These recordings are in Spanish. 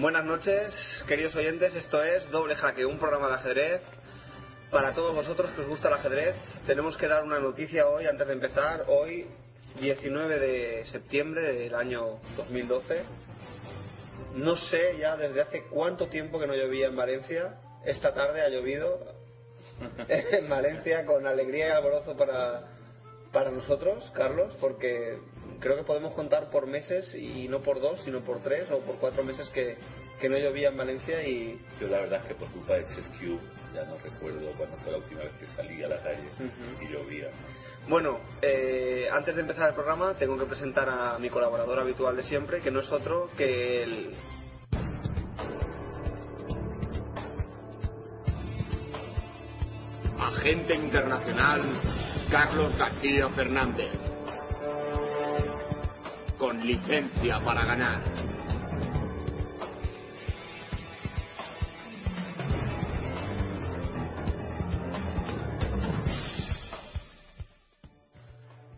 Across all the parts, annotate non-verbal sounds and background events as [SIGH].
Buenas noches, queridos oyentes. Esto es Doble Jaque, un programa de ajedrez. Para todos vosotros que os gusta el ajedrez, tenemos que dar una noticia hoy, antes de empezar. Hoy, 19 de septiembre del año 2012. No sé ya desde hace cuánto tiempo que no llovía en Valencia. Esta tarde ha llovido [LAUGHS] en Valencia con alegría y alborozo para, para nosotros, Carlos, porque creo que podemos contar por meses y no por dos, sino por tres o por cuatro meses que, que no llovía en Valencia y Yo la verdad es que por culpa de Chess Cube ya no recuerdo cuándo fue la última vez que salí a la calle y llovía. Bueno, eh, antes de empezar el programa tengo que presentar a mi colaborador habitual de siempre, que no es otro que el... Agente internacional Carlos García Fernández. Con licencia para ganar.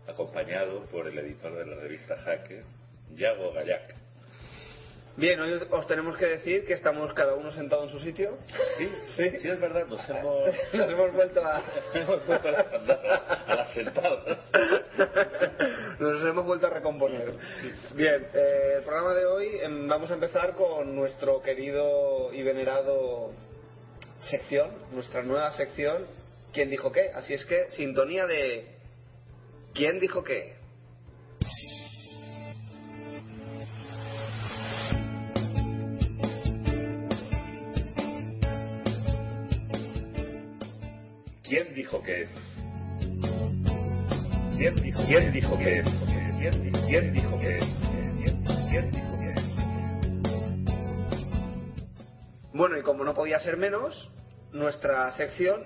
Acompañado por el editor de la revista Jaque, Yago Gallac. Bien, hoy os- os tenemos que decir que estamos cada uno sentado en su sitio. Sí, Sí. sí, es verdad, nos [LAUGHS] hemos, Nos hemos vuelto a... [LAUGHS] hemos a andadas, a las sentadas. Nos hemos vuelto a recomponer. Bien, eh, el programa de hoy em, vamos a empezar con nuestro querido y venerado sección, nuestra nueva sección, ¿Quién dijo qué? Así es que, sintonía de ¿Quién dijo qué? ¿Quién dijo que? ¿Quién dijo, ¿Quién dijo? ¿Quién dijo, que? ¿Quién, quién dijo que? Bueno, y como no podía ser menos, nuestra sección,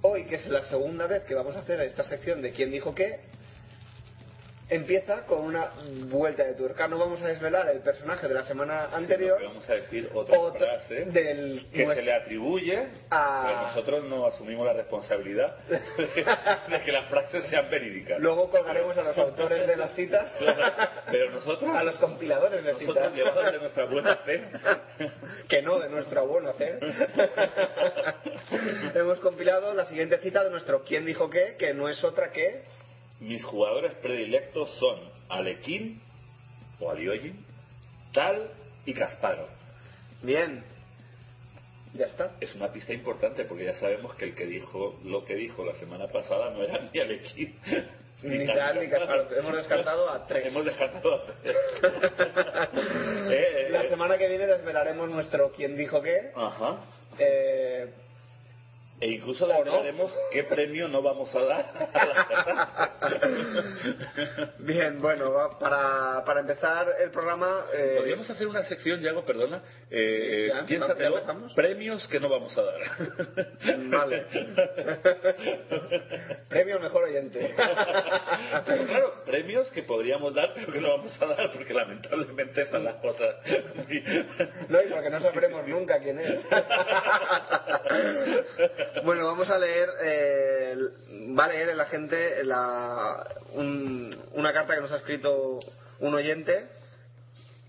hoy que es la segunda vez que vamos a hacer esta sección de ¿Quién dijo qué? Empieza con una vuelta de tuerca. No vamos a desvelar el personaje de la semana anterior. Vamos a decir otra Otra frase del que nuestro- se le atribuye, a- pero nosotros no asumimos la responsabilidad [LAUGHS] de que las frases sean verídicas. Luego colgaremos a los autores de las citas, Pero nosotros, a los compiladores de nosotros citas, llevados de nuestra buena fe, que no de nuestro buen hacer. [LAUGHS] Hemos compilado la siguiente cita de nuestro ¿Quién dijo qué? Que no es otra que mis jugadores predilectos son Alekhine o Aliogin, Tal y Kasparov. Bien. Ya está. Es una pista importante porque ya sabemos que el que dijo lo que dijo la semana pasada no era [LAUGHS] ni Alekhine Ni Tal ni Kasparov. Hemos descartado a tres. Hemos descartado a tres. [LAUGHS] [LAUGHS] Eh, eh, La semana que viene desvelaremos nuestro ¿Quién dijo qué? Ajá. Eh, E incluso ¿O no? desvelaremos qué premio no vamos a dar. [LAUGHS] bien, bueno, para, para empezar el programa... eh, Podríamos hacer una sección, Yago, perdona. Eh, Sí, ya, piénsatelo, ¿ya empezamos? premios que no vamos a dar. Vale. [LAUGHS] Premio mejor oyente. Pero claro, premios que podríamos dar, pero que no vamos a dar, porque lamentablemente están las cosas. No, y porque no sabremos nunca quién es. [LAUGHS] bueno, vamos a leer, eh, va a leer el agente la, un- una carta que nos ha escrito un oyente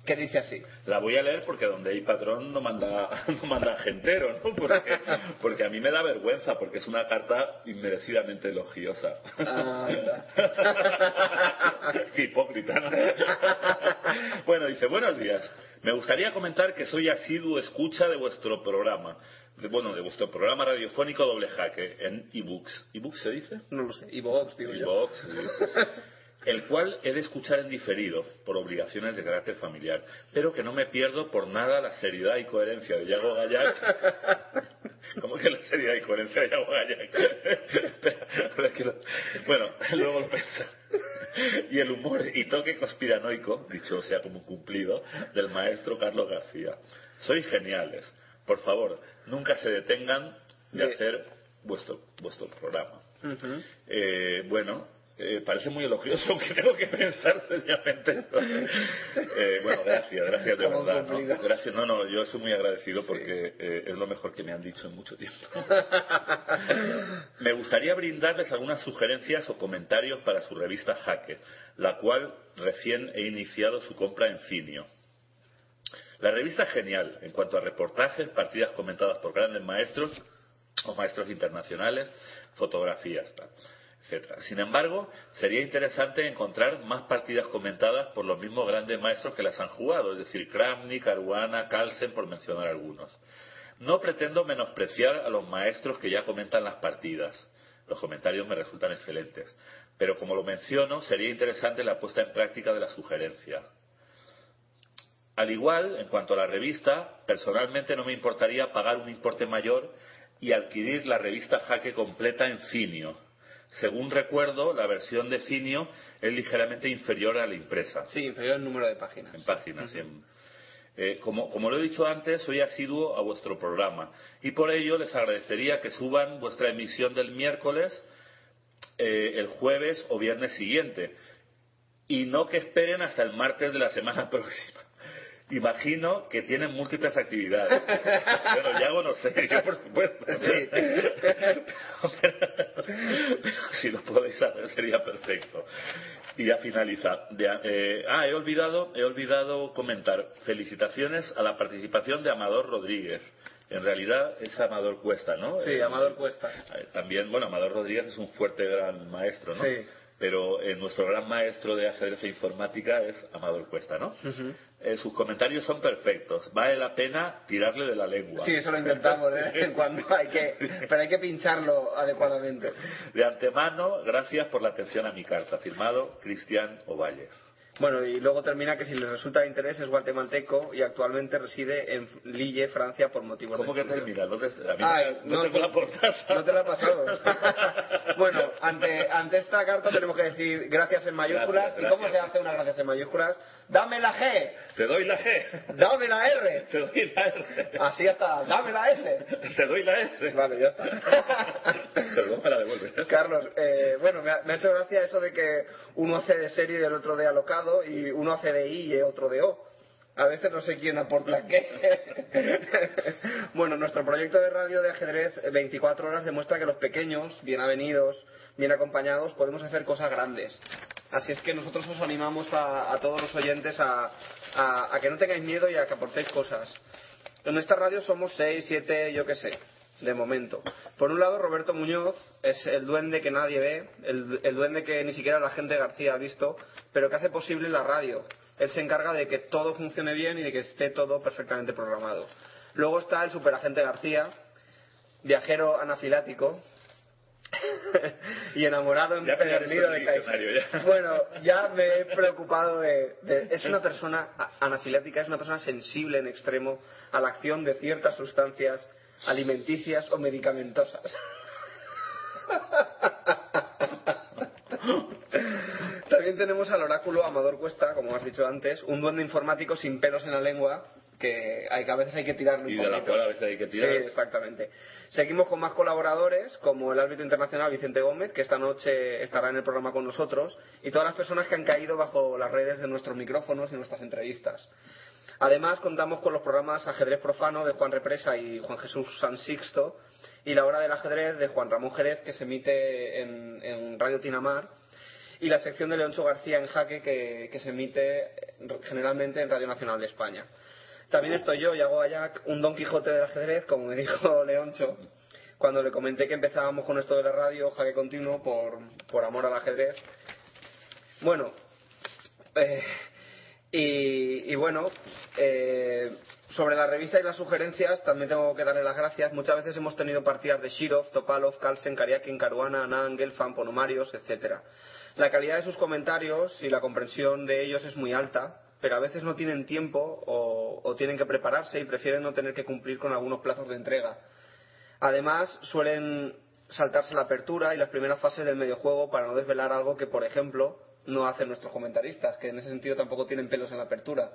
que dice así. La voy a leer porque donde hay patrón no manda, [LAUGHS] no manda agentero, ¿no? Porque, porque a mí me da vergüenza, porque es una carta inmerecidamente elogiosa. Anda. [LAUGHS] Qué hipócrita, ¿no? bueno, dice, buenos días. Me gustaría comentar que soy asiduo escucha de vuestro programa. De, bueno, de vuestro programa radiofónico Doble Jaque en ebooks. ¿Ebooks se dice? No lo sé. Ivox, digo yo. [LAUGHS] el cual he de escuchar en diferido por obligaciones de carácter familiar, pero que no me pierdo por nada la seriedad y coherencia de Yago Gallac. [LAUGHS] ¿Cómo que la seriedad y coherencia de Yago Gallac? Bueno, luego lo pensé. Y el humor y toque conspiranoico, dicho sea como un cumplido, del maestro Carlos García. Sois geniales. Por favor, nunca se detengan de hacer vuestro, vuestro programa. Eh, bueno, eh, parece muy elogioso, [LAUGHS] aunque tengo que pensar seriamente. Eh, bueno, gracias, gracias de verdad. ¿no? Gracias, no, no, yo estoy muy agradecido porque eh, es lo mejor que me han dicho en mucho tiempo. [LAUGHS] me gustaría brindarles algunas sugerencias o comentarios para su revista Jaque, la cual recién he iniciado su compra en Cinio. La revista es genial en cuanto a reportajes, partidas comentadas por grandes maestros o maestros internacionales, fotografías, etcétera. Sin embargo, sería interesante encontrar más partidas comentadas por los mismos grandes maestros que las han jugado, es decir, Kramnik, Caruana, Carlsen, por mencionar algunos. No pretendo menospreciar a los maestros que ya comentan las partidas. Los comentarios me resultan excelentes. Pero como lo menciono, sería interesante la puesta en práctica de la sugerencia. Al igual, en cuanto a la revista, personalmente no me importaría pagar un importe mayor y adquirir la revista Jaque completa en Cinio. Según recuerdo, la versión de Cinio es ligeramente inferior a la impresa, Sí, inferior el número de páginas. en páginas. en- eh, como, como lo he dicho antes, soy asiduo a vuestro programa y por ello les agradecería que suban vuestra emisión del miércoles eh, el jueves o viernes siguiente y no que esperen hasta el martes de la semana [LAUGHS] próxima. Imagino que tienen múltiples actividades. [LAUGHS] Bueno, Yago no sé, yo por supuesto. Sí. [LAUGHS] Pero, si lo podéis saber sería perfecto. Y ya finaliza. De- eh, ah, he olvidado, he olvidado comentar. Felicitaciones a la participación de Amador Rodríguez. En realidad es Amador Cuesta, ¿no? Sí, Eh, Amador Cuesta. eh, También, bueno, Amador Rodríguez es un fuerte gran maestro, ¿no? Sí. Pero eh, nuestro gran maestro de ajedrez e informática es Amador Cuesta, ¿no? Eh, sus comentarios son perfectos. Vale la pena tirarle de la lengua. Sí, eso lo intentamos de vez en cuando, hay que, pero hay que pincharlo adecuadamente. De antemano, gracias por la atención a mi carta. Firmado Cristian Ovalle. Bueno, y luego termina que si les resulta de interés es guatemalteco y actualmente reside en Lille, Francia, por motivos ¿Cómo de que termina? ¿Dónde- a mí Ay, no, tengo la portada. No te la he pasado. [LAUGHS] bueno, ante, ante esta carta tenemos que decir gracias en mayúsculas. Gracias, ¿Y cómo gracias. se hace una gracias en mayúsculas? ¡Dame la G! Te doy la G. ¡Dame la R! Te doy la R. Así hasta, ¡dame la S! Te doy la S. Vale, ya está. [LAUGHS] Pero luego me la devuelves. Carlos, eh, bueno, me ha, me ha hecho gracia eso de que uno hace de serio y el otro de alocado y uno hace de I y otro de O. A veces no sé quién aporta qué. [LAUGHS] bueno, nuestro proyecto de radio de ajedrez 24 horas demuestra que los pequeños, bien avenidos, bien acompañados, podemos hacer cosas grandes. Así es que nosotros os animamos a, todos los oyentes a, que no tengáis miedo y a que aportéis cosas. En esta radio somos seis, siete, yo qué sé, de momento. Por un lado, Roberto Muñoz es el duende que nadie ve, el, el duende que ni siquiera la gente García ha visto, pero que hace posible la radio. Él se encarga de que todo funcione bien y de que esté todo perfectamente programado. Luego está el superagente García, viajero anafilático [LAUGHS] y enamorado empedernido de ya. [LAUGHS] Bueno, ya me he preocupado de, de- Es una persona anafilática, es una persona sensible en extremo a la acción de ciertas sustancias alimenticias o medicamentosas. [LAUGHS] También tenemos al oráculo Amador Cuesta, como has dicho antes, un duende informático sin pelos en la lengua que, hay, que a veces hay que tirarle un Y de la cual a veces hay que tirar. Sí, exactamente. Seguimos con más colaboradores, como el árbitro internacional Vicente Gómez, que esta noche estará en el programa con nosotros, y todas las personas que han caído bajo las redes de nuestros micrófonos y nuestras entrevistas. Además, contamos con los programas Ajedrez Profano de Juan Represa y Juan Jesús San Sixto, y La Hora del Ajedrez de Juan Ramón Jerez, que se emite en, en Radio Tinamar, y la sección de Leoncho García en Jaque, que, que se emite generalmente en Radio Nacional de España. También estoy yo, Yago Ayac, un Don Quijote del ajedrez, como me dijo [LAUGHS] Leoncho, cuando le comenté que empezábamos con esto de la radio, jaque continuo, por, por amor al ajedrez. Bueno, eh, y, y bueno, eh, sobre la revista y las sugerencias también tengo que darle las gracias. Muchas veces hemos tenido partidas de Shirov, Topalov, Kalsen, Kariakin, Caruana, Anand, Gelfand, Ponomarios, etcétera. La calidad de sus comentarios y la comprensión de ellos es muy alta, pero a veces no tienen tiempo o, tienen que prepararse y prefieren no tener que cumplir con algunos plazos de entrega. Además, suelen saltarse la apertura y las primeras fases del mediojuego para no desvelar algo que, por ejemplo, no hacen nuestros comentaristas, que en ese sentido tampoco tienen pelos en la apertura.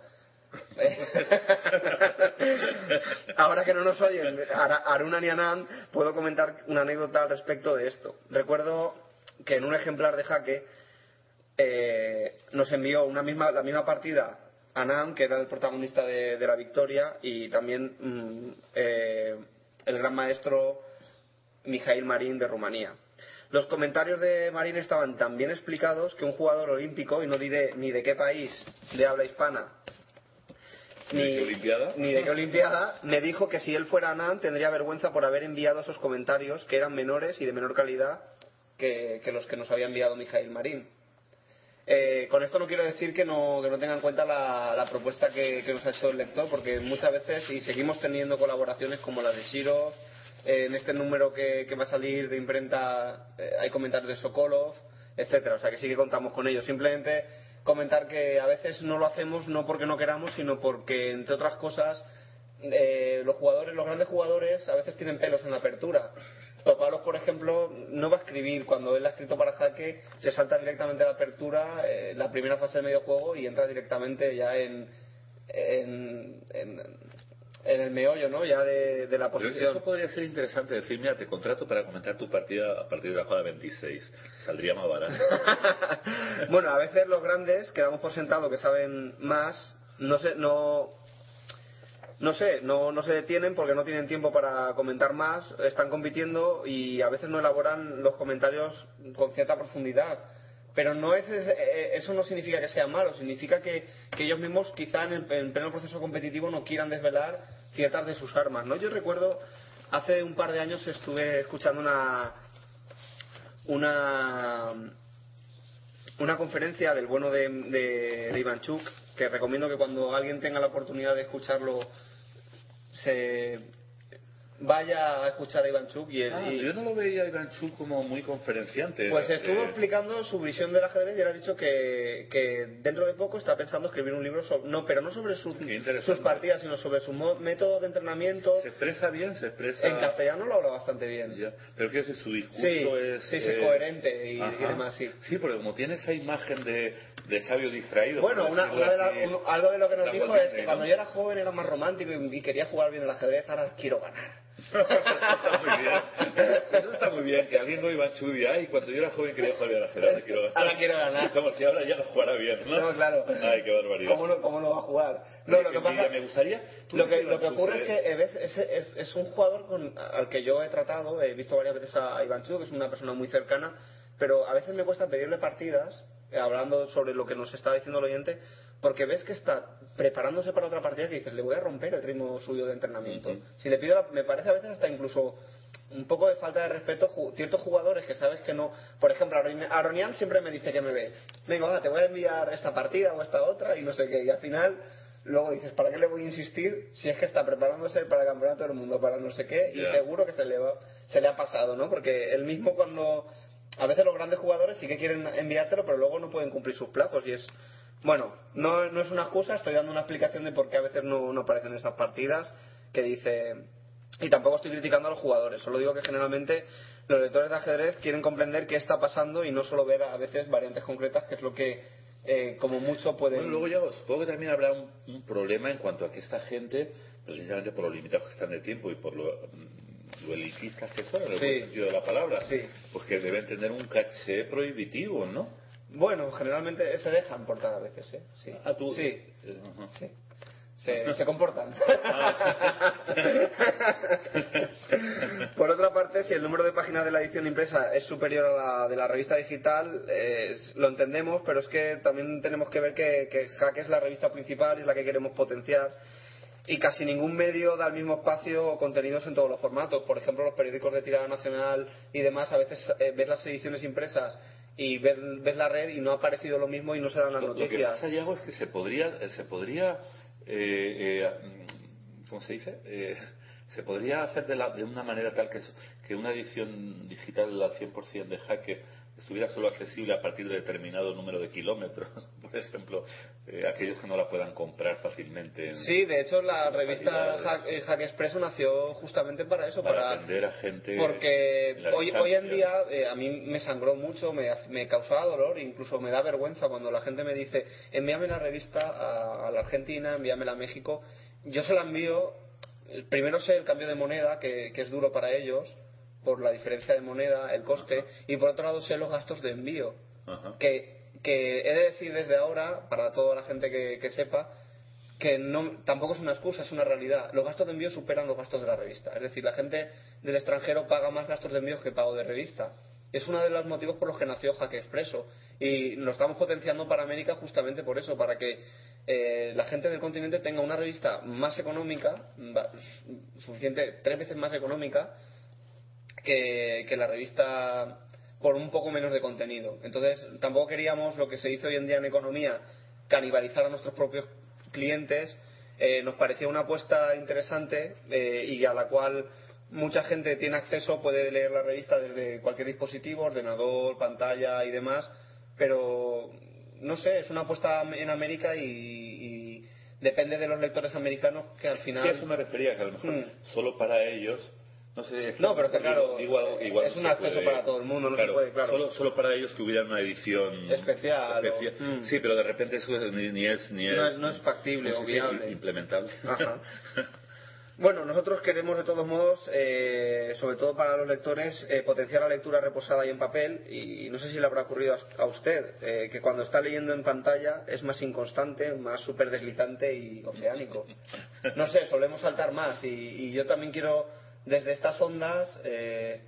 [LAUGHS] Ahora que no nos oyen Aruna ni Anand, puedo comentar una anécdota al respecto de esto. Recuerdo que en un ejemplar de jaque eh, nos envió una misma, la misma partida Anand, que era el protagonista de, de la victoria, y también mm, eh, el gran maestro Mijail Marín de Rumanía. Los comentarios de Marín estaban tan bien explicados que un jugador olímpico, y no diré ni de qué país de habla hispana, ¿De qué Olimpiada? ni de qué Olimpiada, me dijo que si él fuera Anand tendría vergüenza por haber enviado esos comentarios que eran menores y de menor calidad que, que los que nos había enviado Mijail Marín. Eh, con esto no quiero decir que no, que no tenga en cuenta la, propuesta que, nos ha hecho el lector, porque muchas veces, y seguimos teniendo colaboraciones como la de Shiro, eh, en este número que, que va a salir de imprenta eh, hay comentarios de Sokolov, etcétera, o sea que sí que contamos con ellos. Simplemente comentar que a veces no lo hacemos no porque no queramos, sino porque, entre otras cosas, eh, los jugadores, los grandes jugadores, a veces tienen pelos en la apertura. Topalos, por ejemplo, no va a escribir. Cuando él ha escrito para jaque, se salta directamente a la apertura, eh, la primera fase del mediojuego, y entra directamente ya en, en, en, en el meollo, ¿no? Ya de, de la Pero posición. eso podría ser interesante decir, mira, te contrato para comentar tu partida a partir de la jugada 26. Saldría más barato. [LAUGHS] bueno, a veces los grandes, que damos por sentado que saben más, no sé, no, no sé, no, no se detienen porque no tienen tiempo para comentar más, están compitiendo y a veces no elaboran los comentarios con cierta profundidad. Pero no es, eh, eso no significa que sea malo, significa que, ellos mismos quizá en, el, en pleno proceso competitivo no quieran desvelar ciertas de sus armas. ¿no? Yo recuerdo, hace un par de años estuve escuchando una, una una conferencia del bueno de, de, de Ivanchuk, que recomiendo que cuando alguien tenga la oportunidad de escucharlo, se vaya a escuchar a Ivanchuk y, él- Ah, y- yo no lo veía a Iván Chuk como muy conferenciante. pues estuvo Eh, explicando su visión del ajedrez y él ha dicho que, que dentro de poco está pensando escribir un libro sobre, no pero no sobre interesante. sus partidas sino sobre su método de entrenamiento Se expresa bien, se expresa... en castellano lo habla bastante bien Ya. Pero quiero decir, su discurso Sí, es... sí, sí, es- coherente y- y demás, sí. Sí, porque como tiene esa imagen de, de sabio distraído... Bueno, una, una de las- un- algo de lo que nos la dijo es que cuando yo era joven era más romántico y, y quería jugar bien al ajedrez, ahora quiero ganar. Está muy bien. Eso está muy bien, que alguien no iba a estudiar y cuando yo era joven quería jugar a la Ahora quiero ganar. Ahora quiero ganar. Como si ahora ya no jugara bien, ¿no? No, claro. Ay, qué barbaridad. ¿Cómo no, cómo no va a jugar? No, lo que pasa... me gustaría... Lo que, lo que ocurre es que Eves es, es- es un jugador con, al que yo he tratado, he visto varias veces a Iván Chu, que es una persona muy cercana, pero a veces me cuesta pedirle partidas, eh, hablando sobre lo que nos está diciendo el oyente, porque ves que está preparándose para otra partida que dices, le voy a romper el ritmo suyo de entrenamiento. Si le pido, la- me parece a veces hasta incluso un poco de falta de respeto ju- ciertos jugadores que sabes que no. Por ejemplo, Aroni- Aronian siempre me dice que me ve, venga, va, te voy a enviar esta partida o esta otra y no sé qué, y al final. Luego dices, ¿para qué le voy a insistir si es que está preparándose para el campeonato del mundo, para no sé qué? Y seguro que se le, va, se le ha pasado, ¿no? Porque él mismo cuando... A veces los grandes jugadores sí que quieren enviártelo, pero luego no pueden cumplir sus plazos. Y es... Bueno, no, no es una excusa, estoy dando una explicación de por qué a veces no, no aparecen estas partidas, que dice... Y tampoco estoy criticando a los jugadores, solo digo que generalmente los lectores de ajedrez quieren comprender qué está pasando y no solo ver a veces variantes concretas, que es lo que eh, como mucho pueden... Bueno, luego ya supongo que también habrá un, un problema en cuanto a que esta gente, precisamente por los limitados que están de tiempo y por lo, mm, lo elitistas que son, en el Sí. buen sentido de la palabra, Sí. pues que deben tener un caché prohibitivo, ¿no? Bueno, generalmente se dejan portar a veces, ¿eh? Sí. Ah, tú. Sí, sí. Se, se comportan. [LAUGHS] Por otra parte, si el número de páginas de la edición impresa es superior a la de la revista digital, eh, lo entendemos, pero es que también tenemos que ver que, que Hack es la revista principal y es la que queremos potenciar. Y casi ningún medio da el mismo espacio o contenidos en todos los formatos. Por ejemplo, los periódicos de tirada nacional y demás, a veces eh, ves las ediciones impresas y ves, ves la red y no ha aparecido lo mismo y no se dan las Lo, lo que noticias. pasa, Yago, es que se podría, eh, se podría eh, eh, mm, ¿cómo se dice? Eh, se podría hacer de, la- de una manera tal que, que una edición digital al 100% de jaque estuviera solo accesible a partir de determinado número de kilómetros. [LAUGHS] Por ejemplo, eh, aquellos que no la puedan comprar fácilmente. en- Sí, de hecho la revista. Hack, eh, Hack Expresso nació justamente para eso, para, para, atender a gente. porque hoy, hoy en día eh, a mí me sangró mucho, me, me causaba dolor, incluso me da vergüenza cuando la gente me dice envíame la revista a, a la Argentina, envíamela a México. Yo se la envío, primero sé el cambio de moneda, que, que es duro para ellos, por la diferencia de moneda, el coste, y por otro lado sé los gastos de envío Ajá. que, que he de decir desde ahora, para toda la gente que, que sepa, que no, tampoco es una excusa, es una realidad. Los gastos de envío superan los gastos de la revista. Es decir, la gente del extranjero paga más gastos de envío que pago de revista. Es uno de los motivos por los que nació Hack Expreso. Y lo estamos potenciando para América justamente por eso, para que eh, la gente del continente tenga una revista más económica, suficiente, tres veces más económica, que, que la revista por un poco menos de contenido. Entonces, tampoco queríamos lo que se dice hoy en día en economía, canibalizar a nuestros propios clientes. Eh, nos parecía una apuesta interesante eh, y a la cual mucha gente tiene acceso, puede leer la revista desde cualquier dispositivo, ordenador, pantalla y demás, pero no sé, es una apuesta en América y, y depende de los lectores americanos que al final... Sí, a eso me refería, que a lo mejor Mm. solo para ellos. No sé, es que No, pero que claro, digo algo que igual es un acceso puede- para todo el mundo, no se puede, claro. Solo, solo para ellos que hubiera una edición Especial, o-. Mm. Sí, pero de repente eso ni, ni es ni No es, es- no es factible no o viable. implementable. Ajá. [LAUGHS] Bueno, nosotros queremos de todos modos, eh, sobre todo para los lectores, eh, potenciar la lectura reposada y en papel. Y no sé si le habrá ocurrido a, a usted, eh, que cuando está leyendo en pantalla es más inconstante, más súper deslizante y oceánico. No sé, solemos saltar más. Y, y yo también quiero, desde estas ondas, eh,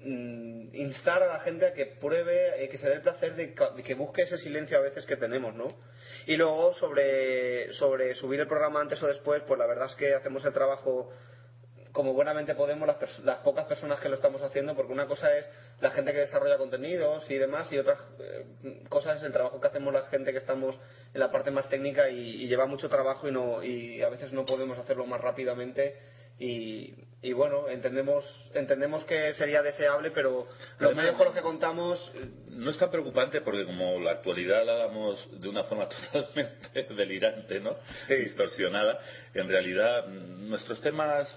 mm, instar a la gente a que pruebe, eh, que se dé el placer de, de que busque ese silencio a veces que tenemos, ¿no? Y luego sobre, sobre subir el programa antes o después, pues la verdad es que hacemos el trabajo como buenamente podemos las, las pocas personas que lo estamos haciendo, porque una cosa es la gente que desarrolla contenidos y demás, y otra eh, cosa es el trabajo que hacemos la gente que estamos en la parte más técnica y, y lleva mucho trabajo y, no, y a veces no podemos hacerlo más rápidamente. Y, y bueno, entendemos, entendemos que sería deseable, pero los medios con los que contamos eh, No es tan preocupante porque como la actualidad la damos de una forma [LAUGHS] totalmente delirante, ¿no? Sí. Distorsionada, en realidad mm, nuestros temas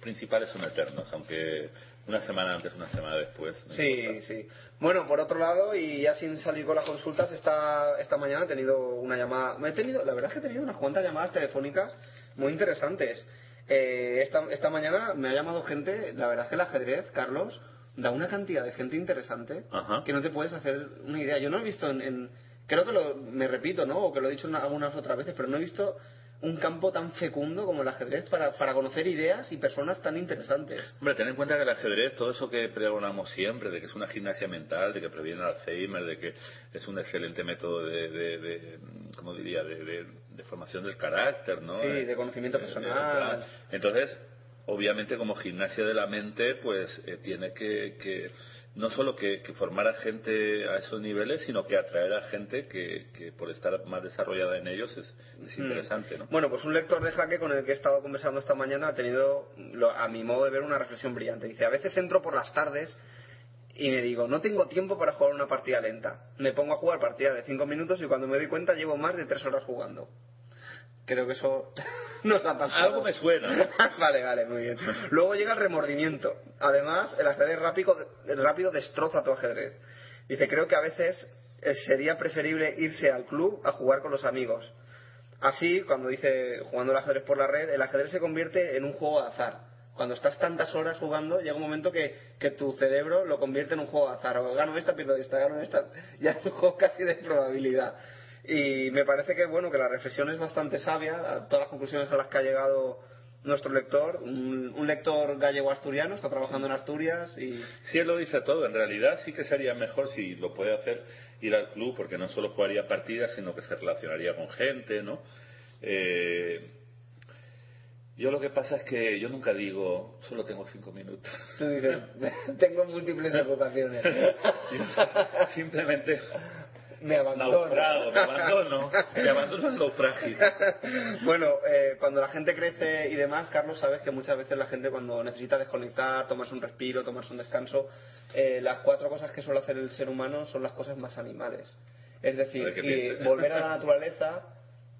principales son eternos, aunque una semana antes, una semana después. no Sí, importa. sí. Bueno, por otro lado, y ya sin salir con las consultas, esta, esta mañana he tenido una llamada. Me he tenido, la verdad es que he tenido unas cuantas llamadas telefónicas muy interesantes. Eh, esta, esta mañana me ha llamado gente, la verdad es que el ajedrez, Carlos, da una cantidad de gente interesante Ajá. que no te puedes hacer una idea. Yo no he visto en. en- creo que lo, me repito, ¿no? O que lo he dicho algunas otras veces, pero no he visto un campo tan fecundo como el ajedrez para, para conocer ideas y personas tan interesantes. Hombre, ten en cuenta que el ajedrez, todo eso que pregonamos siempre, de que es una gimnasia mental, de que previene el Alzheimer, de que es un excelente método de, de, de ¿cómo diría?, de, de- de formación del carácter, ¿no? Sí, de conocimiento eh, personal. eh, Entonces, obviamente como gimnasia de la mente, pues eh, tiene que, que no solo que, que formar a gente a esos niveles, sino que atraer a gente que, que por estar más desarrollada en ellos es, es interesante, ¿no? Bueno, pues un lector de jaque con el que he estado conversando esta mañana ha tenido, a mi modo de ver, una reflexión brillante. Dice, a veces entro por las tardes y me digo, no tengo tiempo para jugar una partida lenta. Me pongo a jugar partidas de 5 minutos y cuando me doy cuenta llevo más de 3 horas jugando. Creo que eso [LAUGHS] nos ha pasado. Algo me suena. [LAUGHS] vale, vale, muy bien. Luego llega el remordimiento. Además, el ajedrez rápido, el rápido destroza tu ajedrez. Dice, creo que a veces eh, sería preferible irse al club a jugar con los amigos. Así, cuando dice jugando el ajedrez por la red, el ajedrez se convierte en un juego de azar. Cuando estás tantas horas jugando, llega un momento que, que tu cerebro lo convierte en un juego de azar. O gano esta, pierdo esta, gano esta. [LAUGHS] Ya es un juego casi de probabilidad. Y me parece que bueno que la reflexión es bastante sabia, todas las conclusiones a las que ha llegado nuestro lector, un, un lector gallego-asturiano, está trabajando en Asturias y... Sí, él lo dice todo. En realidad sí que sería mejor si lo puede hacer ir al club, porque no solo jugaría partidas, sino que se relacionaría con gente, ¿no? Eh, yo lo que pasa es que yo nunca digo, solo tengo cinco minutos. Tú dices, [LAUGHS] tengo múltiples [LAUGHS] ocupaciones. Simplemente Me abandono. Naufrago, me abandono. Me abandono el naufragio. bueno, eh, cuando la gente crece y demás, Carlos, sabes que muchas veces la gente cuando necesita desconectar, tomarse un respiro, tomarse un descanso, eh, las cuatro cosas que suele hacer el ser humano son las cosas más animales. Es decir, y volver a la [LAUGHS] naturaleza,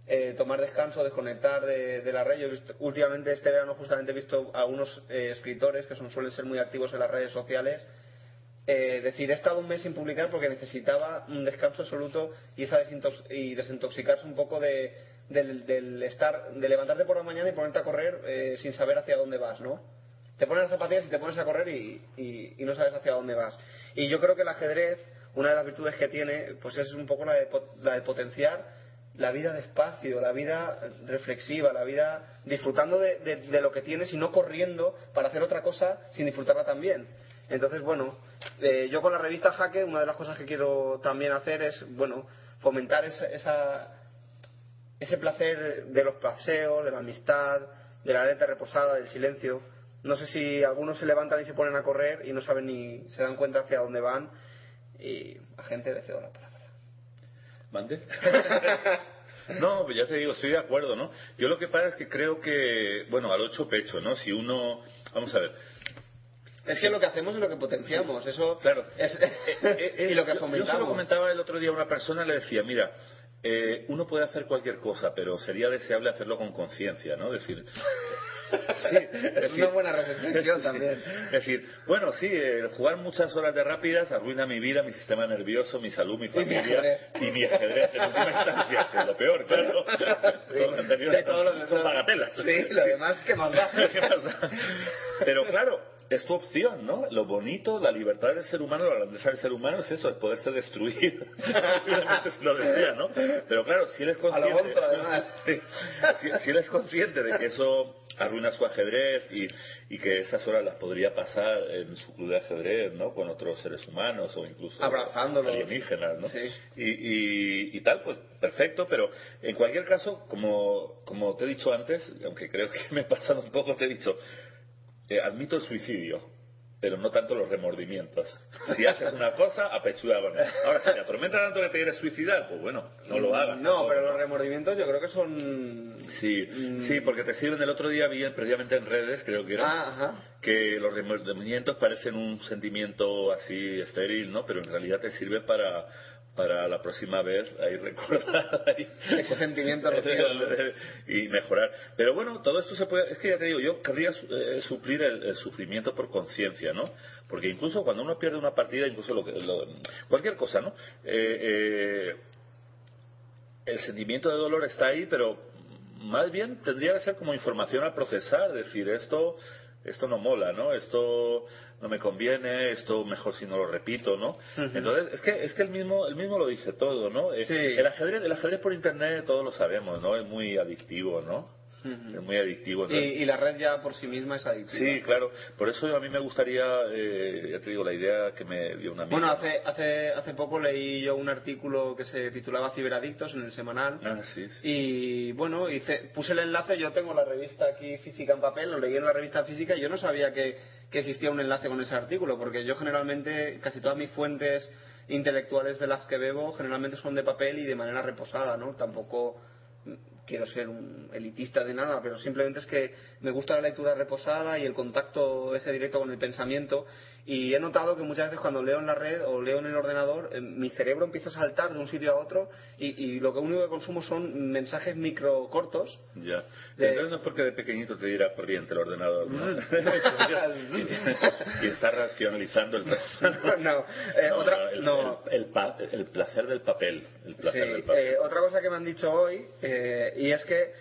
eh, tomar descanso, desconectar de, de la red. Yo he visto- últimamente este verano justamente he visto a algunos eh, escritores que son, suelen ser muy activos en las redes sociales eh, decir, he estado un mes sin publicar porque necesitaba un descanso absoluto y esa desintox- y desintoxicarse un poco de, del, estar, de levantarte por la mañana y ponerte a correr eh, sin saber hacia dónde vas, ¿no? Te pones las zapatillas y te pones a correr y, y- no sabes hacia dónde vas. Y yo creo que el ajedrez, una de las virtudes que tiene, pues es un poco la de, la de potenciar la vida despacio, la vida reflexiva, la vida disfrutando de, de- de lo que tienes y no corriendo para hacer otra cosa sin disfrutarla también. Entonces, bueno, eh, yo con la revista Jaque, una de las cosas que quiero también hacer es, bueno, fomentar esa, esa- ese placer de los paseos, de la amistad, de la letra reposada, del silencio. No sé si algunos se levantan y se ponen a correr y no saben ni se dan cuenta hacia dónde van. Y a gente le cedo la palabra. ¿Mande? [LAUGHS] No, pues ya te digo, estoy de acuerdo, ¿no? Yo lo que pasa es que creo que, bueno, al ocho pecho, ¿no? Si uno, vamos a ver, Es que lo que hacemos es lo que potenciamos, eso Claro. es, Eh, [LAUGHS] y lo que yo- Yo se lo fomentamos. comentaba el otro día a una persona, le decía, mira, eh, uno puede hacer cualquier cosa, pero sería deseable hacerlo con conciencia, ¿no? Decir, [LAUGHS] sí, es una buena reflexión [LAUGHS] también. Es decir, bueno, sí, eh, jugar muchas horas de rápidas arruina mi vida, mi sistema nervioso, mi salud, mi mi familia ajedrez. y mi ajedrez en última instancia, que es lo peor, claro. Sí, Son, anteriores- de todo lo- son bagatelas. Sí, lo demás, ¿qué más da? ¿Qué más da? Pero claro, es tu opción, ¿no? Lo bonito, la libertad del ser humano, la grandeza del ser humano es eso, es poderse destruir. [LAUGHS] Se lo decía, ¿no? Pero claro, si A lo consciente... Además. [LAUGHS] Si, si él es consciente de que eso arruina su ajedrez y, y que esas horas las podría pasar en su club de ajedrez, ¿no? Con otros seres humanos o incluso Abrazándolos. alienígenas, ¿no? Sí. Y, y- y tal, pues perfecto, pero en cualquier caso, como, como te he dicho antes, aunque creo que me he pasado un poco, te he dicho, eh, admito el suicidio, pero no tanto los remordimientos. Si haces una cosa, con él. Ahora, si te atormenta tanto que te quieres suicidar, pues bueno, no lo hagas. No, tampoco, pero los remordimientos yo creo que son... Sí, Mm. sí, porque te sirven. El otro día vi previamente en redes, creo que era, Ah, ajá. que los remordimientos parecen un sentimiento así estéril, ¿no? Pero en realidad te sirve para para la próxima vez ahí [LAUGHS] recordar ahí. Ese y mejorar. Pero bueno, todo esto se puede. Es que ya te digo, yo querría eh, suplir el, el sufrimiento por conciencia, ¿no? Porque incluso cuando uno pierde una partida, incluso lo que, lo- cualquier cosa, ¿no? Eh, eh, el sentimiento de dolor está ahí, pero más bien tendría que ser como información a procesar, decir esto esto no mola, ¿no? Esto no me conviene, esto mejor si no lo repito, ¿no? Entonces, es que es que el mismo el mismo lo dice todo, ¿no? Eh, Sí. El ajedrez el ajedrez por internet todos lo sabemos, ¿no? Es muy adictivo, ¿no? Es muy adictivo. Y, la red ya por sí misma es adictiva. Sí, claro. Por eso a mí me gustaría, eh, ya te digo, la idea que me dio una amiga. Bueno, hace, hace, hace poco leí yo un artículo que se titulaba Ciberadictos en el semanal. Ah, sí, sí. Y bueno, hice, puse el enlace, yo tengo la revista aquí física en papel, lo leí en la revista física y yo no sabía que, que existía un enlace con ese artículo, porque yo generalmente, casi todas mis fuentes intelectuales de las que bebo, generalmente son de papel y de manera reposada, ¿no? Tampoco quiero ser un elitista de nada, pero simplemente es que me gusta la lectura reposada y el contacto ese directo con el pensamiento y he notado que muchas veces cuando leo en la red o leo en el ordenador, eh, mi cerebro empieza a saltar de un sitio a otro y, y lo que único que consumo son mensajes micro cortos. Ya. De- Entonces no es porque de pequeñito te diera corriente el ordenador, ¿no? [LAUGHS] [LAUGHS] y está racionalizando el [LAUGHS] no, eh, No, otra, el, no. el- el pa- el placer del papel. El placer Sí, del papel. eh, otra cosa que me han dicho hoy, eh, y es que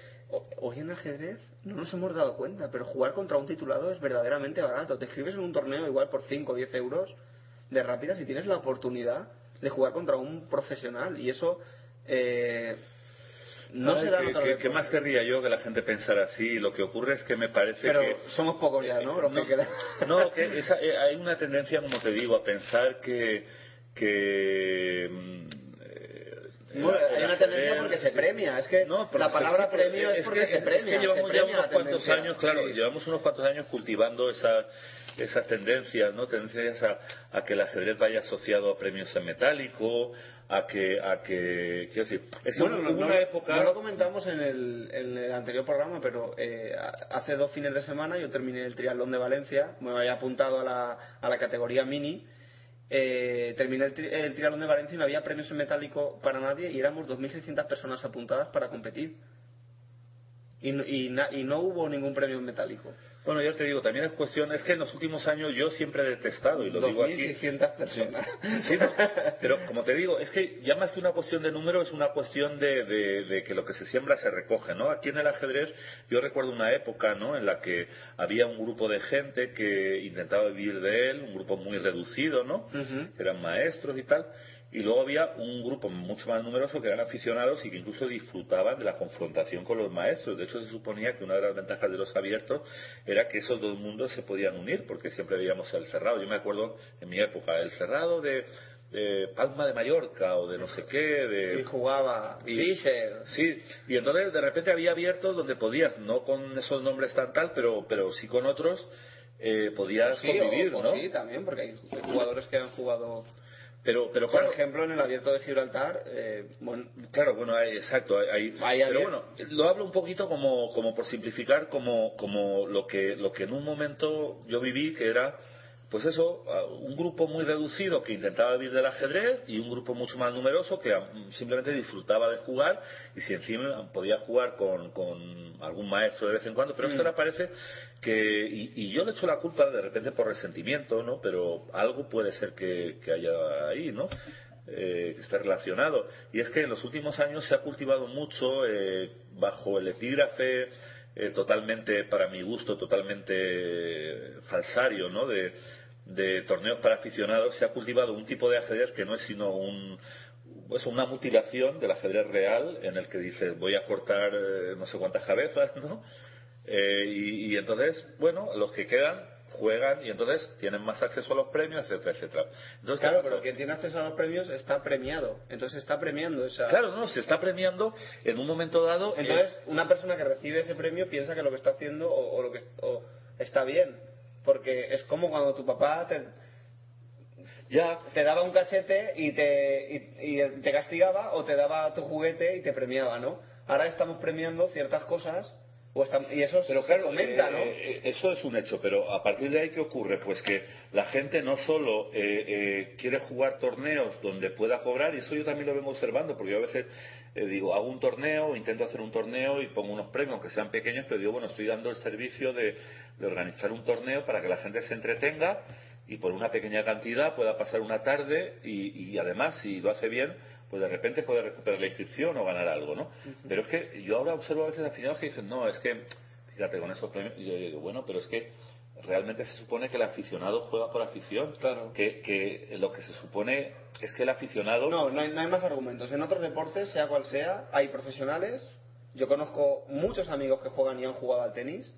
hoy en ajedrez no nos hemos dado cuenta, pero jugar contra un titulado es verdaderamente barato. Te escribes en un torneo igual por 5 o 10 euros de rápidas y tienes la oportunidad de jugar contra un profesional. Y eso eh, no Ay, se da en ¿qué, otro qué- deporte. qué más querría yo que la gente pensara así? Lo que ocurre es que me parece Pero que... somos pocos ya, ¿no? Que No, quedan. no, [LAUGHS] que esa- eh, hay una tendencia, como te digo, a pensar que... que mm, eh, Bueno, hay una tendencia porque se premia. Es que No, la palabra sí, premio es, es porque que, se es premia. que llevamos ya unos cuantos años, claro, Sí. llevamos unos cuantos años cultivando esa esas tendencias, ¿no? Tendencias a, a que el ajedrez vaya asociado a premios en metálico, a que, a que, quiero decir, es Bueno, una, no, no- una época... no lo comentamos en el, en el anterior programa, pero eh, hace dos fines de semana yo terminé el triatlón de Valencia, me había apuntado a la, a la categoría mini, eh, terminé el, tri- el triatlón de Valencia y no había premios en metálico para nadie y éramos 2.600 personas apuntadas para competir. Y, y, y no hubo ningún premio en metálico. Bueno, ya te digo, también es cuestión, es que en los últimos años yo siempre he detestado, y lo digo aquí, 2.600 personas. Sí, no, pero como te digo, es que ya más que una cuestión de número es una cuestión de, de- de que lo que se siembra se recoge, ¿no? Aquí en el ajedrez yo recuerdo una época, ¿no? En la que había un grupo de gente que intentaba vivir de él, un grupo muy reducido, ¿no? Eran maestros y tal. Y luego había un grupo mucho más numeroso que eran aficionados y que incluso disfrutaban de la confrontación con los maestros. De hecho, se suponía que una de las ventajas de los abiertos era que esos dos mundos se podían unir, porque siempre veíamos el cerrado. Yo me acuerdo en mi época, el cerrado de, de Palma de Mallorca o de no sé qué, de... Y jugaba Y- Fischer. Sí, y entonces de repente había abiertos donde podías, no con esos nombres tan tal, pero, pero sí con otros, eh, podías Sí, o- convivir, o ¿no? sí, también, porque hay jugadores que han jugado Pero, pero Por claro, ejemplo, en el abierto de Gibraltar, eh, bueno, Claro, bueno, hay- exacto. Hay, hay- pero bueno, lo hablo un poquito como, como por simplificar, como, como lo que, lo que en un momento yo viví, que era, pues eso, a- un grupo muy reducido que intentaba vivir del ajedrez y un grupo mucho más numeroso que mm, simplemente disfrutaba de jugar y si encima podía jugar con, con algún maestro de vez en cuando, pero esto Mm. ahora parece que, y, y yo le echo la culpa de repente por resentimiento, ¿no? Pero algo puede ser que, que haya ahí, ¿no? eh, que esté relacionado. Y es que en los últimos años se ha cultivado mucho eh, bajo el epígrafe eh, totalmente, para mi gusto, totalmente falsario, ¿no? De, de torneos para aficionados, se ha cultivado un tipo de ajedrez que no es sino un, pues una mutilación del ajedrez real en el que dices voy a cortar eh, no sé cuántas cabezas, ¿no? Eh, y, y entonces, bueno, los que quedan juegan y entonces tienen más acceso a los premios, etcétera, etcétera. Entonces, ¿qué claro, pero quien tiene acceso a los premios está premiado. Entonces está premiando esa. Claro, no, se está premiando en un momento dado. eh, Entonces, una persona que recibe ese premio piensa que lo que está haciendo o, o lo que o está bien. Porque es como cuando tu papá te, ya, te daba un cachete y te, y, y te castigaba o te daba tu juguete y te premiaba, ¿no? Ahora estamos premiando ciertas cosas o estam- y eso pero se comenta, eh, ¿no? eh, eso es un hecho, pero a partir de ahí, ¿qué ocurre? Pues que la gente no solo eh, eh, quiere jugar torneos donde pueda cobrar, y eso yo también lo vengo observando, porque yo a veces eh, digo, hago un torneo, intento hacer un torneo y pongo unos premios, aunque sean pequeños, pero digo, bueno, estoy dando el servicio de, de organizar un torneo para que la gente se entretenga y por una pequeña cantidad pueda pasar una tarde y, y además, si lo hace bien, pues de repente puede recuperar la inscripción o ganar algo, ¿no? Pero es que yo ahora observo a veces aficionados que dicen, no, es que, fíjate, con esos premios, y yo digo, bueno, pero es que realmente se supone que el aficionado juega por afición. Claro. Que, que lo que se supone es que el aficionado... No, no hay, no hay más argumentos. En otros deportes, sea cual sea, hay profesionales. Yo conozco muchos amigos que juegan y han jugado al tenis.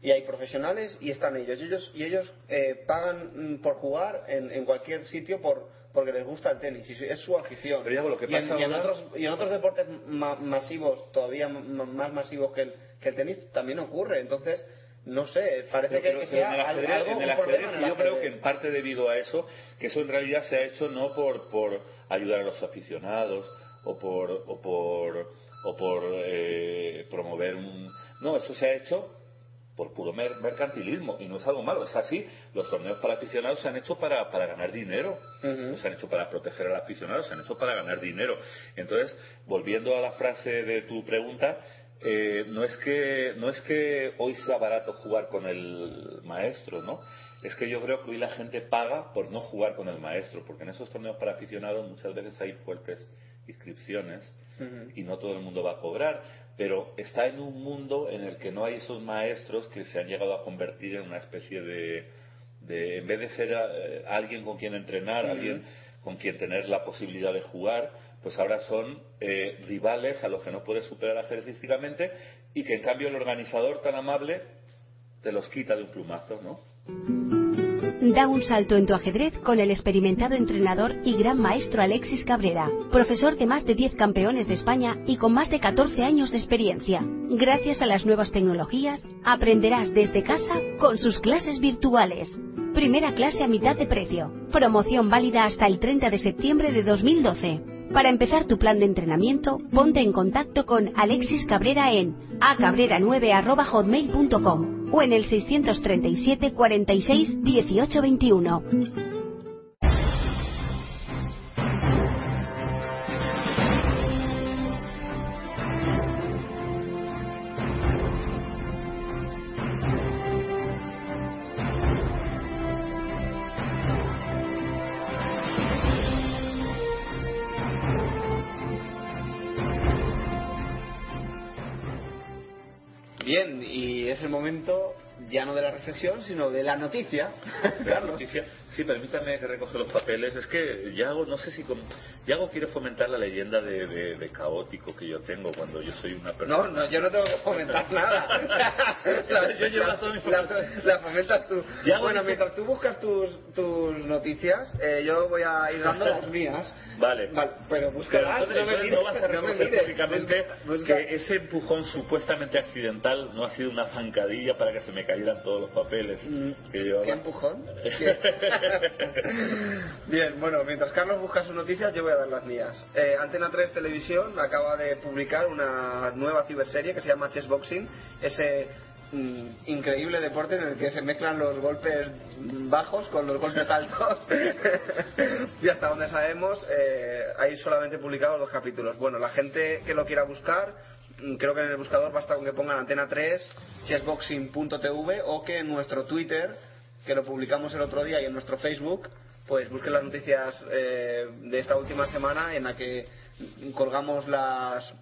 Y hay profesionales y están ellos. Y ellos, y ellos eh, pagan mm, por jugar en, en cualquier sitio por, porque les gusta el tenis. Y es su afición. Pero ya, lo que y, en, pasa y en otros, y en otros deportes ma- masivos, todavía más masivos que el, que el tenis, también ocurre. Entonces, no sé, parece Pero, que, pero sea en el ajedrez, algo, en el ajedrez en el yo creo que en parte debido a eso, que eso en realidad se ha hecho no por, por ayudar a los aficionados o por, o por, o por eh, promover un... No, eso se ha hecho por puro mer- mercantilismo y no es algo malo, es así. Los torneos para aficionados se han hecho para, para ganar dinero, no se han hecho para proteger al aficionado, se han hecho para ganar dinero. Entonces, volviendo a la frase de tu pregunta, eh, no es que no es que hoy sea barato jugar con el maestro, ¿no? Es que yo creo que hoy la gente paga por no jugar con el maestro, porque en esos torneos para aficionados muchas veces hay fuertes inscripciones y no todo el mundo va a cobrar, pero está en un mundo en el que no hay esos maestros que se han llegado a convertir en una especie de, de en vez de ser eh, alguien con quien entrenar, alguien con quien tener la posibilidad de jugar, pues ahora son eh, rivales a los que no puedes superar ajedrecísticamente y que en cambio el organizador tan amable te los quita de un plumazo, ¿no? Da un salto en tu ajedrez con el experimentado entrenador y gran maestro Alexis Cabrera, profesor de más de 10 campeones de España y con más de 14 años de experiencia. Gracias a las nuevas tecnologías, aprenderás desde casa con sus clases virtuales. Primera clase a mitad de precio. Promoción válida hasta el 30 de septiembre de 2012. Para empezar tu plan de entrenamiento, ponte en contacto con Alexis Cabrera en acabrera9.hotmail.com o en el 637 46 18 21. Es el momento ya no de la reflexión, sino de la noticia. [LAUGHS] La noticia. Sí, permítame que recoja los papeles. Es que Yago, no sé si. con- Yago quiere fomentar la leyenda de, de- de caótico que yo tengo cuando yo soy una persona. No, no, yo no tengo que comentar [LAUGHS] nada. La, Yo llevo la- toda mi la- fomentas tú. Ya, bueno, bueno, mientras tú buscas tus, tus noticias, eh, yo voy a ir dando las [LAUGHS] mías. Vale. Vale, pero Pero búscalas, entonces, no me no vas a no reconocer mires. públicamente Busca- que ese empujón supuestamente accidental no ha sido una zancadilla para que se me cayeran todos los papeles Mm, que llevaba. ¿Qué empujón? ¿Qué? [LAUGHS] Bien, bueno, mientras Carlos busca sus noticias, yo voy a dar las mías. Eh, Antena 3 Televisión acaba de publicar una nueva ciberserie que se llama Chess Boxing, ese mm, increíble deporte en el que se mezclan los golpes bajos con los golpes altos. [LAUGHS] y hasta donde sabemos, eh, hay solamente publicados dos capítulos. Bueno, la gente que lo quiera buscar, creo que en el buscador basta con que pongan Antena 3, chessboxing.tv o que en nuestro Twitter, que lo publicamos el otro día, y en nuestro Facebook, pues busquen las noticias eh, de esta última semana en la que colgamos las,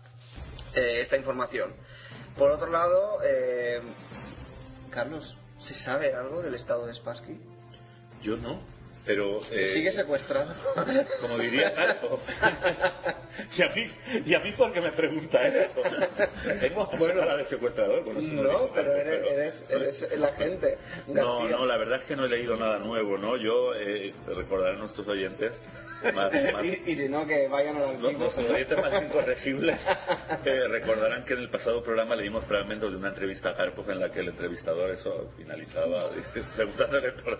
eh, esta información. Por otro lado, eh, Carlos, ¿se sabe algo del estado de Spassky? Yo no, pero. eh, ¿Sigue secuestrado? [LAUGHS] Como diría Carlos. [LAUGHS] y, a mí, y a mí, ¿por qué me pregunta eso? Bueno, cara de secuestrador. bueno, no, dijo pero eres, eres, eres el agente. No, García. no, la verdad es que no he leído nada nuevo, ¿no? Yo, eh, recordaré a nuestros oyentes, más, [LAUGHS] más- y, y si no, que vayan a los los, más incorregibles [LAUGHS] eh, recordarán que en el pasado programa leímos fragmentos de una entrevista a Karpov en la que el entrevistador eso finalizaba [LAUGHS] preguntándole por...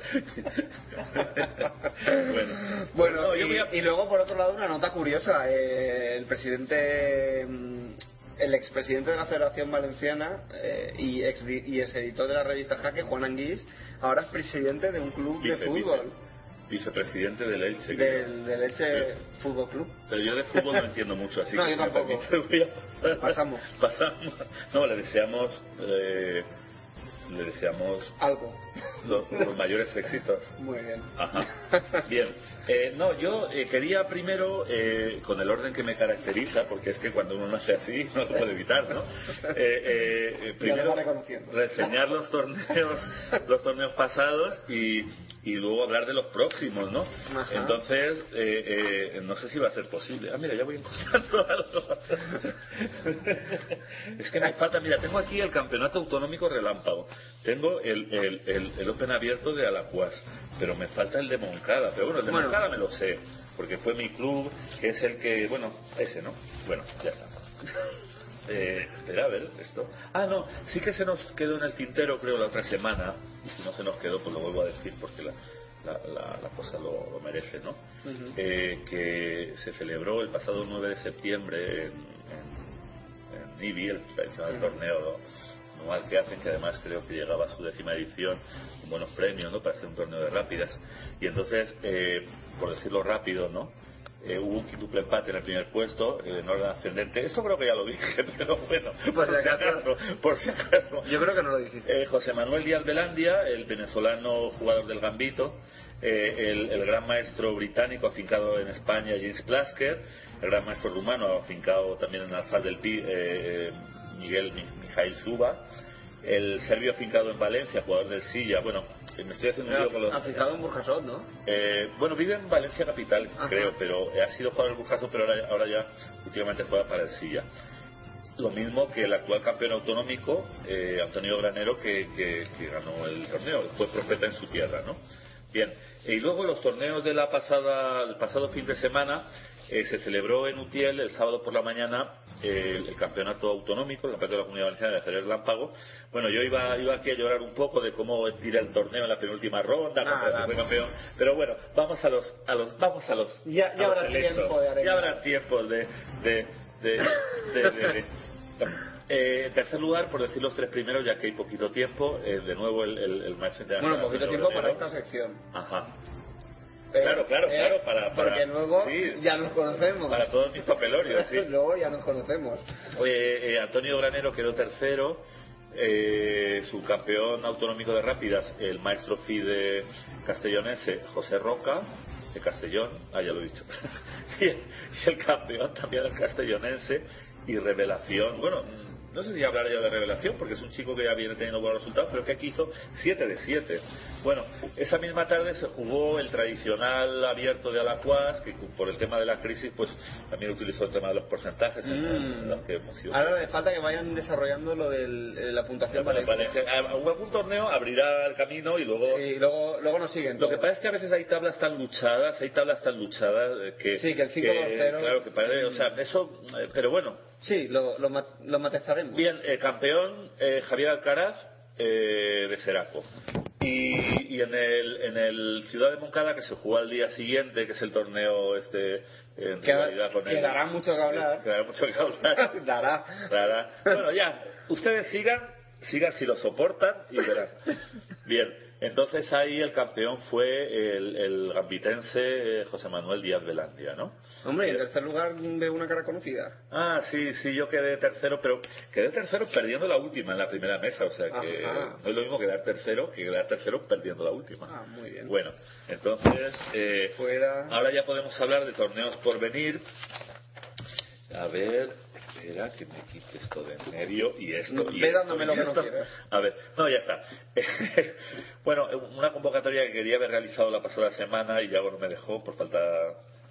bueno, Bueno, No, y, voy a- y luego por otro lado una nota curiosa. eh, el presidente, mm, el expresidente de la Federación Valenciana eh, y, ex, y ex editor de la revista Jaque, Juan Anguís, ahora es presidente de un club de fútbol, vicepresidente del Elche. del, del Elche Fútbol Club. Pero yo de fútbol no entiendo mucho, así No, que yo tampoco. voy a pasar. Pasamos. Pasamos. No, le deseamos, eh, le deseamos Algo. Los, los mayores éxitos. Muy bien. Ajá. [LAUGHS] Bien. Eh, no, yo eh, quería primero, eh, con el orden que me caracteriza, porque es que cuando uno nace así [LAUGHS] no lo puede evitar, ¿no? Eh, eh, eh, primero reseñar los torneos, los torneos pasados y, y luego hablar de los próximos, ¿no? Ajá. Entonces, eh, eh, no sé si va a ser posible. Ah, mira, ya voy encontrando [LAUGHS] algo. es que me falta, mira, tengo aquí el campeonato autonómico relámpago, tengo el, el, el, el Open abierto de Alacuas, pero me falta el de Moncada. Pero bueno, el de Bueno. Moncada me lo sé, porque fue mi club, que es el que, bueno, ese, ¿no? Bueno, ya está. [LAUGHS] Eh, espera, a ver, esto. Ah, no, sí que se nos quedó en el tintero, creo, la otra semana. Y si no se nos quedó, pues lo vuelvo a decir porque la, la, la- la cosa lo, lo merece, ¿no? Eh, que se celebró el pasado 9 de septiembre en, en, en IBI, el tradicional Ujú. torneo anual que hacen, que además creo que llegaba a su décima edición, con buenos premios, ¿no? Para hacer un torneo de rápidas. Y entonces, eh, por decirlo rápido, ¿no? Eh, hubo un quíntuple empate en el primer puesto, eh, en orden ascendente. Esto creo que ya lo dije, [LAUGHS] pero bueno, Por si acaso. por si acaso. Yo creo que no lo dijiste. Eh, José Manuel Díaz Belandia, el venezolano jugador del Gambito, eh, el, el gran maestro británico afincado en España, James Plasker, el gran maestro rumano afincado también en Alfaz del Pi, eh, Miguel Mi- Mijail Suba, el serbio afincado en Valencia, jugador del Silla, bueno, eh, me estoy haciendo un lío con los... Ha fijado en Burjasot, ¿no? Eh, bueno, vive en Valencia capital, Ajá. creo, pero ha sido jugador del Burjazo, pero ahora, ahora ya últimamente juega para el Silla. Lo mismo que el actual campeón autonómico, eh, Antonio Granero, que, que- que ganó el torneo, fue profeta en su tierra, ¿no? Bien, y luego los torneos de la pasada, el pasado fin de semana eh, se celebró en Utiel el sábado por la mañana eh, el campeonato autonómico, el campeonato de la Comunidad Valenciana de Ajedrez Lámpago. Bueno, yo iba, iba aquí a llorar un poco de cómo tiré el torneo en la penúltima ronda, Nada. primer campeón. Pero bueno, vamos a los, a los, vamos a los, Ya- ya a los habrá electos. tiempo de arreglar. Ya habrá tiempo de, de, de, de- [LAUGHS] Eh, en tercer lugar, por decir los tres primeros, ya que hay poquito tiempo, eh, de nuevo el, el, el maestro internacional. Bueno, poquito tiempo para esta sección. Ajá. Claro, claro, eh, claro, para- para- Porque luego sí. ya nos conocemos. Para todos mis papelorios, [LAUGHS] sí. luego ya nos conocemos. Eh, eh, Antonio Granero quedó tercero, eh, su campeón autonómico de rápidas, el maestro FIDE castellonense José Roca, de Castellón, ah, ya lo he dicho, y, [LAUGHS] el, y el campeón también del castellonense y revelación, bueno, no sé si hablar ya de revelación, porque es un chico que ya viene teniendo buenos resultados, pero que aquí hizo 7 de 7. Bueno, esa misma tarde se jugó el tradicional abierto de Alacuas, que por el tema de la crisis, pues también utilizó el tema de los porcentajes en, en los que hemos. Ahora me falta que vayan desarrollando lo de la puntuación vale. Ah, Algún torneo abrirá el camino y luego... Sí, luego, luego nos siguen. Lo que pasa es que a veces hay tablas tan luchadas, hay tablas tan luchadas eh, que... Sí, que el 5-2-0. Claro, que parece... O sea, eso... eh, Pero bueno, Sí, lo, lo, lo matizaremos. bien, eh, campeón eh, Javier Alcaraz eh, de Seraco. Y, y en, el, en el Ciudad de Moncada, que se jugó al día siguiente, que es el torneo este... En rivalidad con el- quedará mucho que hablar. Sí, quedará mucho que hablar. [LAUGHS] Dará. Rara. Bueno, ya, ustedes sigan, sigan si lo soportan y verán. [LAUGHS] Bien, entonces ahí el campeón fue el, el gambitense eh, José Manuel Díaz Velandia, ¿no? Hombre, en tercer lugar de una cara conocida. Ah, sí, sí, yo quedé tercero, pero quedé tercero perdiendo la última en la primera mesa, o sea que Ajá. no es lo mismo quedar tercero que quedar tercero perdiendo la última. Ah, muy bien. Bueno, entonces, eh, Fuera. ahora ya podemos hablar de torneos por venir. A ver, espera que me quite esto de en medio y esto. y Ve dándome lo que no quieras. A ver, no, ya está. [LAUGHS] bueno, una convocatoria que quería haber realizado la pasada semana y ya no me dejó por falta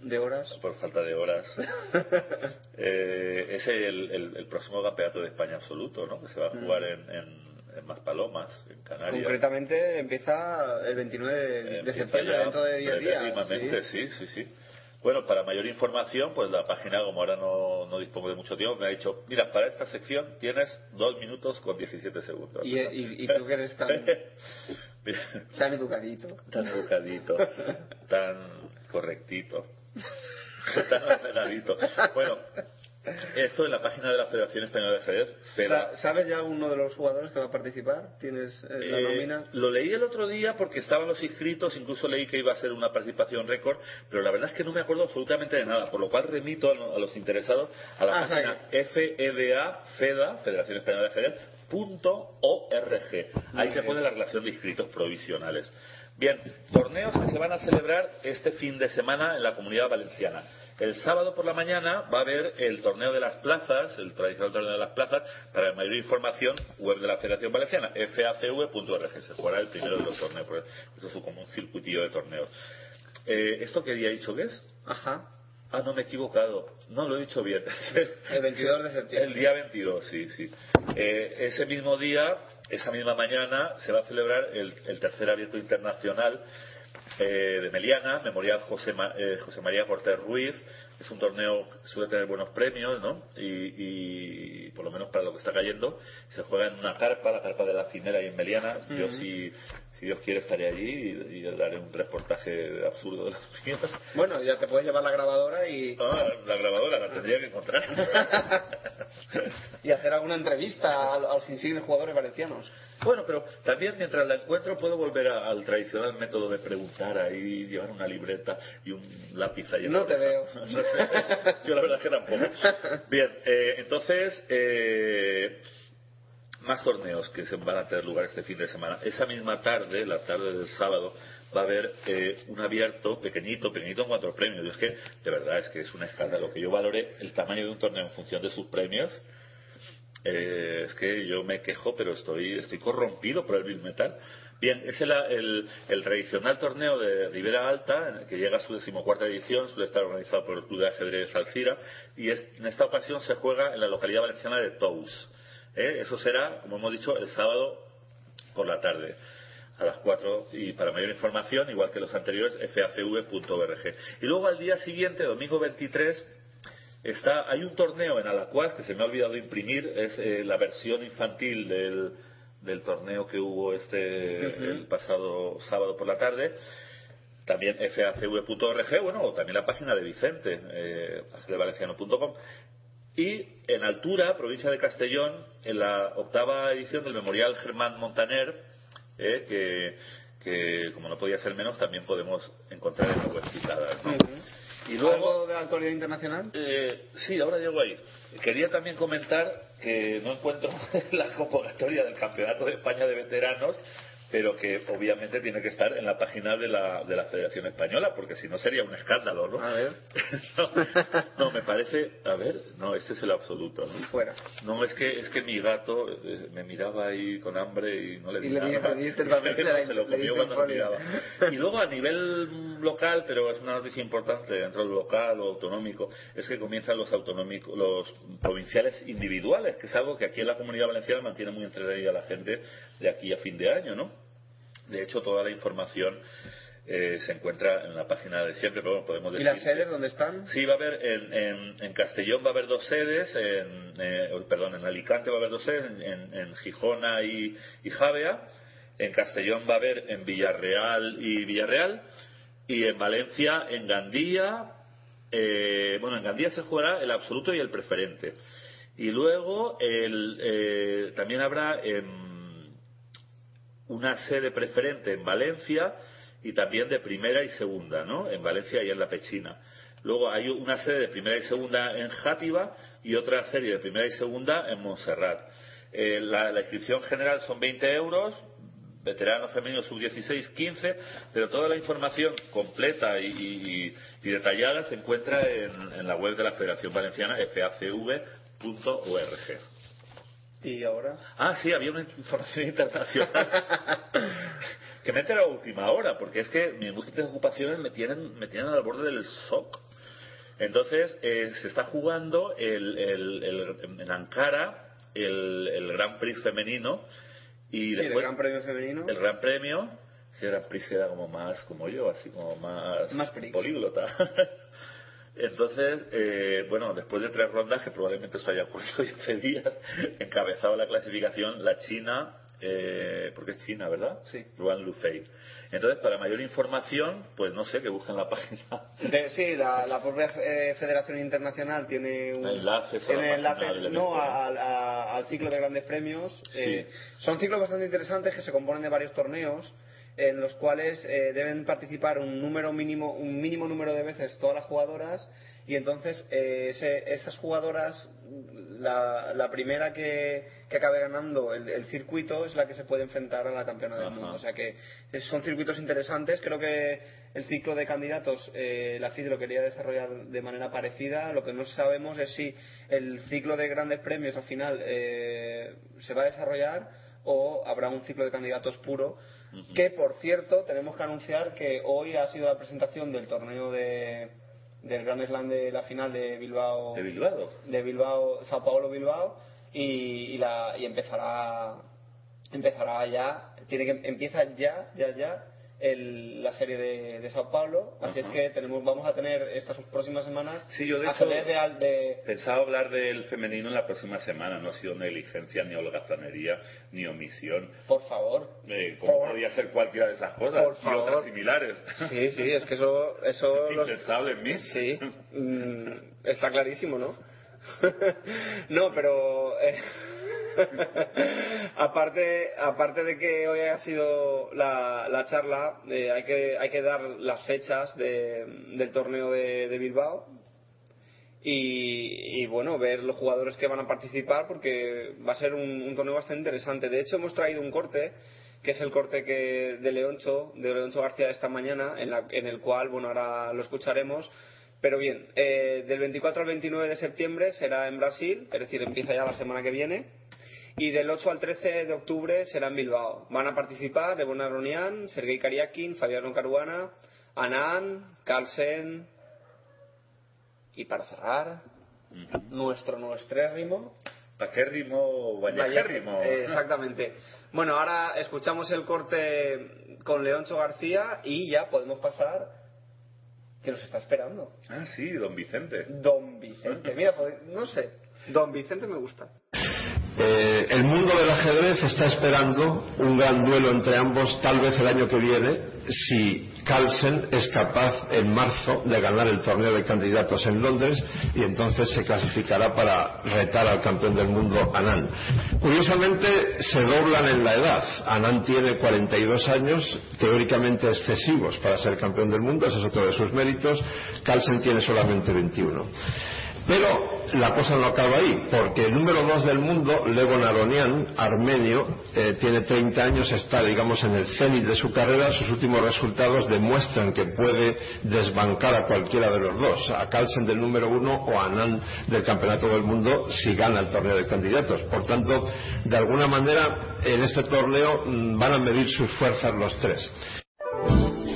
De horas. por falta de horas. [LAUGHS] Eh, es el, el- el próximo campeonato de España absoluto, ¿no? Que se va a jugar en, en, en Maspalomas, en Canarias. Concretamente empieza el 29 de, Eh, de septiembre, dentro de 10 días. sí. sí, sí, sí. Bueno, para mayor información, pues la página, como ahora no, no dispongo de mucho tiempo, me ha dicho, mira, para esta sección tienes 2 minutos con 17 segundos. Y, y- y tú que eres tan, [LAUGHS] tan educadito. tan educadito, tan correctito, [LAUGHS] tan ordenadito. Bueno, esto en la página de la Federación Española de Ajedrez, ¿Sabes ya uno de los jugadores que va a participar? ¿Tienes eh, la Eh, nómina? lo leí el otro día porque estaban los inscritos, incluso leí que iba a ser una participación récord, pero la verdad es que no me acuerdo absolutamente de nada, por lo cual remito a, lo- a los interesados a la Ah, página FEDA, FEDA, Federación Española de Ajedrez, punto .org. Ahí se pone la relación de inscritos provisionales. Bien, torneos que se van a celebrar este fin de semana en la comunidad valenciana. El sábado por la mañana va a haber el torneo de las plazas, el tradicional torneo de las plazas. Para mayor información, web de la Federación Valenciana, facv.org. Se jugará el primero de los torneos, porque eso es como un circuitillo de torneos. Eh, ¿Esto qué día he dicho que es? Ajá. Ah, no me he equivocado. No, lo he dicho bien. [LAUGHS] El 22 de septiembre. El día 22, sí, sí. Eh, ese mismo día, esa misma mañana, se va a celebrar el, el tercer abierto internacional eh, de Meliana, Memorial José, Ma- eh, José María Cortés Ruiz. Es un torneo que suele tener buenos premios, ¿no? Y, y por lo menos para lo que está cayendo, se juega en una carpa, la carpa de la Finera y en Meliana. Yo, si, si Dios quiere, estaré allí y, y daré un reportaje absurdo de las mías. [LAUGHS] Bueno, ya te puedes llevar la grabadora y, Ah, la grabadora la tendría que encontrar. [LAUGHS] y hacer alguna entrevista a, a los insignes jugadores valencianos. Bueno, pero también mientras la encuentro puedo volver a- al tradicional método de preguntar ahí, llevar una libreta y un lápiz ahí. No te veo. [LAUGHS] Yo la verdad es que tampoco. Bien, eh, entonces, eh, más torneos que se van a tener lugar este fin de semana. Esa misma tarde, la tarde del sábado, va a haber eh, un abierto pequeñito, pequeñito en cuanto a premios. Y es que, de verdad, es que es un escándalo que yo valore el tamaño de un torneo en función de sus premios. Eh, es que yo me quejo, pero estoy, estoy corrompido por el Bill Metal. Bien, es el, el- el tradicional torneo de Ribera Alta, que llega a su decimocuarta edición, suele estar organizado por el Club de Ajedrez Alcira, y es- en esta ocasión se juega en la localidad valenciana de Tous. ¿eh? Eso será, como hemos dicho, el sábado por la tarde. a las 4 y para mayor información, igual que los anteriores, facv.org. Y luego al día siguiente, domingo 23, está, hay un torneo en Alacuas que se me ha olvidado imprimir, es eh, la versión infantil del, del torneo que hubo este el pasado sábado por la tarde. También facv.org, bueno, o también la página de Vicente, eh, de valenciano.com. Y en Altura, provincia de Castellón, en la octava edición del Memorial Germán Montaner, eh, que, que, como no podía ser menos, también podemos encontrar en la web citada. ¿no? Y luego, ¿Algo de actualidad internacional? eh, sí, ahora llego ahí. Quería también comentar que no encuentro [LAUGHS] la convocatoria del Campeonato de España de Veteranos, pero que obviamente tiene que estar en la página de la, de la Federación Española, porque si no sería un escándalo, ¿no? A ver. [LAUGHS] no, no, me parece. A ver, no, este es el absoluto, ¿no? Fuera. No, es que es que mi gato eh, me miraba ahí con hambre y no le di nada. [LAUGHS] se lo comió cuando me miraba. Y luego a nivel local, pero es una noticia importante dentro del local o autonómico, es que comienzan los autonómicos, los provinciales individuales, que es algo que aquí en la Comunidad Valenciana mantiene muy entretenida a la gente de aquí a fin de año, ¿no? De hecho, toda la información eh, se encuentra en la página de siempre, pero bueno, podemos ¿Y decir las sedes dónde están? Sí, va a haber en, en, en Castellón va a haber dos sedes, en, eh, perdón, en Alicante va a haber dos sedes, en, en- en Gijona y, y Javea. En Castellón va a haber en Villarreal y Villarreal. Y en Valencia, en Gandía. eh, bueno, en Gandía se jugará el absoluto y el preferente. Y luego el, eh, también habrá en una sede preferente en Valencia y también de primera y segunda, ¿no? En Valencia y en La Pechina. Luego hay una sede de primera y segunda en Játiva y otra serie de primera y segunda en Montserrat. Eh, la, inscripción general son 20 euros, veterano femenino sub-16, 15, pero toda la información completa y detallada se encuentra en, en la web de la Federación Valenciana, facv.org. ¿Y ahora? Ah, sí, había una información internacional [LAUGHS] que me he enterado a última hora, porque es que mis múltiples ocupaciones me tienen, me tienen al borde del shock. Entonces, eh, se está jugando el, el- el- en Ankara el, el Gran Prix femenino y Sí, el después Gran Premio Femenino. el Gran Premio, que el Gran Prix era como más como yo, así como más, Más políglota. Entonces, eh, bueno, después de tres rondas, que probablemente eso haya ocurrido [LAUGHS] ya hace días, encabezaba la clasificación la China, eh, porque es China, ¿verdad? Sí. Luan Lufei. Entonces, para mayor información, pues no sé, que busquen la [LAUGHS] página. De- sí, la, la propia eh, Federación Internacional tiene un, Enlaces tiene no, a- al ciclo de grandes premios. Sí. Eh, son ciclos bastante interesantes que se componen de varios torneos en los cuales eh, deben participar un número mínimo un mínimo número de veces todas las jugadoras y entonces eh, ese- esas jugadoras la, la primera que, que acabe ganando el, el circuito es la que se puede enfrentar a la campeona del Ajá. mundo. O sea que eh, son circuitos interesantes. Creo que el ciclo de candidatos eh, la FID lo quería desarrollar de manera parecida. Lo que no sabemos es si el ciclo de grandes premios al final eh, se va a desarrollar o habrá un ciclo de candidatos puro que por cierto tenemos que anunciar que hoy ha sido la presentación del torneo de del Grand Slam de la final de Bilbao. De Bilbao. de Bilbao Sao Paulo Bilbao. Y, y la y empezará empezará ya. Tiene que empieza ya ya ya el- la serie de, de Sao Paulo así es que tenemos vamos a tener estas próximas semanas Sí, yo de hecho- ajedrez de, al- de- Pensaba hablar del femenino en la próxima semana, no ha sido negligencia, ni holgazanería, ni omisión. por favor Eh, como ser cualquiera de esas cosas Por y favor. otras similares. sí sí es que eso eso [LAUGHS] los- Impensable en mí. Sí, mm, está clarísimo, ¿no? [LAUGHS] no, pero eh, [LAUGHS] aparte, aparte de que hoy ha sido la, la charla, eh, hay, que, hay que dar las fechas de- del torneo de, Bilbao y, bueno, ver los jugadores que van a participar porque va a ser un, torneo bastante interesante. De hecho, hemos traído un corte que es el corte que de Leoncho, de Leoncho García esta mañana, en, la- en el cual, bueno, ahora lo escucharemos. Pero bien, eh, del 24 al 29 de septiembre será en Brasil, es decir, empieza ya la semana que viene. Y del 8 al 13 de octubre será en Bilbao. Van a participar Ebona Ronian, Sergei Kariakin, Fabiano Caruana, Anán, Carlsen. Y para cerrar, nuestro nuestrérrimo Paquérrimo vallejérrimo. eh, exactamente. Bueno, ahora escuchamos el corte con Leoncho García y ya podemos pasar que nos está esperando. Ah, sí, don Vicente. Don Vicente. Mira, pues, no sé. Don Vicente me gusta. Eh, el mundo del ajedrez está esperando un gran duelo entre ambos, tal vez el año que viene, si Carlsen es capaz en marzo de ganar el torneo de candidatos en Londres y entonces se clasificará para retar al campeón del mundo Anand. Curiosamente se doblan en la edad. Anand tiene 42 años, teóricamente excesivos para ser campeón del mundo, ese es otro de sus méritos. Carlsen tiene solamente 21. Pero la cosa no acaba ahí, porque el número dos del mundo, Levon Aronian, armenio, eh, tiene 30 años, está, digamos, en el cenit de su carrera. Sus últimos resultados demuestran que puede desbancar a cualquiera de los dos, a Carlsen del número uno o a Anand del campeonato del mundo si gana el torneo de candidatos. Por tanto, de alguna manera, en este torneo mm, van a medir sus fuerzas los tres.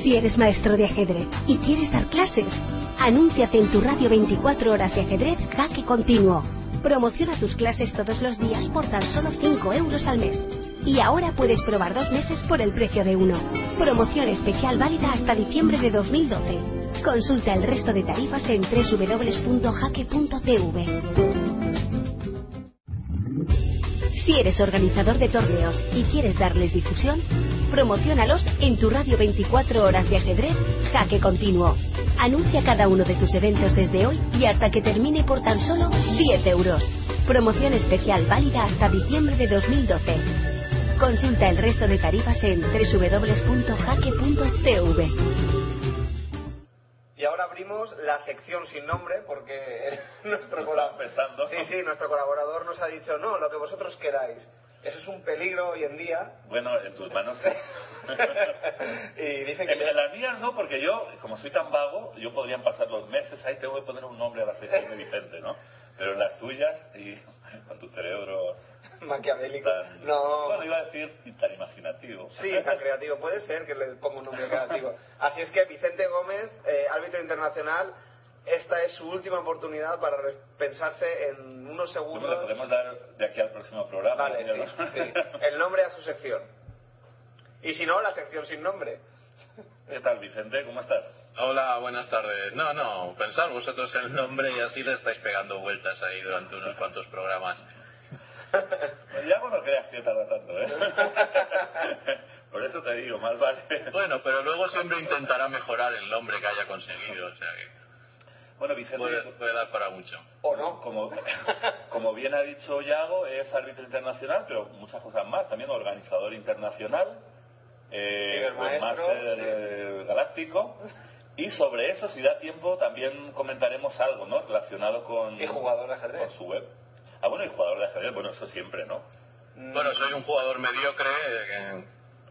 Si eres maestro de ajedrez y quieres dar clases, anúnciate en tu radio 24 horas de ajedrez Jaque Continuo. Promociona tus clases todos los días por tan solo 5 euros al mes. Y ahora puedes probar dos meses por el precio de uno. Promoción especial válida hasta diciembre de 2012. Consulta el resto de tarifas en www.jaque.tv. Si eres organizador de torneos y quieres darles difusión, promocionalos en tu radio 24 horas de ajedrez Jaque Continuo. Anuncia cada uno de tus eventos desde hoy y hasta que termine por tan solo 10 euros. Promoción especial válida hasta diciembre de 2012. Consulta el resto de tarifas en www.jaque.tv. Y ahora abrimos la sección sin nombre porque [LAUGHS] nuestro, Lo colab- estaba pensando. sí, sí, nuestro colaborador nos ha dicho, no, lo que vosotros queráis. Eso es un peligro hoy en día. Bueno, en tus manos sí. [LAUGHS] y dice que... En, en las mías no, porque yo, como soy tan vago, yo podrían pasar los meses, ahí tengo que poner un nombre a la sección de Vicente, ¿no? Pero en las tuyas, y [LAUGHS] con tu cerebro Maquiavélico. tan... No. Bueno, iba a decir tan imaginativo. Sí, tan creativo. Puede ser que le ponga un nombre creativo. Así es que Vicente Gómez, eh, árbitro internacional, esta es su última oportunidad para pensarse en unos Bueno, le segundos. podemos dar de aquí al próximo programa. Vale, sí, lo- sí. El nombre a su sección. Y si no, la sección sin nombre. ¿Qué tal, Vicente? ¿Cómo estás? Hola, buenas tardes. No, no, pensad vosotros el nombre y así le estáis pegando vueltas ahí durante unos cuantos programas. Pues ya no creas que tarda tanto, ¿eh? [LAUGHS] Por eso te digo, más vale. Bueno, pero luego siempre intentará mejorar el nombre que haya conseguido, o sea que Bueno, Vicente, puede, puede dar para mucho. ¿O no? como, como bien ha dicho Yago, es árbitro internacional, pero muchas cosas más. También organizador internacional, eh, Cibermaestro, webmaster, sí. eh, galáctico. Y sobre eso, si da tiempo, también comentaremos algo, ¿no? Relacionado con, Y jugador de con ajedrez. su web. Ah, bueno, y jugador de ajedrez, bueno, eso siempre, ¿no? Bueno, soy un jugador mediocre, eh,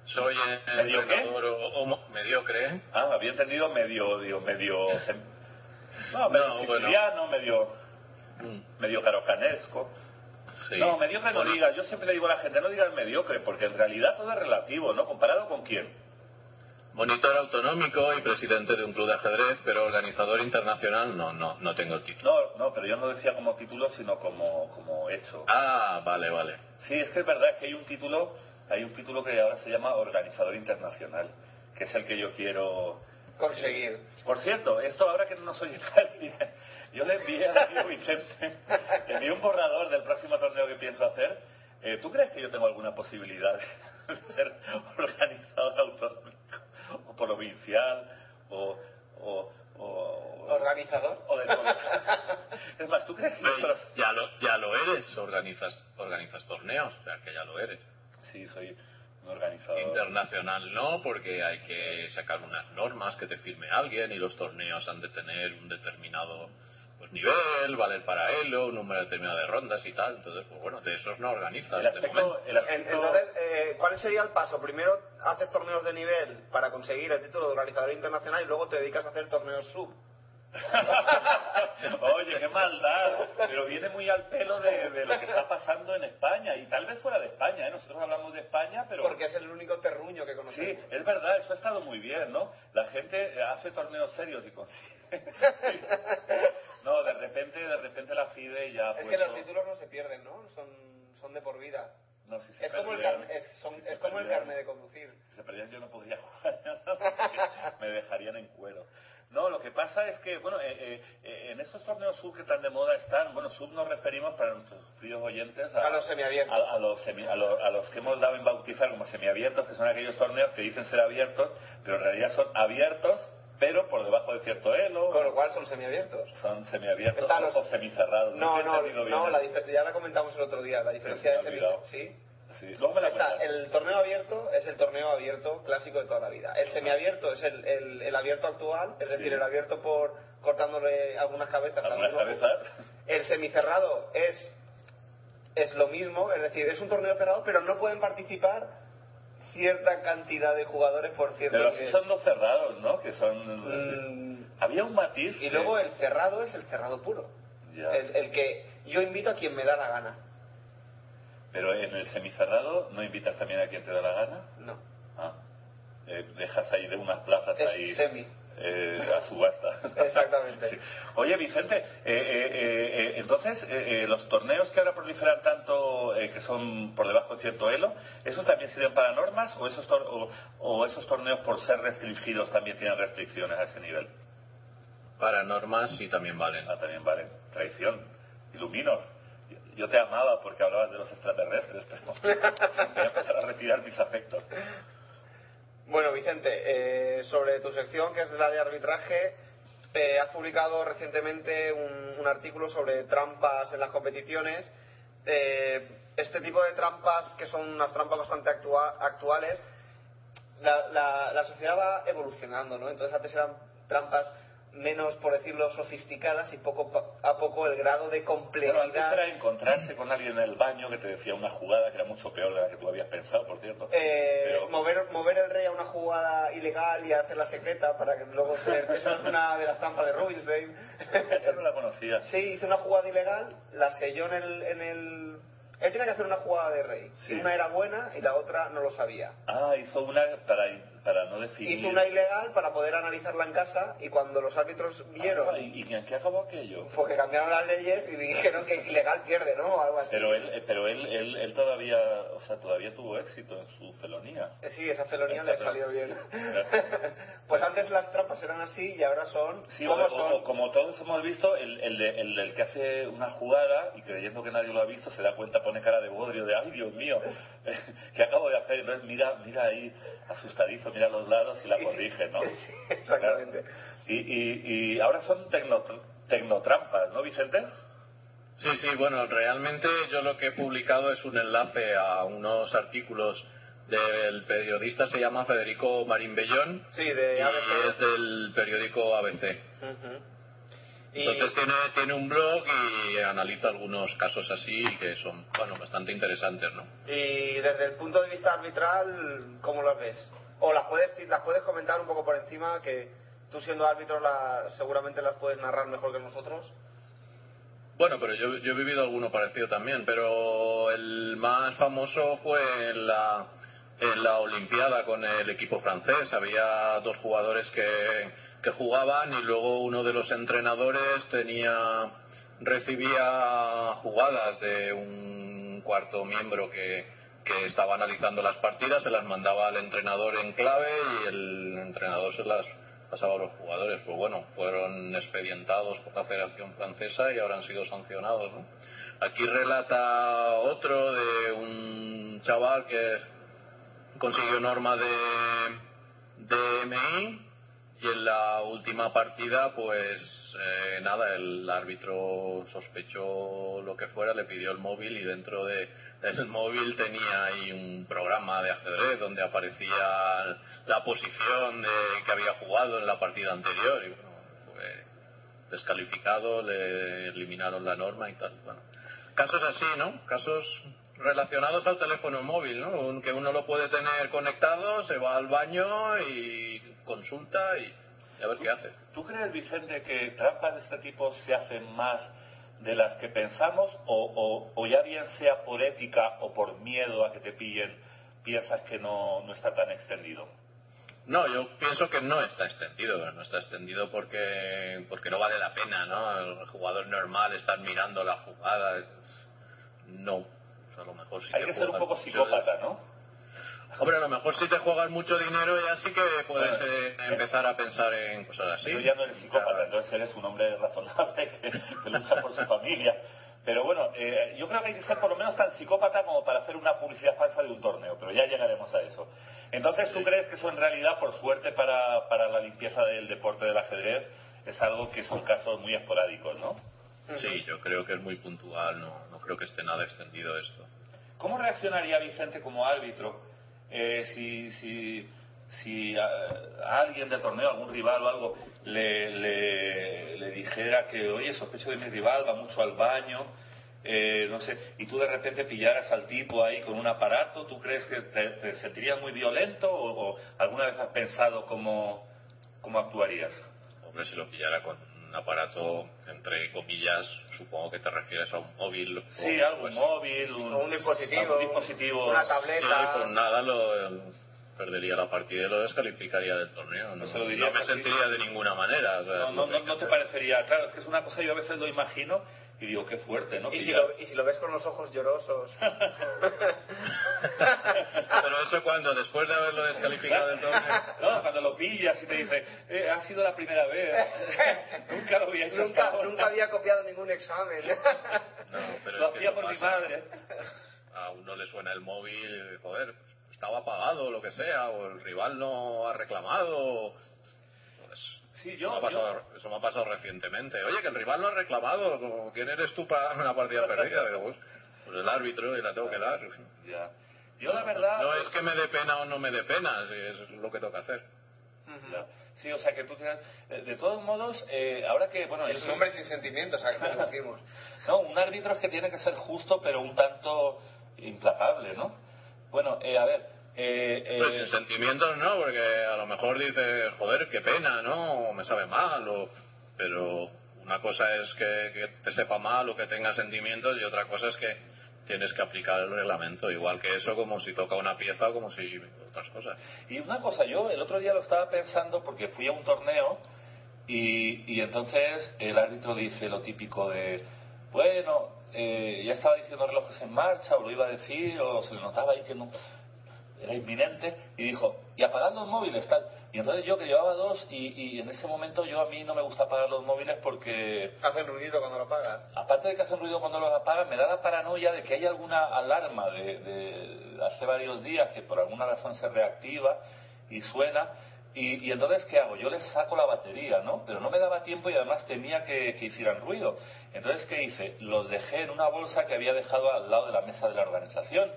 soy ¿Medio qué? entrenador o- o- mediocre. Ah, había entendido medio, digo, medio... [LAUGHS] No, medio No, bueno. siciliano, medio, Mm, medio carocanesco. Sí. No, mediocre no Bueno, digas. Yo siempre le digo a la gente, no digas mediocre, porque en realidad todo es relativo, ¿no? ¿Comparado con quién? Monitor autonómico y presidente de un club de ajedrez, pero organizador internacional no, no, no tengo título. No, no, pero yo no decía como título, sino como, como hecho. Ah, vale, vale. Sí, es que es verdad que hay un título, hay un título que ahora se llama organizador internacional, que es el que yo quiero... Conseguir. Por cierto, esto ahora que no soy nadie, [LAUGHS] yo le envié a amigo Vicente, [LAUGHS] le envié un borrador del próximo torneo que pienso hacer. Eh, ¿Tú crees que yo tengo alguna posibilidad [LAUGHS] de ser organizador autonómico o provincial o... o, o ¿Organizador? o de todo? [LAUGHS] Es más, ¿tú crees que ya lo, ya lo eres, organizas, organizas torneos, o sea que ya lo eres. Sí, soy un organizador. Internacional no, porque hay que sacar unas normas que te firme alguien y los torneos han de tener un determinado pues, nivel, valer para elo, un número determinado de rondas y tal. Entonces, pues bueno, de esos no organizas El de aspecto, el aspecto- Entonces, eh, ¿cuál sería el paso? Primero haces torneos de nivel para conseguir el título de organizador internacional y luego te dedicas a hacer torneos sub. [LAUGHS] Oye, qué maldad. Pero viene muy al pelo de, de lo que está pasando en España y tal vez fuera de España. ¿eh? Nosotros hablamos de España, pero Porque es el único terruño que sí, conocemos. es verdad, eso ha estado muy bien, ¿no? La gente hace torneos serios y consigue. [LAUGHS] No, de repente, de repente la FIDE ya Es que puesto- los títulos no se pierden, ¿no? Son, son de por vida. No, si se Es como, el carne, es, son- si se es como el carne de conducir. Si se perdían yo no podría [LAUGHS] jugar me dejarían en cuero. No, lo que pasa es que, bueno, eh, eh, eh, en estos torneos sub que tan de moda están, bueno, sub nos referimos para nuestros fríos oyentes A los semiabiertos. A, a los semi- a, lo- a los que hemos dado en bautizar como semiabiertos, que son aquellos torneos que dicen ser abiertos, pero en realidad son abiertos, pero por debajo de cierto elo. Con lo cual son semiabiertos. Son semiabiertos Están los- o semicerrados. No, no, bien. no, la ya la comentamos el otro día, la diferencia Pero de se me ha semi... olvidado. Sí. Sí, luego me la Está, el torneo abierto es el torneo abierto clásico de toda la vida. El semiabierto es el, el, el abierto actual, es Sí. decir, el abierto por cortándole algunas cabezas. Algunas cabezas. El semicerrado es, es lo mismo, es decir, es un torneo cerrado, pero no pueden participar cierta cantidad de jugadores por cierto Pero nivel. son los cerrados, ¿no? Que son... Mm, Había un matiz. y que- luego el cerrado es el cerrado puro. Ya. El, el que yo invito a quien me da la gana. Pero en el semicerrado, ¿no invitas también a quien te da la gana? No. Ah. Eh, dejas ahí de unas plazas Es ahí semi. Eh, a subasta. Exactamente. Sí. Oye, Vicente, eh, eh, eh, eh, entonces, eh, eh, los torneos que ahora proliferan tanto, eh, que son por debajo de cierto elo, ¿esos también sirven para normas o esos, tor- o, o esos torneos por ser restringidos también tienen restricciones a ese nivel? Para normas sí también valen. Ah, también vale. Traición. Iluminos. Yo- Yo te amaba porque hablabas de los extraterrestres, pero [LAUGHS] voy a empezar a retirar mis afectos. Bueno, Vicente, eh, sobre tu sección, que es la de arbitraje, eh, has publicado recientemente un, artículo sobre trampas en las competiciones. Eh, este tipo de trampas, que son unas trampas bastante actua- actuales, la, la- la sociedad va evolucionando, ¿no? Entonces antes eran trampas menos, por decirlo, sofisticadas y poco a poco el grado de Pero antes complejidad era encontrarse con alguien en el baño que te decía una jugada que era mucho peor de la que tú habías pensado, por cierto. Eh, Pero- mover, mover el rey a una jugada ilegal y hacerla secreta para que luego ser... [LAUGHS] Esa es una de las trampas de Rubinstein. Esa no la conocía. sí, hizo una jugada ilegal, la selló en el... En el... Él tenía que hacer una jugada de rey. Sí. Una era buena y la otra no lo sabía. Ah, hizo una para, para no definir. Hizo una ilegal para poder analizarla en casa y cuando los árbitros vieron... Ah, ¿Y, y en qué acabó aquello? Porque cambiaron las leyes y dijeron que ilegal pierde, ¿no? O algo así. Pero él, eh, pero él, él, él todavía, o sea, todavía tuvo éxito en su felonía. Eh, Sí, esa felonía Esa le salió bien. [LAUGHS] Pues antes las trampas eran así y ahora son... Sí, o, ¿Cómo o- son? o como todos hemos visto, el, el, de- el del que hace una jugada y creyendo que nadie lo ha visto se da cuenta, pone cara de bodrio, de ay Dios mío, [LAUGHS] ¿qué acabo de hacer? Entonces mira, mira ahí asustadizo, mira a los lados y la corrige, ¿no? [LAUGHS] sí, exactamente. Y, y, y ahora son tecno, tecnotrampas, ¿no, Vicente? Sí, sí, bueno, realmente yo lo que he publicado es un enlace a unos artículos del periodista, se llama Federico Marín Bellón, Sí, y de es ABC. del periódico ABC. Entonces tiene, tiene un blog y analiza algunos casos así que son, bueno, bastante interesantes, ¿no? y desde el punto de vista arbitral, ¿cómo las ves? O las puedes, las puedes comentar un poco por encima, que tú siendo árbitro la- seguramente las puedes narrar mejor que nosotros. Bueno, pero yo, yo he vivido alguno parecido también, pero el más famoso fue en la, en la Olimpiada con el equipo francés. Había dos jugadores que, que jugaban y luego uno de los entrenadores tenía recibía jugadas de un cuarto miembro que, que estaba analizando las partidas, se las mandaba al entrenador en clave y el entrenador se las pasaba a los jugadores. Pues bueno, fueron expedientados por la Federación Francesa y ahora han sido sancionados. Aquí relata otro de un chaval que consiguió norma de, de MI y en la última partida pues eh, nada el árbitro sospechó lo que fuera le pidió el móvil y dentro de, del [LAUGHS] móvil tenía ahí un programa de ajedrez donde aparecía la posición de que había jugado en la partida anterior y bueno fue descalificado le eliminaron la norma y tal. Bueno casos así no casos relacionados al teléfono móvil, ¿no? Que uno lo puede tener conectado, se va al baño y consulta y, y a ver qué hace. ¿Tú crees, Vicente, que trampas de este tipo se hacen más de las que pensamos o, o- o ya bien sea por ética o por miedo a que te pillen, piensas que no, no está tan extendido? No, yo pienso que no está extendido, no está extendido porque porque no vale la pena, ¿no? El jugador normal estar mirando la jugada, no. Pues a lo mejor sí Hay que ser un poco psicópata, ¿no? Hombre, a lo mejor si te juegas mucho dinero ya sí que puedes Bueno, eh, empezar a pensar en cosas así. Tú ya no eres psicópata, entonces eres un hombre razonable [LAUGHS] que, que lucha por su familia. Pero bueno, eh, yo creo que hay que ser por lo menos tan psicópata como para hacer una publicidad falsa de un torneo, pero ya llegaremos a eso. Entonces, ¿tú crees que eso en realidad, por suerte para, para la limpieza del deporte del ajedrez, es algo que son casos muy esporádicos, ¿no? Sí, yo creo que es muy puntual, no, no creo que esté nada extendido esto. ¿Cómo reaccionaría Vicente como árbitro eh, si, si, si a, a alguien del torneo, algún rival o algo, le, le, le dijera que, oye, sospecho de mi rival, va mucho al baño, eh, no sé, y tú de repente pillaras al tipo ahí con un aparato, ¿tú crees que te, te sentirías muy violento o, o alguna vez has pensado cómo, cómo actuarías? Hombre, si lo pillara con un aparato, entre comillas, supongo que te refieres a un móvil. Sí, o- algo, un móvil, un, O un dispositivo, algún dispositivo. una Sí, tableta. pues nada, lo, perdería la partida y lo descalificaría del torneo. No, se lo no dirías me así, sentiría ¿no? de ninguna manera. o sea, No, no, no te parecería, claro, es que es una cosa, yo a veces lo imagino y digo, qué fuerte, ¿no? Y si, lo, y si lo ves con los ojos llorosos. [LAUGHS] Pero eso cuando, después de haberlo descalificado del torneo. No, cuando lo pillas y te dice, eh, ha sido la primera vez, [LAUGHS] nunca lo había hecho nunca, había copiado ningún examen. No, pero Lo es que hacía por mi madre. A uno le suena el móvil, joder, estaba apagado o lo que sea, o el rival no ha reclamado. Pues, Sí, eso, yo, me ha pasado, eso me ha pasado recientemente. Oye, que el rival no ha reclamado, como, ¿quién eres tú para una partida perdida? Digo, pues, pues el árbitro y la tengo que dar. [LAUGHS] Ya. Yo la verdad... No es que me dé pena o no me dé pena, si es lo que tengo que hacer. Sí, o sea que tú tienes... eh, De todos modos, eh, ahora que... Bueno, Es un hombre sin sentimientos, ¿a qué nos decimos? [LAUGHS] No, un árbitro es que tiene que ser justo, pero un tanto implacable, ¿no? Bueno, eh, a ver... Eh, eh, Pues sentimientos no, porque a lo mejor dices, joder, qué pena, ¿no? O me sabe mal, o... pero una cosa es que, que te sepa mal o que tenga sentimientos y otra cosa es que tienes que aplicar el reglamento, igual que eso, como si toca una pieza o como si otras cosas. Y una cosa, yo el otro día lo estaba pensando porque fui a un torneo y, y entonces el árbitro dice lo típico de, bueno, eh, ya estaba diciendo relojes en marcha o lo iba a decir o se le notaba ahí que no era inminente y dijo, y apagad los móviles, tal. Y entonces yo que llevaba dos y, y en ese momento yo a mí no me gusta apagar los móviles porque Hacen ruido cuando lo pagas. aparte de que hacen ruido cuando los apagan, me da la paranoia de que hay alguna alarma de, de hace varios días que por alguna razón se reactiva y suena. Y, y entonces, ¿qué hago? Yo les saco la batería, ¿no? Pero no me daba tiempo y además temía que, que hicieran ruido. Entonces, ¿qué hice? Los dejé en una bolsa que había dejado al lado de la mesa de la organización.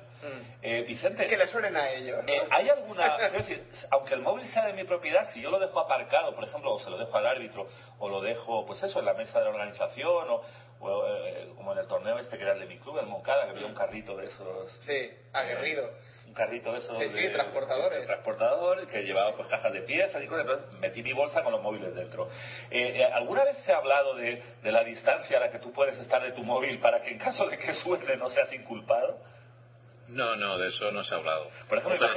Eh, Vicente, Que le suenen a ellos. ¿no? eh, ¿Hay alguna, quiero decir, aunque el móvil sea de mi propiedad, si yo lo dejo aparcado, por ejemplo, o se lo dejo al árbitro, o lo dejo, pues eso, en la mesa de la organización, o, o, eh, como en el torneo este que era el de mi club, el Moncada, que había un carrito de esos, Sí, aguerrido. un carrito de esos Sí, sí, de- transportadores. de transportador que llevaba pues cajas de piezas y cosas, entonces metí mi bolsa con los móviles dentro. Eh, eh, ¿Alguna vez se ha hablado de, de la distancia a la que tú puedes estar de tu móvil para que en caso de que suene no seas inculpado? No, no, de eso no se ha hablado. Por ejemplo,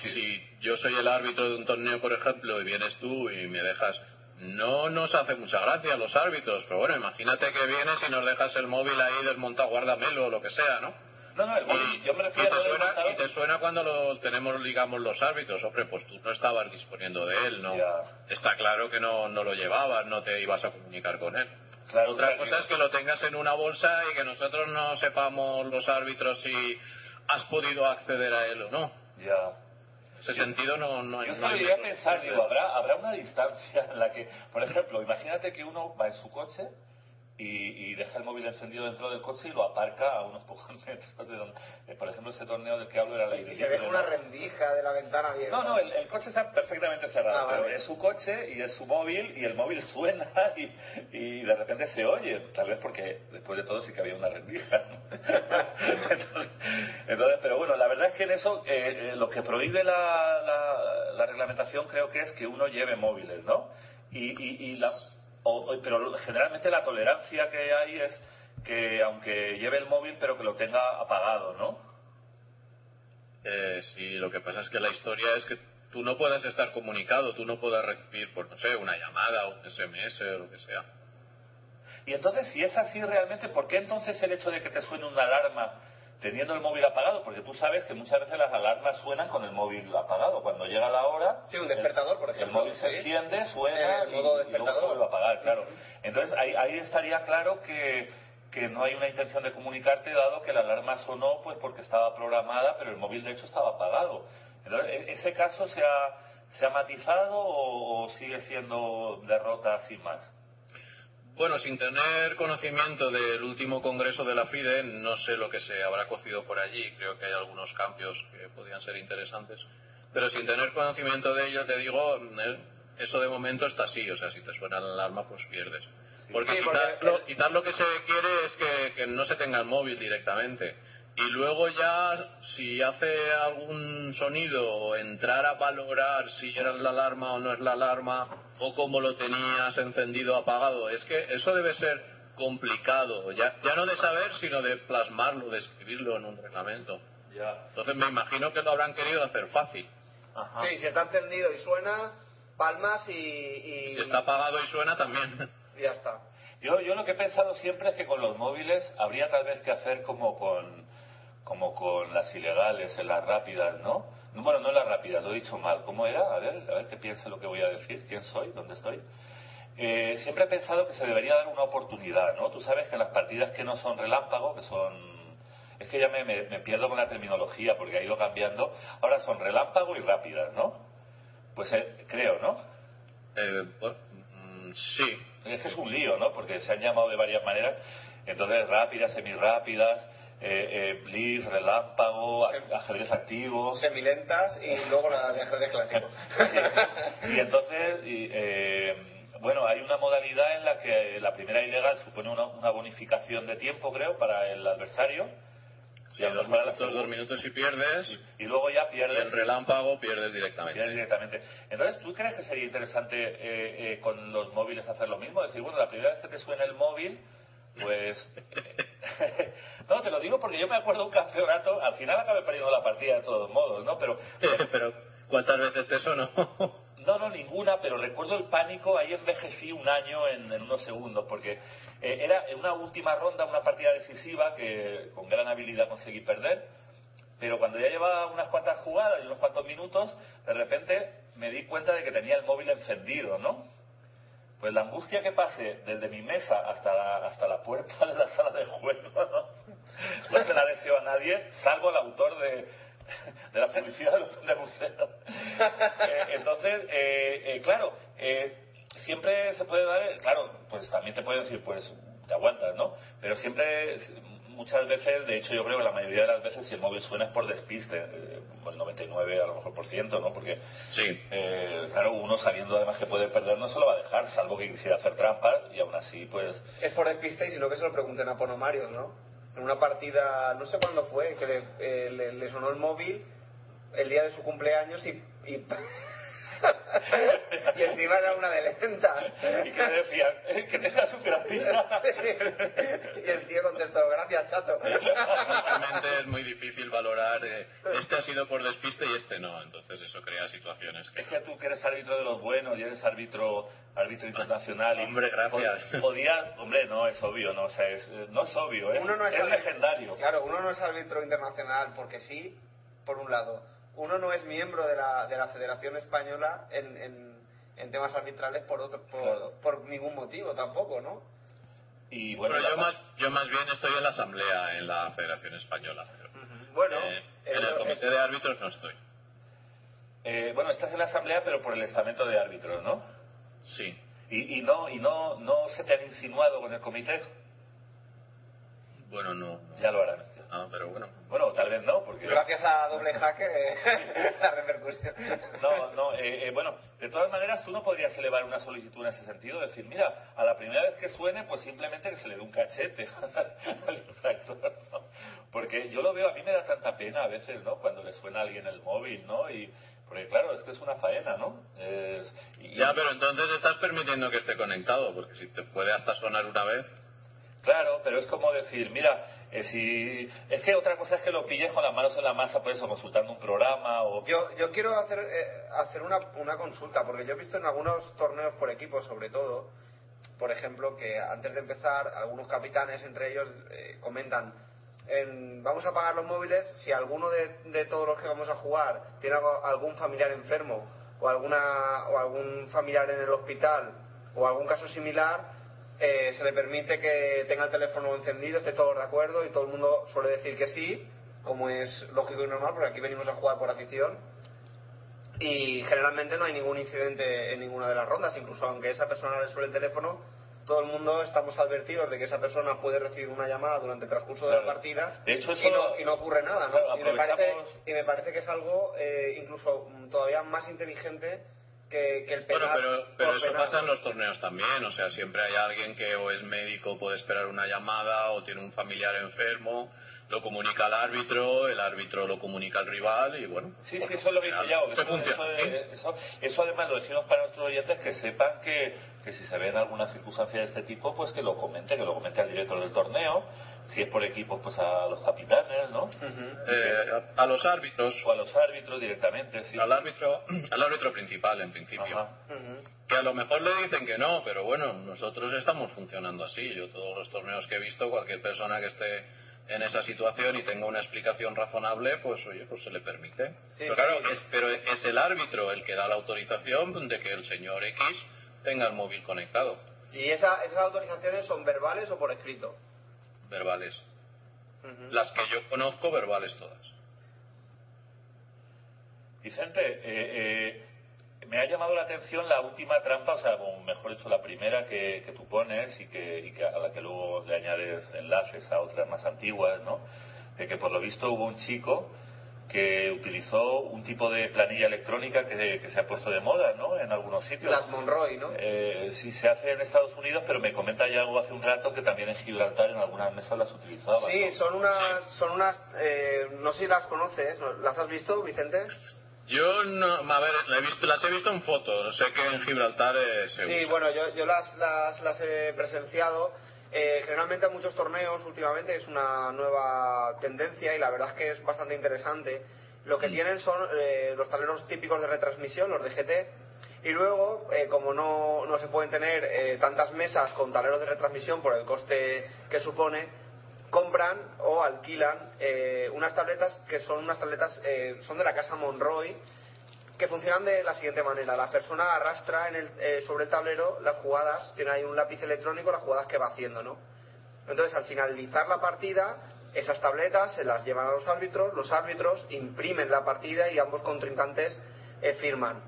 si, si yo soy el árbitro de un torneo, por ejemplo, y vienes tú y me dejas... No nos hace mucha gracia a los árbitros, pero bueno, imagínate que vienes y nos dejas el móvil ahí desmontado, guárdamelo o lo que sea, ¿no? No, no, el móvil, Y, yo me y refiero te a suena, y te suena cuando lo tenemos, digamos, los árbitros. Hombre, pues tú no estabas disponiendo de él, ¿no? Ya. Está claro que no, no lo llevabas, no te ibas a comunicar con él. Claro, Otra cosa es que lo tengas en una bolsa y que nosotros no sepamos los árbitros si has podido acceder a él o no. Ya. Ese sentido no, no Yo no solo hay iría a método. pensar, digo, ¿habrá, habrá una distancia en la que, por ejemplo, imagínate que uno va en su coche y, y deja el móvil encendido dentro del coche y lo aparca a unos [LAUGHS] pocos metros de donde, eh, por ejemplo, ese torneo del que hablo era la Y se deja una rendija de la ventana abierta. No, no, el, el coche está perfectamente cerrado, Ah, vale. pero es su coche y es su móvil y el móvil [LAUGHS] suena y, y de repente se oye, tal vez porque después de todo sí que había una rendija. [LAUGHS] entonces, entonces, pero bueno, la verdad es que en eso eh, eh, lo que prohíbe la, la, la reglamentación creo que es que uno lleve móviles, ¿no? Y, y, y la, o- o- pero generalmente la tolerancia que hay es que aunque lleve el móvil pero que lo tenga apagado, ¿no? Eh, sí, lo que pasa es que la historia es que tú no puedas estar comunicado, tú no puedas recibir, pues no sé, una llamada, un SMS o lo que sea. Y entonces, si es así realmente, ¿por qué entonces el hecho de que te suene una alarma teniendo el móvil apagado, porque tú sabes que muchas veces las alarmas suenan con el móvil apagado. Cuando llega la hora, Sí, un despertador, el, por ejemplo, El móvil se enciende, suena modo y- luego se vuelve a apagar, claro. Entonces ahí, ahí estaría claro que, que no hay una intención de comunicarte dado que la alarma sonó pues porque estaba programada, pero el móvil de hecho estaba apagado. Entonces, ¿e- ¿ese caso se ha, se ha matizado o, o sigue siendo derrota sin más? Bueno, sin tener conocimiento del último congreso de la FIDE, no sé lo que se habrá cocido por allí. Creo que hay algunos cambios que podrían ser interesantes. Pero sin tener conocimiento de ello, te digo, eh, eso de momento está así. O sea, si te suena la alarma, pues pierdes. Porque, Sí, quizá- porque lo- lo que se quiere es que, que no se tenga el móvil directamente. Y luego ya, si hace algún sonido, entrar a valorar si era la alarma o no es la alarma, o cómo lo tenías encendido o apagado. Es que eso debe ser complicado, ya, ya no de saber, sino de plasmarlo, de escribirlo en un reglamento. Ya. Entonces me imagino que lo habrán querido hacer fácil. Ajá. Sí, si está encendido y suena, palmas y, y, Y si está apagado y suena también. [LAUGHS] ya está. Yo, yo lo que he pensado siempre es que con los móviles habría tal vez que hacer como con, como con las ilegales, en las rápidas, ¿no? No, Bueno, no en las rápidas, lo he dicho mal. ¿Cómo era? A ver, a ver qué piensa lo que voy a decir. ¿Quién soy? ¿Dónde estoy? Eh, siempre he pensado que se debería dar una oportunidad, ¿no? Tú sabes que en las partidas que no son relámpago, que son... Es que ya me, me- me pierdo con la terminología porque ha ido cambiando. Ahora son relámpago y rápidas, ¿no? Pues eh, creo, ¿no? Eh, bueno, mm, sí, Es que es un lío, ¿no? Porque se han llamado de varias maneras. Entonces, rápidas, semirápidas, eh, eh, blitz, relámpago, ajedrez activo. Semilentas y [LAUGHS] luego la de ajedrez clásico. y entonces, y, eh, bueno, hay una modalidad en la que la primera ilegal supone una, una bonificación de tiempo, creo, para el adversario. Sí, lo dos minutos, dos minutos y pierdes, Y luego ya y pierdes. el relámpago pierdes Pierdes directamente. directamente. Entonces, ¿tú crees que sería interesante eh, eh, con los móviles hacer lo mismo? Decir, bueno, la primera vez que te suena el móvil, pues... [LAUGHS] no, te lo digo porque yo me acuerdo un campeonato, al final acabé perdiendo la partida de todos modos, ¿no? Pero... [LAUGHS] Pero, ¿cuántas veces te sonó? [LAUGHS] No, no, ninguna, pero recuerdo el pánico, ahí envejecí un año en, en unos segundos, porque eh, era en una última ronda, una partida decisiva que con gran habilidad conseguí perder, pero cuando ya llevaba unas cuantas jugadas y unos cuantos minutos, de repente me di cuenta de que tenía el móvil encendido, ¿no? Pues la angustia que pasé desde mi mesa hasta la, hasta la puerta de la sala de juego, ¿no? No se la deseo a nadie, salvo al autor de, de la publicidad del Museo. Eh, entonces, eh, eh, claro, eh, siempre se puede dar, eh, claro, pues también te pueden decir, pues te aguantas, ¿no? Pero siempre, muchas veces, de hecho yo creo que la mayoría de las veces si el móvil suena es por despiste, eh, el 99 a lo mejor por ciento, ¿no? Porque Sí. eh, claro, uno sabiendo además que puede perder no se lo va a dejar, salvo que quisiera hacer trampas y aún así, pues... Es por despiste y si no que se lo pregunten a Ponomarios, ¿no? En una partida, no sé cuándo fue, que le, eh, le- le sonó el móvil el día de su cumpleaños y... y... [LAUGHS] [LAUGHS] y encima era una de lentas. ¿Y qué le decían? "Eh, Que tengas un gran pista. y el tío contestó, gracias, chato. Realmente es muy difícil valorar. eh, este ha sido por despiste y este no. Entonces eso crea situaciones que. Es que tú que eres árbitro de los buenos y eres árbitro árbitro internacional. y Hombre, gracias. pod- Podías, hombre, no es obvio, no, o sea, es, no es obvio, es, Uno no es, es legendario. Claro, uno no es árbitro internacional porque sí, por un lado. Uno no es miembro de la, de la Federación Española en, en, en temas arbitrales por otro por, Claro. por ningún motivo tampoco, ¿no? Y bueno, yo más, yo más bien estoy en la asamblea en la Federación Española. pero, Bueno, eh, en eso- el comité de árbitros no estoy. eh, bueno, estás en la asamblea, pero por el estamento de árbitros, ¿no? Sí. Y, y no y no no se te han insinuado con el comité, Bueno, no. no. ya lo harán. Ah, pero bueno. Bueno, tal vez no, porque gracias a doble jaque eh, [LAUGHS] la repercusión. No, no, eh, eh, bueno, de todas maneras tú no podrías elevar una solicitud en ese sentido, decir, mira, a la primera vez que suene, pues simplemente que se le dé un cachete [LAUGHS] al infractor, ¿no? Porque yo lo veo, a mí me da tanta pena a veces, ¿no? Cuando le suena a alguien el móvil, ¿no? Y, porque claro, es que es una faena, ¿no? Es- y- Ya, pero entonces estás permitiendo que esté conectado, porque si te puede hasta sonar una vez. Claro, pero es como decir, mira, eh, es que otra cosa es que lo pilles con las manos en la masa, por eso, consultando un programa o... Yo, yo quiero hacer, eh, hacer una, una consulta, porque yo he visto en algunos torneos por equipos, sobre todo, por ejemplo, que antes de empezar, algunos capitanes, entre ellos, eh, comentan, en- vamos a apagar los móviles si alguno de, de todos los que vamos a jugar tiene algo- algún familiar enfermo o alguna o algún familiar en el hospital o algún caso similar eh, se le permite que tenga el teléfono encendido esté todos de acuerdo y todo el mundo suele decir que sí como es lógico y normal porque aquí venimos a jugar por afición y generalmente no hay ningún incidente en ninguna de las rondas, incluso aunque esa persona le suele el teléfono, todo el mundo estamos advertidos de que esa persona puede recibir una llamada durante el transcurso de la partida De hecho, y, eso no, y no ocurre nada, ¿no? Claro, y, me parece, y me parece que es algo eh, incluso todavía más inteligente que, que el Bueno, penal. pero, pero por eso penal, pasa en los torneos también, o sea, siempre hay alguien que o es médico, puede esperar una llamada, o tiene un familiar enfermo, lo comunica al árbitro, el árbitro lo comunica al rival, y bueno. Sí, sí, eso es lo que dice Yao. que Eso Eso, funciona, eso, ¿sí? eso- eso además lo decimos para nuestros oyentes que sepan que, que si se ven alguna circunstancia de este tipo, pues que lo comente, que lo comente al director del torneo. Si es por equipos, pues a los capitanes, ¿no? Eh, a, los árbitros, O a los árbitros directamente, sí. al árbitro, [CLEARS THROAT] al árbitro principal en principio. Que a lo mejor le dicen que no, pero bueno, nosotros estamos funcionando así. Yo todos los torneos que he visto, cualquier persona que esté en esa situación y tenga una explicación razonable, pues oye, pues se le permite. Sí, pero claro, sí. es, pero es el árbitro el que da la autorización de que el señor X tenga el móvil conectado, ¿Y esa- esas autorizaciones son verbales o por escrito? Verbales. Las que yo conozco, verbales todas. Vicente, eh, eh, me ha llamado la atención la última trampa, o sea, o mejor dicho, la primera que, que tú pones y, que, y que a la que luego le añades enlaces a otras más antiguas, ¿no? De que por lo visto hubo un chico que utilizó un tipo de planilla electrónica que, que se ha puesto de moda, ¿no? En algunos sitios. Las Monroy, ¿no? Eh, sí, se hace en Estados Unidos, pero me comenta ya algo hace un rato que también en Gibraltar en algunas mesas las utilizaban. Sí, ¿no? son unas, son unas, eh, no sé si las conoces, ¿no? ¿las has visto, Vicente? Yo, no, a ver, la he visto- las he visto en fotos. Sé que en Gibraltar eh, se Sí, usa. bueno, yo, yo las, las, las he presenciado. Eh, generalmente en muchos torneos últimamente es una nueva tendencia y la verdad es que es bastante interesante. Lo que tienen son eh, los tableros típicos de retransmisión, los de GT, y luego, eh, como no, no se pueden tener eh, tantas mesas con tableros de retransmisión por el coste que supone, compran o alquilan eh, unas tabletas que son unas tabletas, eh, son de la casa Monroy, que funcionan de la siguiente manera. La persona arrastra en el, eh, sobre el tablero las jugadas, tiene ahí un lápiz electrónico, las jugadas que va haciendo, ¿no? Entonces, al finalizar la partida, esas tabletas se las llevan a los árbitros, los árbitros imprimen la partida y ambos contrincantes eh, firman.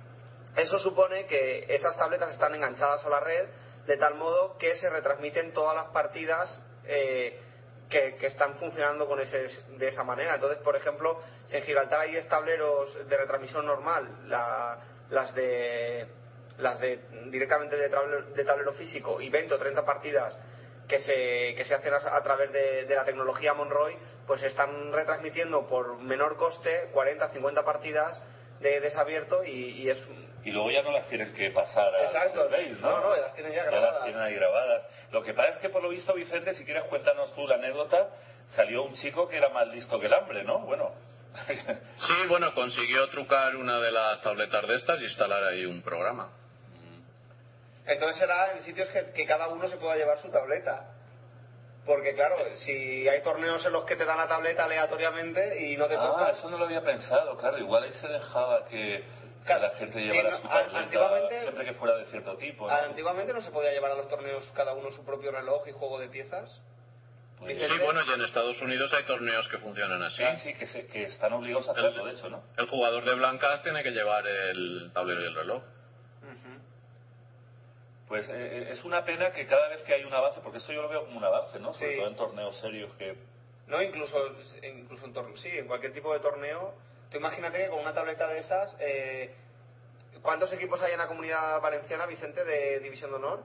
Eso supone que esas tabletas están enganchadas a la red de tal modo que se retransmiten todas las partidas eh, que, están funcionando con ese, de esa manera. Entonces, por ejemplo, si en Gibraltar hay 10 tableros de retransmisión normal, la- las de las de directamente de tablero, físico y 20 o 30 partidas que se, que se hacen a, través de, de la tecnología Monroy, pues están retransmitiendo por menor coste 40, 50 partidas de desabierto y, y es Y luego ya no las tienen que pasar a Exacto. surveys, ¿no? No, no, las tienen ya las grabadas. tienen ahí grabadas. Lo que pasa es que por lo visto, Vicente, si quieres cuéntanos tú la anécdota, salió un chico que era más listo que el hambre, ¿no? Bueno. [LAUGHS] Sí, bueno, consiguió trucar una de las tabletas de estas y instalar ahí un programa. Entonces será en sitios que, que cada uno se pueda llevar su tableta. Porque claro, si hay torneos en los que te dan la tableta aleatoriamente y no te ah, toca... eso no lo había pensado, claro. Igual ahí se dejaba que, que Claro, la gente llevara sí, su tableta siempre que fuera de cierto tipo, ¿no? Antiguamente no se podía llevar a los torneos cada uno su propio reloj y juego de piezas. Pues. Sí, bueno, y en Estados Unidos hay torneos que funcionan así. sí, sí, que, se- que están obligados a hacerlo, de hecho, ¿no? El jugador de blancas tiene que llevar el tablero y el reloj. Pues eh, eh, es una pena que cada vez que hay un avance, porque esto yo lo veo como un avance, ¿no? Sobre Sí. todo en torneos serios que... No, incluso, incluso en sí, en cualquier tipo de torneo. Tú imagínate que con una tableta de esas, eh, ¿cuántos equipos hay en la comunidad valenciana, Vicente, de División de Honor?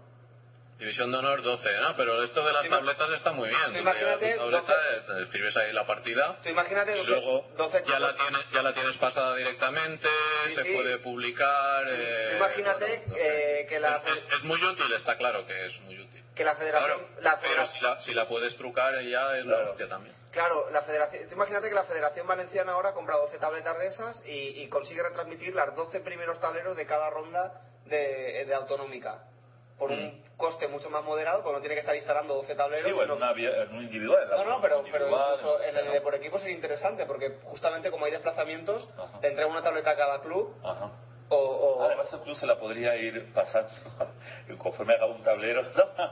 División de honor 12, ¿no? Pero esto de las ima- tabletas está muy bien. tú imagínate tableta, 12 eh, escribes ahí la partida Tú imagínate y 12, luego 12 ya, la tienes, ya la tienes pasada directamente, Sí, se sí. puede publicar. eh, Tú imagínate, bueno, no sé. eh, que la- Es, es- es muy útil, está claro que es muy útil. Que la federación... Claro, la pero federación- si la, si la puedes trucar ya es la Claro. hostia también. Claro, la federación, tú imagínate que la Federación Valenciana ahora compra 12 tabletas de esas y, y consigue retransmitir las 12 primeros tableros de cada ronda de, de autonómica. por un coste mucho más moderado, porque no tiene que estar instalando 12 tableros. Sí, o en, sino- en un individual. la- No, no, pero, pero incluso en el de por equipo sería interesante, porque justamente como hay desplazamientos, Ajá. le entrega una tableta a cada club, Ajá. O... o- Además, el club se la podría ir pasando [LAUGHS] conforme haga un tablero.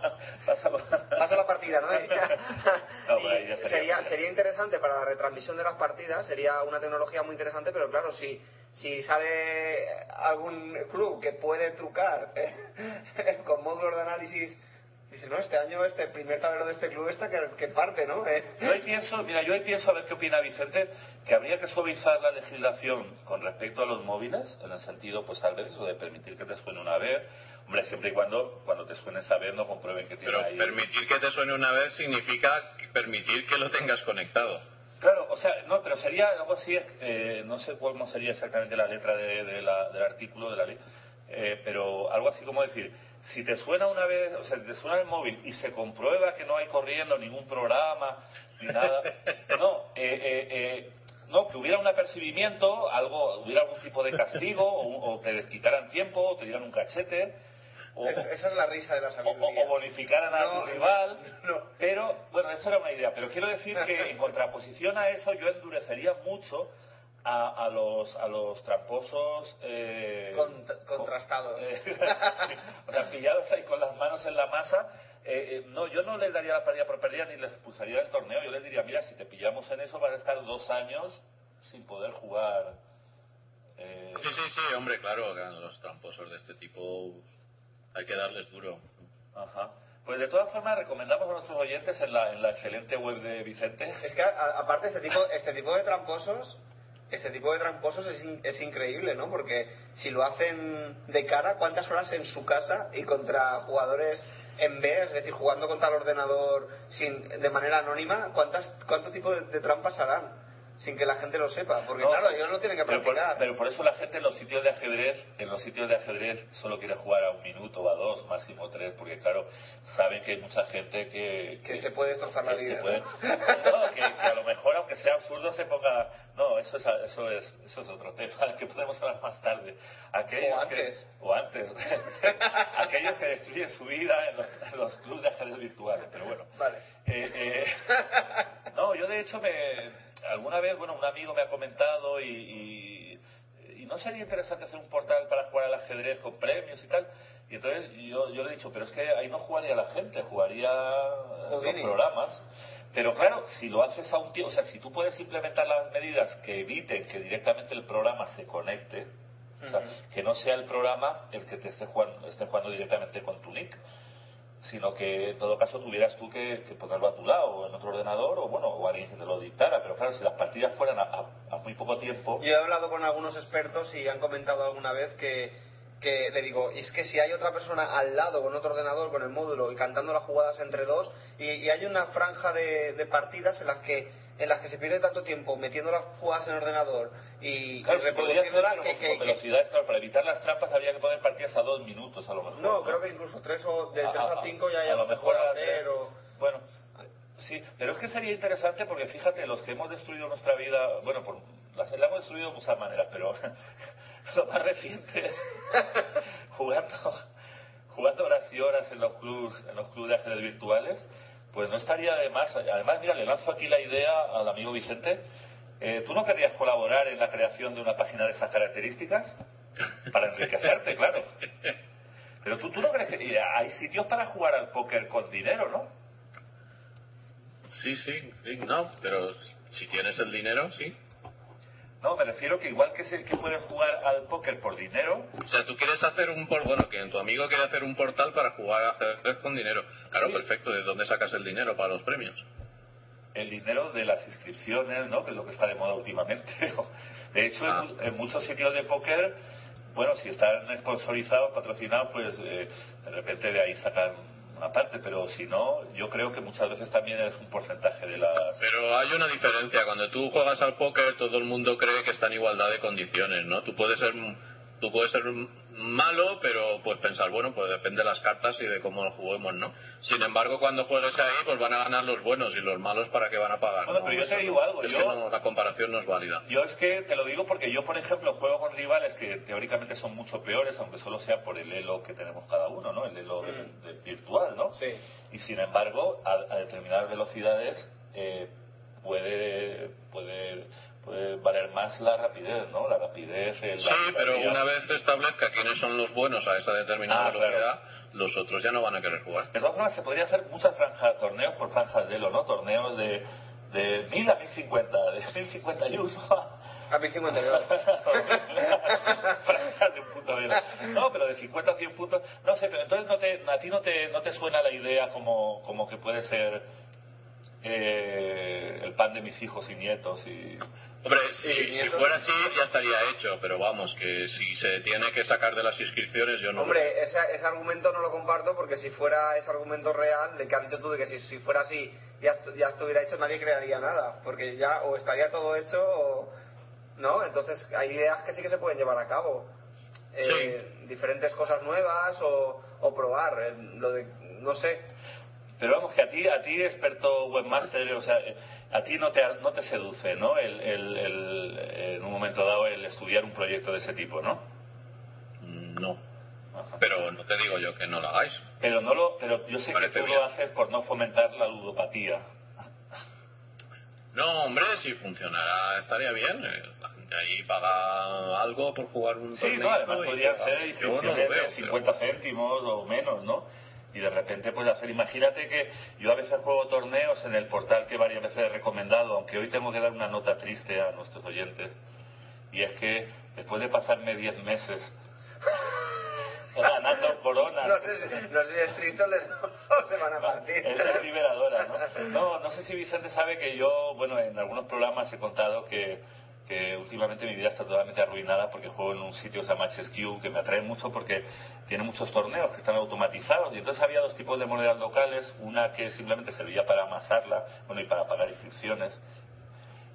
[LAUGHS] Pásalo. [LAUGHS] Pasa la partida, ¿no? No, estaría. sería, sería interesante para la retransmisión de las partidas, sería una tecnología muy interesante, pero claro, si, si sale algún club que puede trucar eh, con módulos de análisis, dices, no, este año este primer tablero de este club está que, que parte, ¿no? Eh, Yo ahí pienso, mira, yo ahí pienso a ver qué opina Vicente, que habría que suavizar la legislación con respecto a los móviles, en el sentido, pues tal vez eso de permitir que te suene una vez, hombre, siempre y cuando cuando te suene saber no comprueben que tiene Pero ahí. permitir que te suene una vez significa que- permitir que lo tengas conectado. Claro, o sea, no, pero sería algo así, eh, no sé cómo sería exactamente la letra de, de la- del artículo de la ley, eh, pero algo así como decir, si te suena una vez, o sea, te suena el móvil y se comprueba que no hay corriendo ningún programa ni nada, [LAUGHS] no, eh, eh, eh, no, que hubiera un apercibimiento, algo, hubiera algún tipo de castigo, o, o te quitaran tiempo, o te dieran un cachete, o, es- esa es la risa de la sabiduría. o bonificaran a tu rival. no. Pero, bueno, eso era una idea. Pero quiero decir que en contraposición a eso, yo endurecería mucho a, a los, a los tramposos. Eh, Cont- contrastados. eh, [LAUGHS] o sea, pillados ahí con las manos en la masa. Eh, eh, no, yo no les daría la pérdida por pérdida ni les expulsaría del torneo. Yo les diría, mira, si te pillamos en eso, vas a estar dos años sin poder jugar. Eh, Sí, sí, sí, hombre, claro, los tramposos de este tipo hay que darles duro. Ajá. Pues de todas formas recomendamos a nuestros oyentes en la, en la excelente web de Vicente. Es que a- aparte este tipo, este tipo de tramposos, este tipo de tramposos es, in- es increíble, ¿no? Porque si lo hacen de cara, ¿cuántas horas en su casa y contra jugadores en B, es decir, jugando contra el ordenador sin, de manera anónima, ¿cuántas, cuánto tipo de, de trampas harán? Sin que la gente lo sepa, porque No, claro, ellos no tienen que por, practicar. pero por eso la gente en los sitios de ajedrez, en los sitios de ajedrez solo quiere jugar a un minuto o a dos, máximo tres, porque claro, saben que hay mucha gente que, que se puede destrozar la que vida. puede- no, que, que a lo mejor aunque sea absurdo se ponga no eso es eso es eso es otro tema [LAUGHS] que podemos hablar más tarde aquellos O antes. que o antes [LAUGHS] aquellos que destruyen su vida en los, en los clubes de ajedrez virtuales pero bueno Vale. eh, eh, [LAUGHS] no, yo de hecho me alguna vez, bueno, un amigo me ha comentado y, y, y no sería interesante hacer un portal para jugar al ajedrez con premios y tal. Y entonces yo, yo le he dicho, pero es que ahí no jugaría la gente, jugaría los programas. Pero claro, si lo haces a un tiempo, o sea, si tú puedes implementar las medidas que eviten que directamente el programa se conecte, o sea, que no sea el programa el que te esté jugando, esté jugando directamente con tu nick, sino que en todo caso tuvieras tú que, que ponerlo a tu lado o en otro ordenador o bueno o alguien que te lo dictara. Pero claro si las partidas fueran a, muy poco tiempo. Yo he hablado con algunos expertos y han comentado alguna vez que, que le digo, es que si hay otra persona al lado con otro ordenador, con el módulo y cantando las jugadas entre dos, y, y hay una franja de, de partidas en las que en las que se pierde tanto tiempo metiendo las jugadas en el ordenador y, claro se podría hacer que, con, que- con que- velocidades claro para evitar las trampas habría que poner partidas a dos minutos a lo mejor no, creo que incluso tres o de A- 3 a a- 5 ya, a ya lo mejor a hacer tres. o... bueno sí pero es que sería interesante porque fíjate los que hemos destruido nuestra vida bueno por las, la hemos destruido de muchas maneras pero [LAUGHS] lo más reciente es [LAUGHS] jugando jugando horas y horas en los clubs en los clubes de ajedrez virtuales pues no estaría de más además mira le lanzo aquí la idea al amigo Vicente Eh, ¿tú no querrías colaborar en la creación de una página de esas características? Para enriquecerte, claro. Pero tú, tú no crees que hay sitios para jugar al póker con dinero, ¿no? Sí, sí, sí, no, pero si tienes el dinero, sí. No, me refiero que igual que, se, que puedes jugar al póker por dinero, O sea, tú quieres hacer un por bueno, que tu amigo quiere hacer un portal para jugar a ajedrez con dinero. Claro, Sí. perfecto. ¿De dónde sacas el dinero para los premios? el dinero de las inscripciones, ¿no? Que es lo que está de moda últimamente. [LAUGHS] De hecho, en Ah. en, muchos sitios de póker, bueno, si están sponsorizados, patrocinados, pues eh, de repente de ahí sacan una parte, pero si no, yo creo que muchas veces también es un porcentaje de las... Pero hay una diferencia. Cuando tú juegas al póker, todo el mundo cree que está en igualdad de condiciones, ¿no? Tú puedes ser, tú puedes ser malo, pero pues pensar, bueno, pues depende de las cartas y de cómo lo juguemos, ¿no? Sin embargo, cuando juegues ahí, pues van a ganar los buenos y los malos para que van a pagar. Bueno, ¿no? pero yo te digo no- algo, Es yo- que no, la comparación no es válida. Yo es que te lo digo porque yo, por ejemplo, juego con rivales que teóricamente son mucho peores, aunque solo sea por el elo que tenemos cada uno, ¿no? El elo del virtual, ¿no? Sí. Y sin embargo, a, a determinadas velocidades eh, puede, puede, puede valer más la rapidez, ¿no? La rapidez. el- Sí, la- pero la- una vez se establezca quiénes son los buenos a esa determinada Ah, claro. velocidad, los otros ya no van a querer jugar. De todas formas, se podría hacer muchas franjas, torneos por franjas de elo, ¿no? Torneos de, de 1000 a 1050, de 1051 A 1052. [LAUGHS] franjas de un punto de. No, pero de 50 a 100 puntos. No sé, pero entonces no te, a ti no te, no te suena la idea como, como que puede ser eh, el pan de mis hijos y nietos y... Hombre, si, Sí, si eso- fuera así ya estaría hecho, pero vamos, que si se tiene que sacar de las inscripciones yo no... Hombre, ese, ese argumento no lo comparto porque si fuera ese argumento real, de que has dicho tú de que si, si fuera así ya, estu- ya estuviera hecho, nadie crearía nada. Porque ya o estaría todo hecho o. ¿No? Entonces hay ideas que sí que se pueden llevar a cabo. Eh, Diferentes cosas nuevas o, o probar. eh, Lo de. No sé. Pero vamos, que a ti, a ti experto webmaster, o sea, eh, a ti no te, no te seduce, ¿no? El, el, el- en un momento dado el estudiar un proyecto de ese tipo, ¿no? No. Ajá. Pero no te digo yo que no lo hagáis. Pero no lo, pero yo sé que tú bien. lo haces por no fomentar la ludopatía. No, hombre, si funcionara estaría bien. eh, La gente ahí paga algo por jugar un Sí, no, además ya. ser no inscripciones veo, de 50 céntimos o menos, ¿no? Y de repente pues hacer, imagínate que yo a veces juego torneos en el portal que varias veces he recomendado, aunque hoy tengo que dar una nota triste a nuestros oyentes, y es que después de pasarme 10 meses [LAUGHS] ganando coronas, No sé, si- no sé si es triste o les- [LAUGHS] o se van a partir. es liberadora, ¿no? No, no sé si Vicente sabe que yo, bueno, en algunos programas he contado que, que últimamente mi vida está totalmente arruinada porque juego en un sitio que se llama que me atrae mucho porque tiene muchos torneos que están automatizados y entonces había dos tipos de monedas locales, una que simplemente servía para amasarla, bueno, y para pagar inscripciones.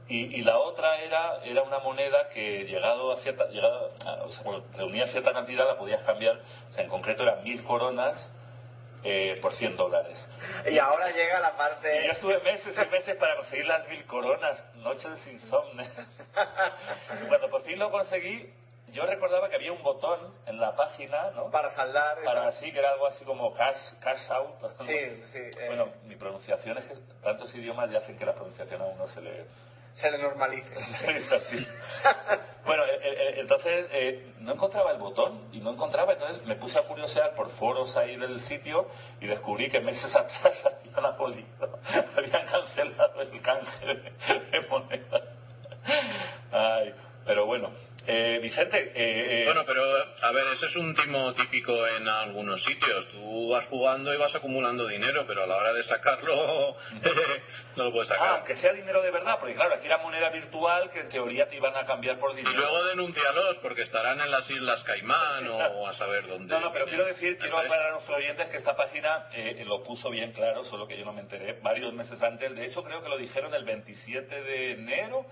Y, y la otra era, era una moneda que llegado a cierta, llegado a- o sea, cuando reunía cierta cantidad la podías cambiar, o sea, en concreto eran mil coronas eh, por 100 dólares. Y ahora llega la Y parte. yo estuve meses y meses para conseguir las mil coronas, noches sin insomnio. Y cuando por fin lo conseguí, yo recordaba que había un botón en la página, ¿no? Para saldar. Para así, que era algo así como cash, cash out. ¿no? Sí, sí. eh, Bueno, mi pronunciación es que tantos idiomas ya hacen que la pronunciación a uno se le, se le normalice. [LAUGHS] es así. Bueno, eh, eh, entonces eh, no encontraba el botón y no encontraba, entonces me puse a curiosear por foros ahí del sitio y descubrí que meses [LAUGHS] atrás habían abolido, habían cancelado el canje de, de monedas. Ay, pero bueno, eh, Vicente, eh, eh, Bueno, pero a ver, ese es un timo típico en algunos sitios. Tú vas jugando y vas acumulando dinero, pero a la hora de sacarlo [LAUGHS] no lo puedes ah, sacar. que sea dinero de verdad, porque claro, aquí era moneda virtual que en teoría te iban a cambiar por Y dinero. luego denúncialos porque estarán en las Islas Caimán o a saber dónde. No, no, pero quiero decir, quiero aclarar a nuestros oyentes que esta página eh, lo puso bien claro, solo que yo no me enteré varios meses antes. De hecho, creo que lo dijeron el 27 de enero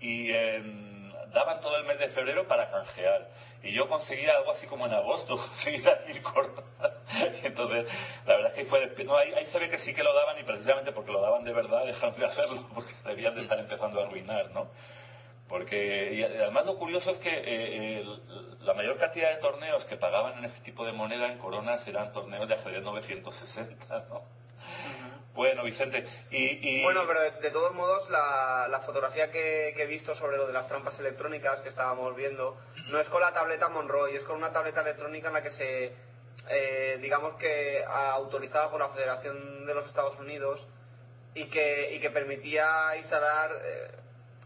y en- daban todo el mes de febrero para canjear. Y yo conseguí algo así como en agosto, [LAUGHS] conseguí las mil coronas. Y [LAUGHS] entonces, la verdad es que fue... No, ahí, ahí se ve que sí que lo daban y precisamente porque lo daban de verdad dejaron de [LAUGHS] hacerlo porque debían de estar empezando a arruinar, ¿no? Porque y además lo curioso es que eh, la mayor cantidad de torneos que pagaban en este tipo de moneda en coronas eran torneos de ajedrez 960, ¿no? Bueno, Vicente, y... Bueno, pero de, todos modos, la, la fotografía que, que he visto sobre lo de las trampas electrónicas que estábamos viendo, no es con la tableta Monroy, es con una tableta electrónica en la que se, eh, digamos que autorizada por la Federación de los Estados Unidos y que, y que permitía instalar eh,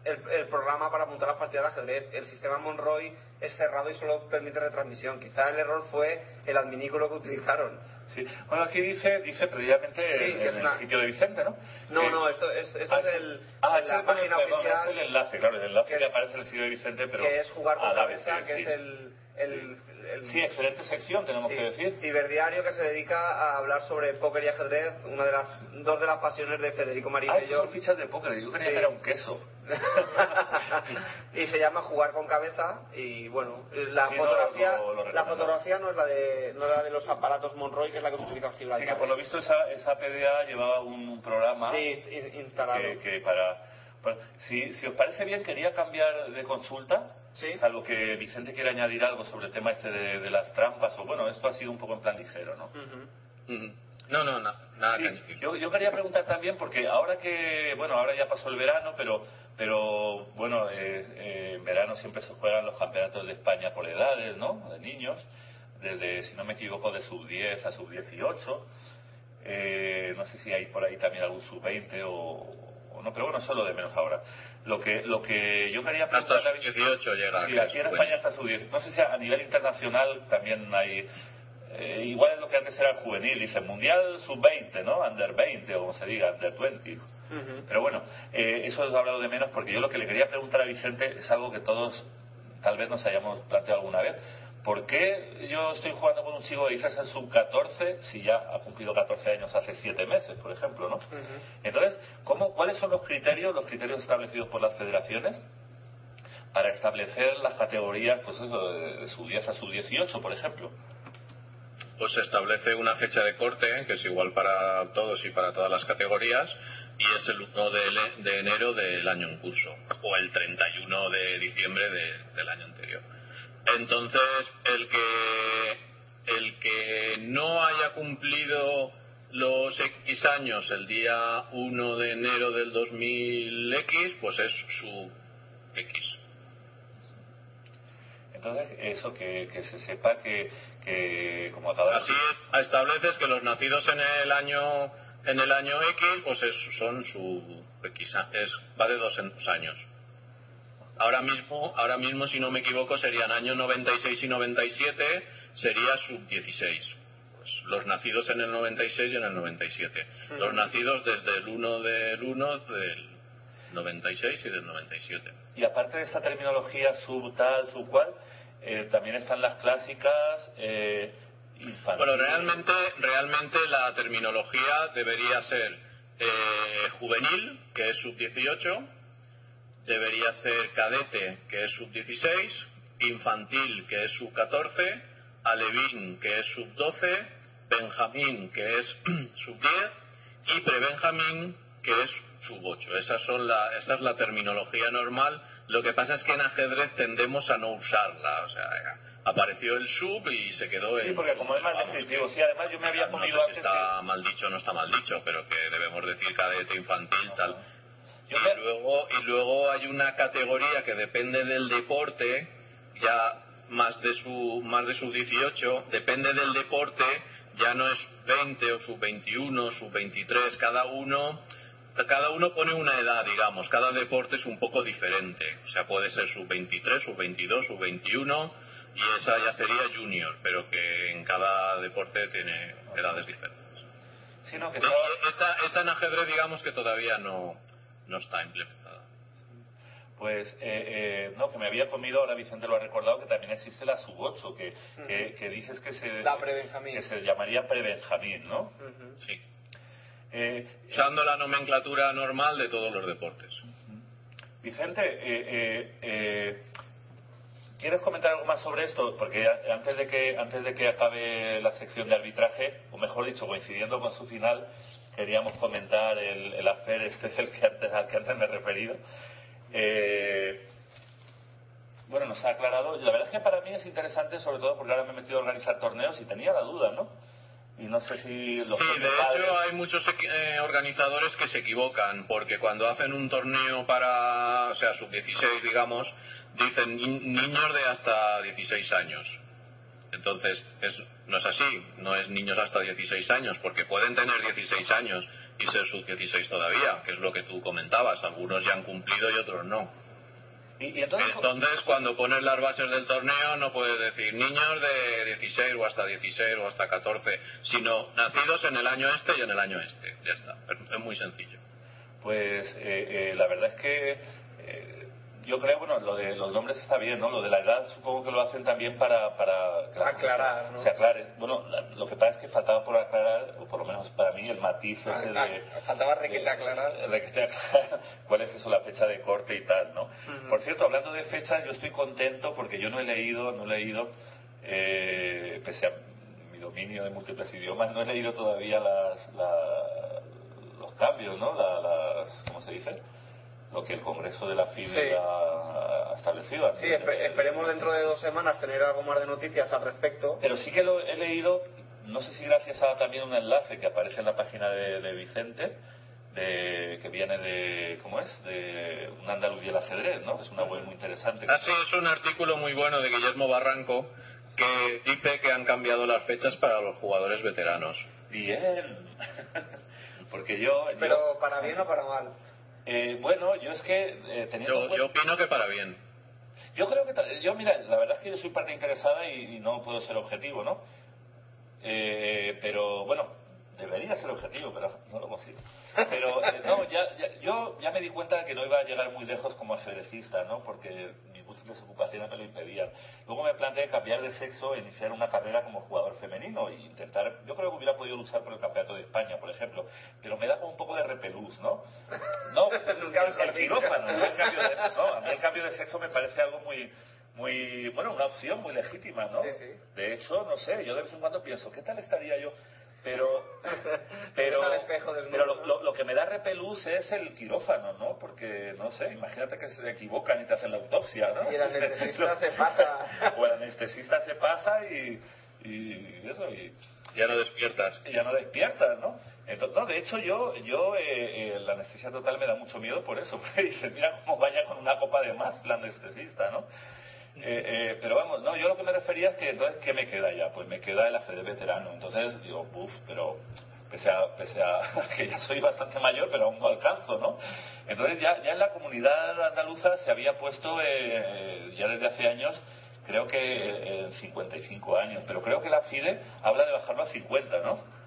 el, el programa para apuntar las partidas de ajedrez. El sistema Monroy es cerrado y solo permite retransmisión. Quizá el error fue el adminículo que utilizaron. Sí. Bueno, aquí dice, dice previamente Sí, en, una- el sitio de Vicente, ¿no? No, Que- no, esto, es, esto Ah, es el, Ah, es la el- página perdón, oficial. es el enlace, claro, el enlace que que, aparece en el sitio de Vicente, pero... que es jugar con la cabeza, que sí. es el, el, el- Sí, excelente sección, tenemos Sí, que decir. Ciberdiario que se dedica a hablar sobre póker y ajedrez, una de las dos de las pasiones de Federico Marín Ah, y yo. son fichas de póker. Yo creía Sí. que era un queso. [LAUGHS] y se llama Jugar con cabeza y bueno, la Sí, no, fotografía lo- lo la fotografía no es la de no es la de los aparatos Monroy, que es la que se utiliza en Así Gibraltar. que por lo visto esa, esa PDA llevaba un programa Sí, in- instalado. que, que para... para- si, si os parece bien, quería cambiar de consulta. Sí. Salvo que Vicente quiere añadir algo sobre el tema este de, de las trampas. O bueno, esto ha sido un poco en plan ligero, ¿no? No, no, na- nada Sí, que yo, yo quería preguntar también, porque ahora que, bueno, ahora ya pasó el verano, pero, pero bueno, eh, eh, en verano siempre se juegan los campeonatos de España por edades, ¿no? De niños, desde, si no me equivoco, de sub 10 a sub 18. Eh, no sé si hay por ahí también algún sub 20 o, o no, pero bueno, eso es lo de menos ahora. Lo que, lo que yo quería Hasta preguntar sub 18 llega. Sí, aquí en es España está sub 10. No sé si a nivel internacional también hay. eh, igual es lo que antes era el juvenil, dice mundial sub 20, ¿no? Under 20 o como se diga, under 20. Ujú. Pero bueno, eh, eso os he hablado de menos porque yo lo que le quería preguntar a Vicente es algo que todos tal vez nos hayamos planteado alguna vez. ¿Por qué yo estoy jugando con un chico que dices en sub 14 si ya ha cumplido 14 años hace 7 meses, por ejemplo, ¿no? Entonces, ¿cómo, ¿cuáles son los criterios, los criterios establecidos por las federaciones para establecer las categorías, pues eso, de, de sub 10 a sub 18, por ejemplo? Pues se establece una fecha de corte, que es igual para todos y para todas las categorías, y es el 1 de, enero del año en curso, o el 31 de diciembre de- del año anterior. Entonces, el que, el que no haya cumplido los X años el día 1 de enero del 2000X, pues es su X. Entonces, eso que, que se sepa que, que como acaba Así es, estableces que los nacidos en el año en el año X, pues es- son su X, es, va de dos en dos años. Ahora mismo, ahora mismo, si no me equivoco, serían año 96 y 97, sería sub 16. Pues los nacidos en el 96 y en el 97. Los nacidos desde el 1 del 1 del 96 y del 97. Y aparte de esta terminología sub tal, sub cual, eh, también están las clásicas eh. Bueno, realmente, realmente la terminología debería ser eh, juvenil, que es sub 18, debería ser cadete, que es sub 16, infantil, que es sub 14, alevín, que es sub 12, benjamín, que es [CLEARS THROAT] sub 10 y prebenjamín, que es sub 8. Esas son la, esa es la terminología normal. Lo que pasa es que en ajedrez tendemos a no usarla. O sea, apareció el sub y se quedó Sí, en porque sub. como es más que- Sí, además yo me había no comido sé si antes... está mal dicho o no está mal dicho, pero que debemos decir cadete, infantil, tal. Y luego y luego hay una categoría que depende del deporte, ya más de su más de su 18, depende del deporte, ya no es 20 o sub 21, sub 23, cada uno cada uno pone una edad, digamos, cada deporte es un poco diferente, o sea, puede ser sub 23, sub 22, sub 21 y esa ya sería junior, pero que en cada deporte tiene edades diferentes. Sí, no, que Esa, esa en ajedrez digamos que todavía no, no está implementada. Pues, eh, eh, no, que me había comido, ahora Vicente lo ha recordado, que también existe la sub 8, que, que, que dices que se, La que se llamaría prebenjamín, ¿no? Sí. Eh, Usando la nomenclatura normal de todos los deportes. Vicente, eh, eh, eh, ¿quieres comentar algo más sobre esto? Porque antes de que antes de que acabe la sección de arbitraje, o mejor dicho, coincidiendo con su final, queríamos comentar el, el este del que antes, al que antes me he referido. Eh, bueno, nos ha aclarado. La verdad es que para mí es interesante, sobre todo porque ahora me he metido a organizar torneos y tenía la duda, ¿no? Y no sé si los Sí, de padres- hecho hay muchos eh, organizadores que se equivocan, porque cuando hacen un torneo para, o sea, sub-16, digamos, dicen ni- niños de hasta 16 años. Entonces, es- no es así, no es niños hasta 16 años, porque pueden tener 16 años y ser sub-16 todavía, que es lo que tú comentabas, algunos ya han cumplido y otros no. Y, y entonces, Entonces, cuando pones las bases del torneo, no puedes decir niños de 16 o hasta 16 o hasta 14, sino nacidos en el año este y en el año este. Ya está. Es, es muy sencillo. Pues eh, eh, la verdad es que eh, yo creo, bueno, lo de los nombres está bien, ¿no? Lo de la edad supongo que lo hacen también para... para Aclarar, ¿no? Se aclare. Bueno, la- lo que pasa es que faltaba por aclarar, o por lo menos para mí, el matiz ese Ah, de... ah, faltaba requete aclarar. requete aclarar [LAUGHS] cuál es eso, la fecha de corte y tal, ¿no? Por cierto, hablando de fechas, yo estoy contento porque yo no he leído, no he leído, eh, pese a mi dominio de múltiples idiomas, no he leído todavía las, la- los cambios, ¿no? La- las, ¿Cómo se dice? Lo que el Congreso de la FIDE Sí. ha, ha establecido. Sí, espe- esperemos dentro de dos semanas tener algo más de noticias al respecto. Pero sí que lo he leído, no sé si gracias a también un enlace que aparece en la página de, de Vicente, de, que viene de, ¿cómo es? De un andaluz y el ajedrez, ¿no? Es una web muy interesante. Ah, sí, es un artículo muy bueno de Guillermo Barranco que dice que han cambiado las fechas para los jugadores veteranos. Bien. [LAUGHS] Porque yo... yo- Pero para bien o para mal. Eh, bueno, yo es que eh, teniendo en Yo, yo opino que para bien. Yo creo que, yo mira, la verdad es que yo soy parte interesada y, y no puedo ser objetivo, ¿no? Eh, pero bueno, debería ser objetivo, pero no lo consigo. Pero eh, no, ya, ya- yo ya me di cuenta que no iba a llegar muy lejos como ajedrecista, ¿no? Porque mis múltiples ocupaciones me lo impedían. Luego me planteé cambiar de sexo e iniciar una carrera como jugador femenino e intentar, yo creo que hubiera podido luchar por el campeonato de España, por ejemplo, pero me da como un poco de repelús, ¿no? No, [LAUGHS] el, el quirófano, ¿no? El cambio de, no, a mí el cambio de sexo me parece algo muy, muy, bueno, una opción muy legítima, ¿no? Sí, sí. De hecho, no sé, yo de vez en cuando pienso, ¿qué tal estaría yo? Pero, [LAUGHS] pero, pero lo, lo- lo que me da repelús es el quirófano, ¿no? Porque, no sé, imagínate que se equivocan y te hacen la autopsia, ¿no? Y el anestesista [LAUGHS] se pasa. [LAUGHS] O el anestesista se pasa y, y eso, y, Ya no despiertas. y ya no despiertas, ¿no? Entonces, no, de hecho yo, yo eh, eh, la anestesia total me da mucho miedo por eso, porque dices, mira cómo vaya con una copa de más la anestesista, ¿no? Eh, eh, pero vamos, no, yo lo que me refería es que entonces, ¿qué me queda ya? Pues me queda el ajedrez veterano. Entonces digo, uff, pero pese a, pese a [LAUGHS] que ya soy bastante mayor, pero aún no alcanzo, ¿no? Entonces ya, ya en la comunidad andaluza se había puesto, eh, ya desde hace años, creo que eh, en 55 años, pero creo que la FIDE habla de bajarlo a 50, ¿no?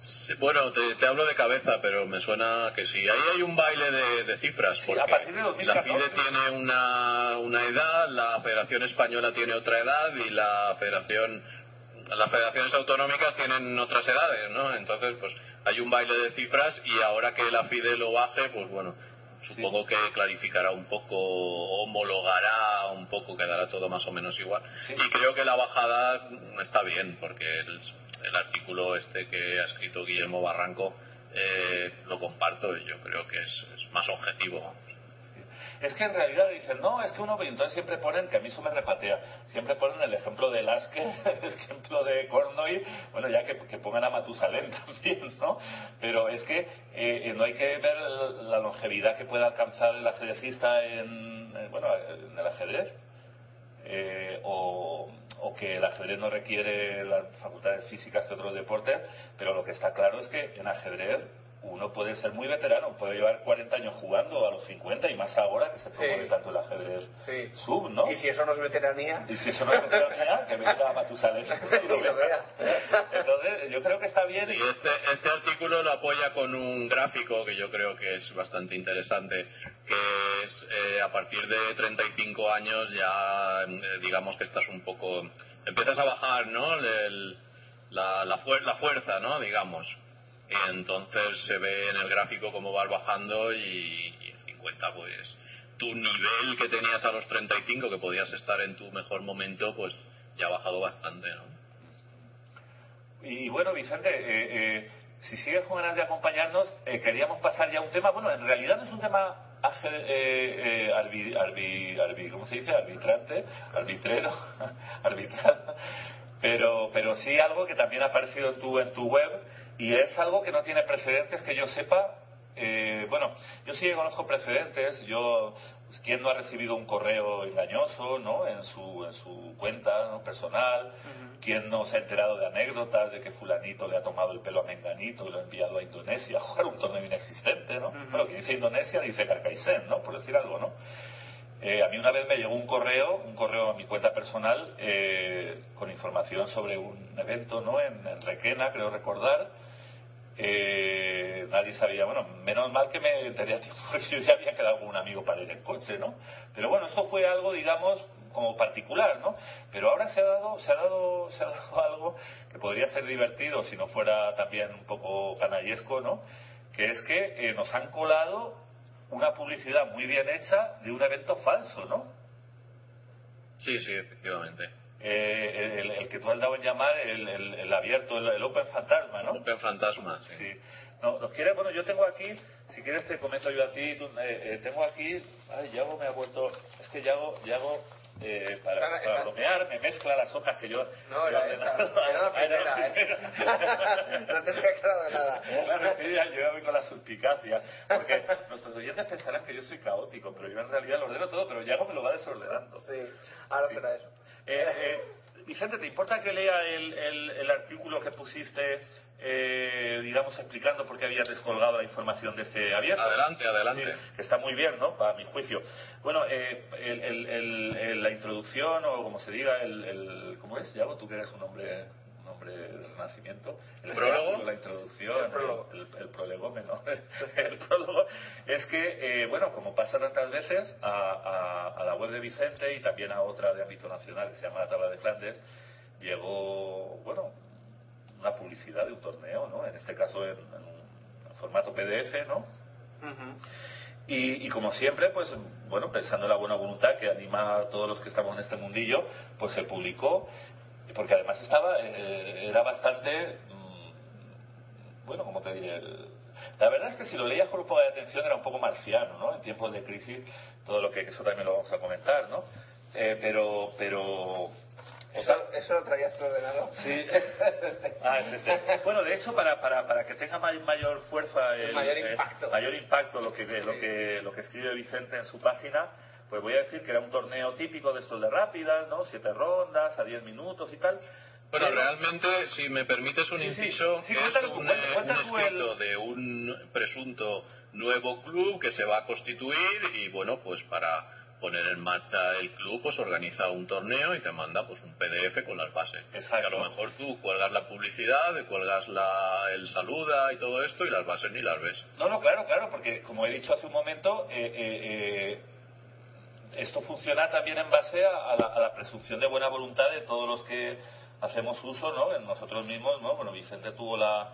Sí, bueno, te, te hablo de cabeza, pero me suena que sí. Ahí hay un baile de, de cifras, porque la 2014. FIDE tiene una, una edad, la Federación Española tiene otra edad y la Federación las federaciones autonómicas tienen otras edades, ¿no? Entonces, pues hay un baile de cifras y ahora que la FIDE lo baje, pues bueno, supongo que clarificará un poco, homologará un poco, quedará todo más o menos igual. Sí. Y creo que la bajada está bien, porque el, el artículo este que ha escrito Guillermo Barranco eh, lo comparto y yo creo que es, más objetivo. Es que en realidad dicen, no, es que uno, entonces siempre ponen, que a mí eso me repatea, siempre ponen el ejemplo de Lasker, [LAUGHS] el ejemplo de Kornoy, bueno, ya que, que pongan a Matusalén [LAUGHS] también, ¿no? Pero es que eh, no hay que ver la longevidad que puede alcanzar el ajedrecista en, eh, bueno, en el ajedrez, eh, o, o que el ajedrez no requiere las facultades físicas que otros deportes, pero lo que está claro es que en ajedrez uno puede ser muy veterano, puede llevar 40 años jugando a los 50 y más ahora que se promueve Sí. tanto el ajedrez Sí. sub, ¿no? Y si eso no es veteranía, Y si eso no es veteranía, que venga a Matusalén. [LAUGHS] Entonces, yo creo que está bien. Sí, y- este, este artículo lo apoya con un gráfico que yo creo que es bastante interesante, que es eh, a partir de 35 años ya eh, digamos que estás un poco, empiezas a bajar, ¿no? El- la, la, fuer- la fuerza, ¿no? Digamos. Y entonces se ve en el gráfico cómo vas bajando y, y en 50 pues tu nivel que tenías a los 35, que podías estar en tu mejor momento, pues ya ha bajado bastante, ¿no? Y bueno, Vicente, eh, eh, si sigues con ganas de acompañarnos, eh, queríamos pasar ya a un tema, bueno, en realidad no es un tema eh, eh, arbi- ¿cómo se dice? Arbitrante, arbitrero, [LAUGHS] arbitral, pero, pero sí algo que también ha aparecido en tu, en tu web y es algo que no tiene precedentes que yo sepa. Eh, bueno, yo sí que conozco precedentes, yo, pues, ¿quién no ha recibido un correo engañoso, ¿no? En su, en su cuenta ¿no? personal, ¿quién no se ha enterado de anécdotas de que fulanito le ha tomado el pelo a menganito y lo ha enviado a Indonesia [LAUGHS] a jugar un torneo inexistente, ¿no? Bueno, que dice Indonesia dice Carcaissén, ¿no? Por decir algo, ¿no? Eh, a mí una vez me llegó un correo, un correo a mi cuenta personal, eh, con información sobre un evento, ¿no? En, en Requena, creo recordar. Eh, nadie sabía, bueno, menos mal que me enteré a [LAUGHS] tiempo, porque yo ya había quedado amigo para ir en coche, ¿no? Pero bueno, esto fue algo, digamos, como particular, ¿no? Pero ahora se ha dado, se ha dado, se ha dado [LAUGHS] algo que podría ser divertido si no fuera también un poco canallesco, ¿no? Que es que eh, nos han colado una publicidad muy bien hecha de un evento falso, ¿no? Sí, sí, efectivamente. Eh, el, el que tú has dado en llamar el, el- el abierto, el, el Open Fantasma, ¿no? Open Fantasma, sí. Sí. No, los quiere, bueno, yo tengo aquí, si quieres te comento yo a ti, tú, eh, eh, tengo aquí, ay, Yago me ha vuelto, es que Yago, Yago eh, para, Está- para está- bromear, me mezcla las hojas que yo... No, yo era esta. ordenado. Era la Ah, era primera, ¿eh? primera. [LAUGHS] No te había aclarado nada. [LAUGHS] Claro, sí, ya, yo voy con la suspicacia. Porque nuestros oyentes pensarán que yo soy caótico, pero yo en realidad lo ordeno todo, pero Yago me lo va desordenando. Sí, ahora será eso. Eh, eh, Vicente, ¿te importa que lea el, el- el artículo que pusiste, eh, digamos, explicando por qué habías descolgado la información de este abierto? Adelante, adelante. Sí, que está muy bien, ¿no? Para mi juicio. Bueno, eh, el- el- el- el- la introducción, o como se diga, el, ¿cómo es, Yago? Tú que eres un hombre, hombre del Renacimiento. El [LAUGHS] ¿Prólogo? La introducción, El prólogo. el, el prolegómeno. [LAUGHS] el prólogo es que, eh, bueno, como pasa tantas veces, a, a- a la web de Vicente y también a otra de ámbito nacional que se llama La Tabla de Flandes, llegó, bueno, una publicidad de un torneo, ¿no? En este caso en, en un formato PDF, ¿no? Y, y como siempre, pues bueno, pensando en la buena voluntad que anima a todos los que estamos en este mundillo, pues se publicó, porque además estaba, eh, era bastante, mm, bueno, como te diré, la verdad es que si lo leías con un poco de atención era un poco marciano, ¿no? En tiempos de crisis, todo lo que, eso también lo vamos a comentar, ¿no? Eh, pero, pero... O sea, Eso, eso lo traías tú ordenado. Sí. Ah, es este. Bueno, de hecho, para, para, para que tenga may- mayor fuerza, el, Mayor eh, impacto. mayor impacto lo que, lo, que, lo que escribe Vicente en su página, pues voy a decir que era un torneo típico de estos de rápidas, ¿no? Siete rondas, a diez minutos y tal. Bueno, Pero- realmente, si me permites un Sí, sí. inciso, Sí, es cuéntalo tú, un, cuenta- cuenta un tú el- escrito de un presunto nuevo club que se va a constituir y, bueno, pues para poner en marcha el club, pues organiza un torneo y te manda pues un PDF con las bases. Exacto. Que a lo mejor tú cuelgas la publicidad, cuelgas la, el saluda y todo esto y las bases ni las ves. No, no, claro, claro, porque como he dicho hace un momento, eh, eh, eh, esto funciona también en base a, a la, a la presunción de buena voluntad de todos los que hacemos uso, ¿no? En nosotros mismos, ¿no? Bueno, Vicente tuvo la,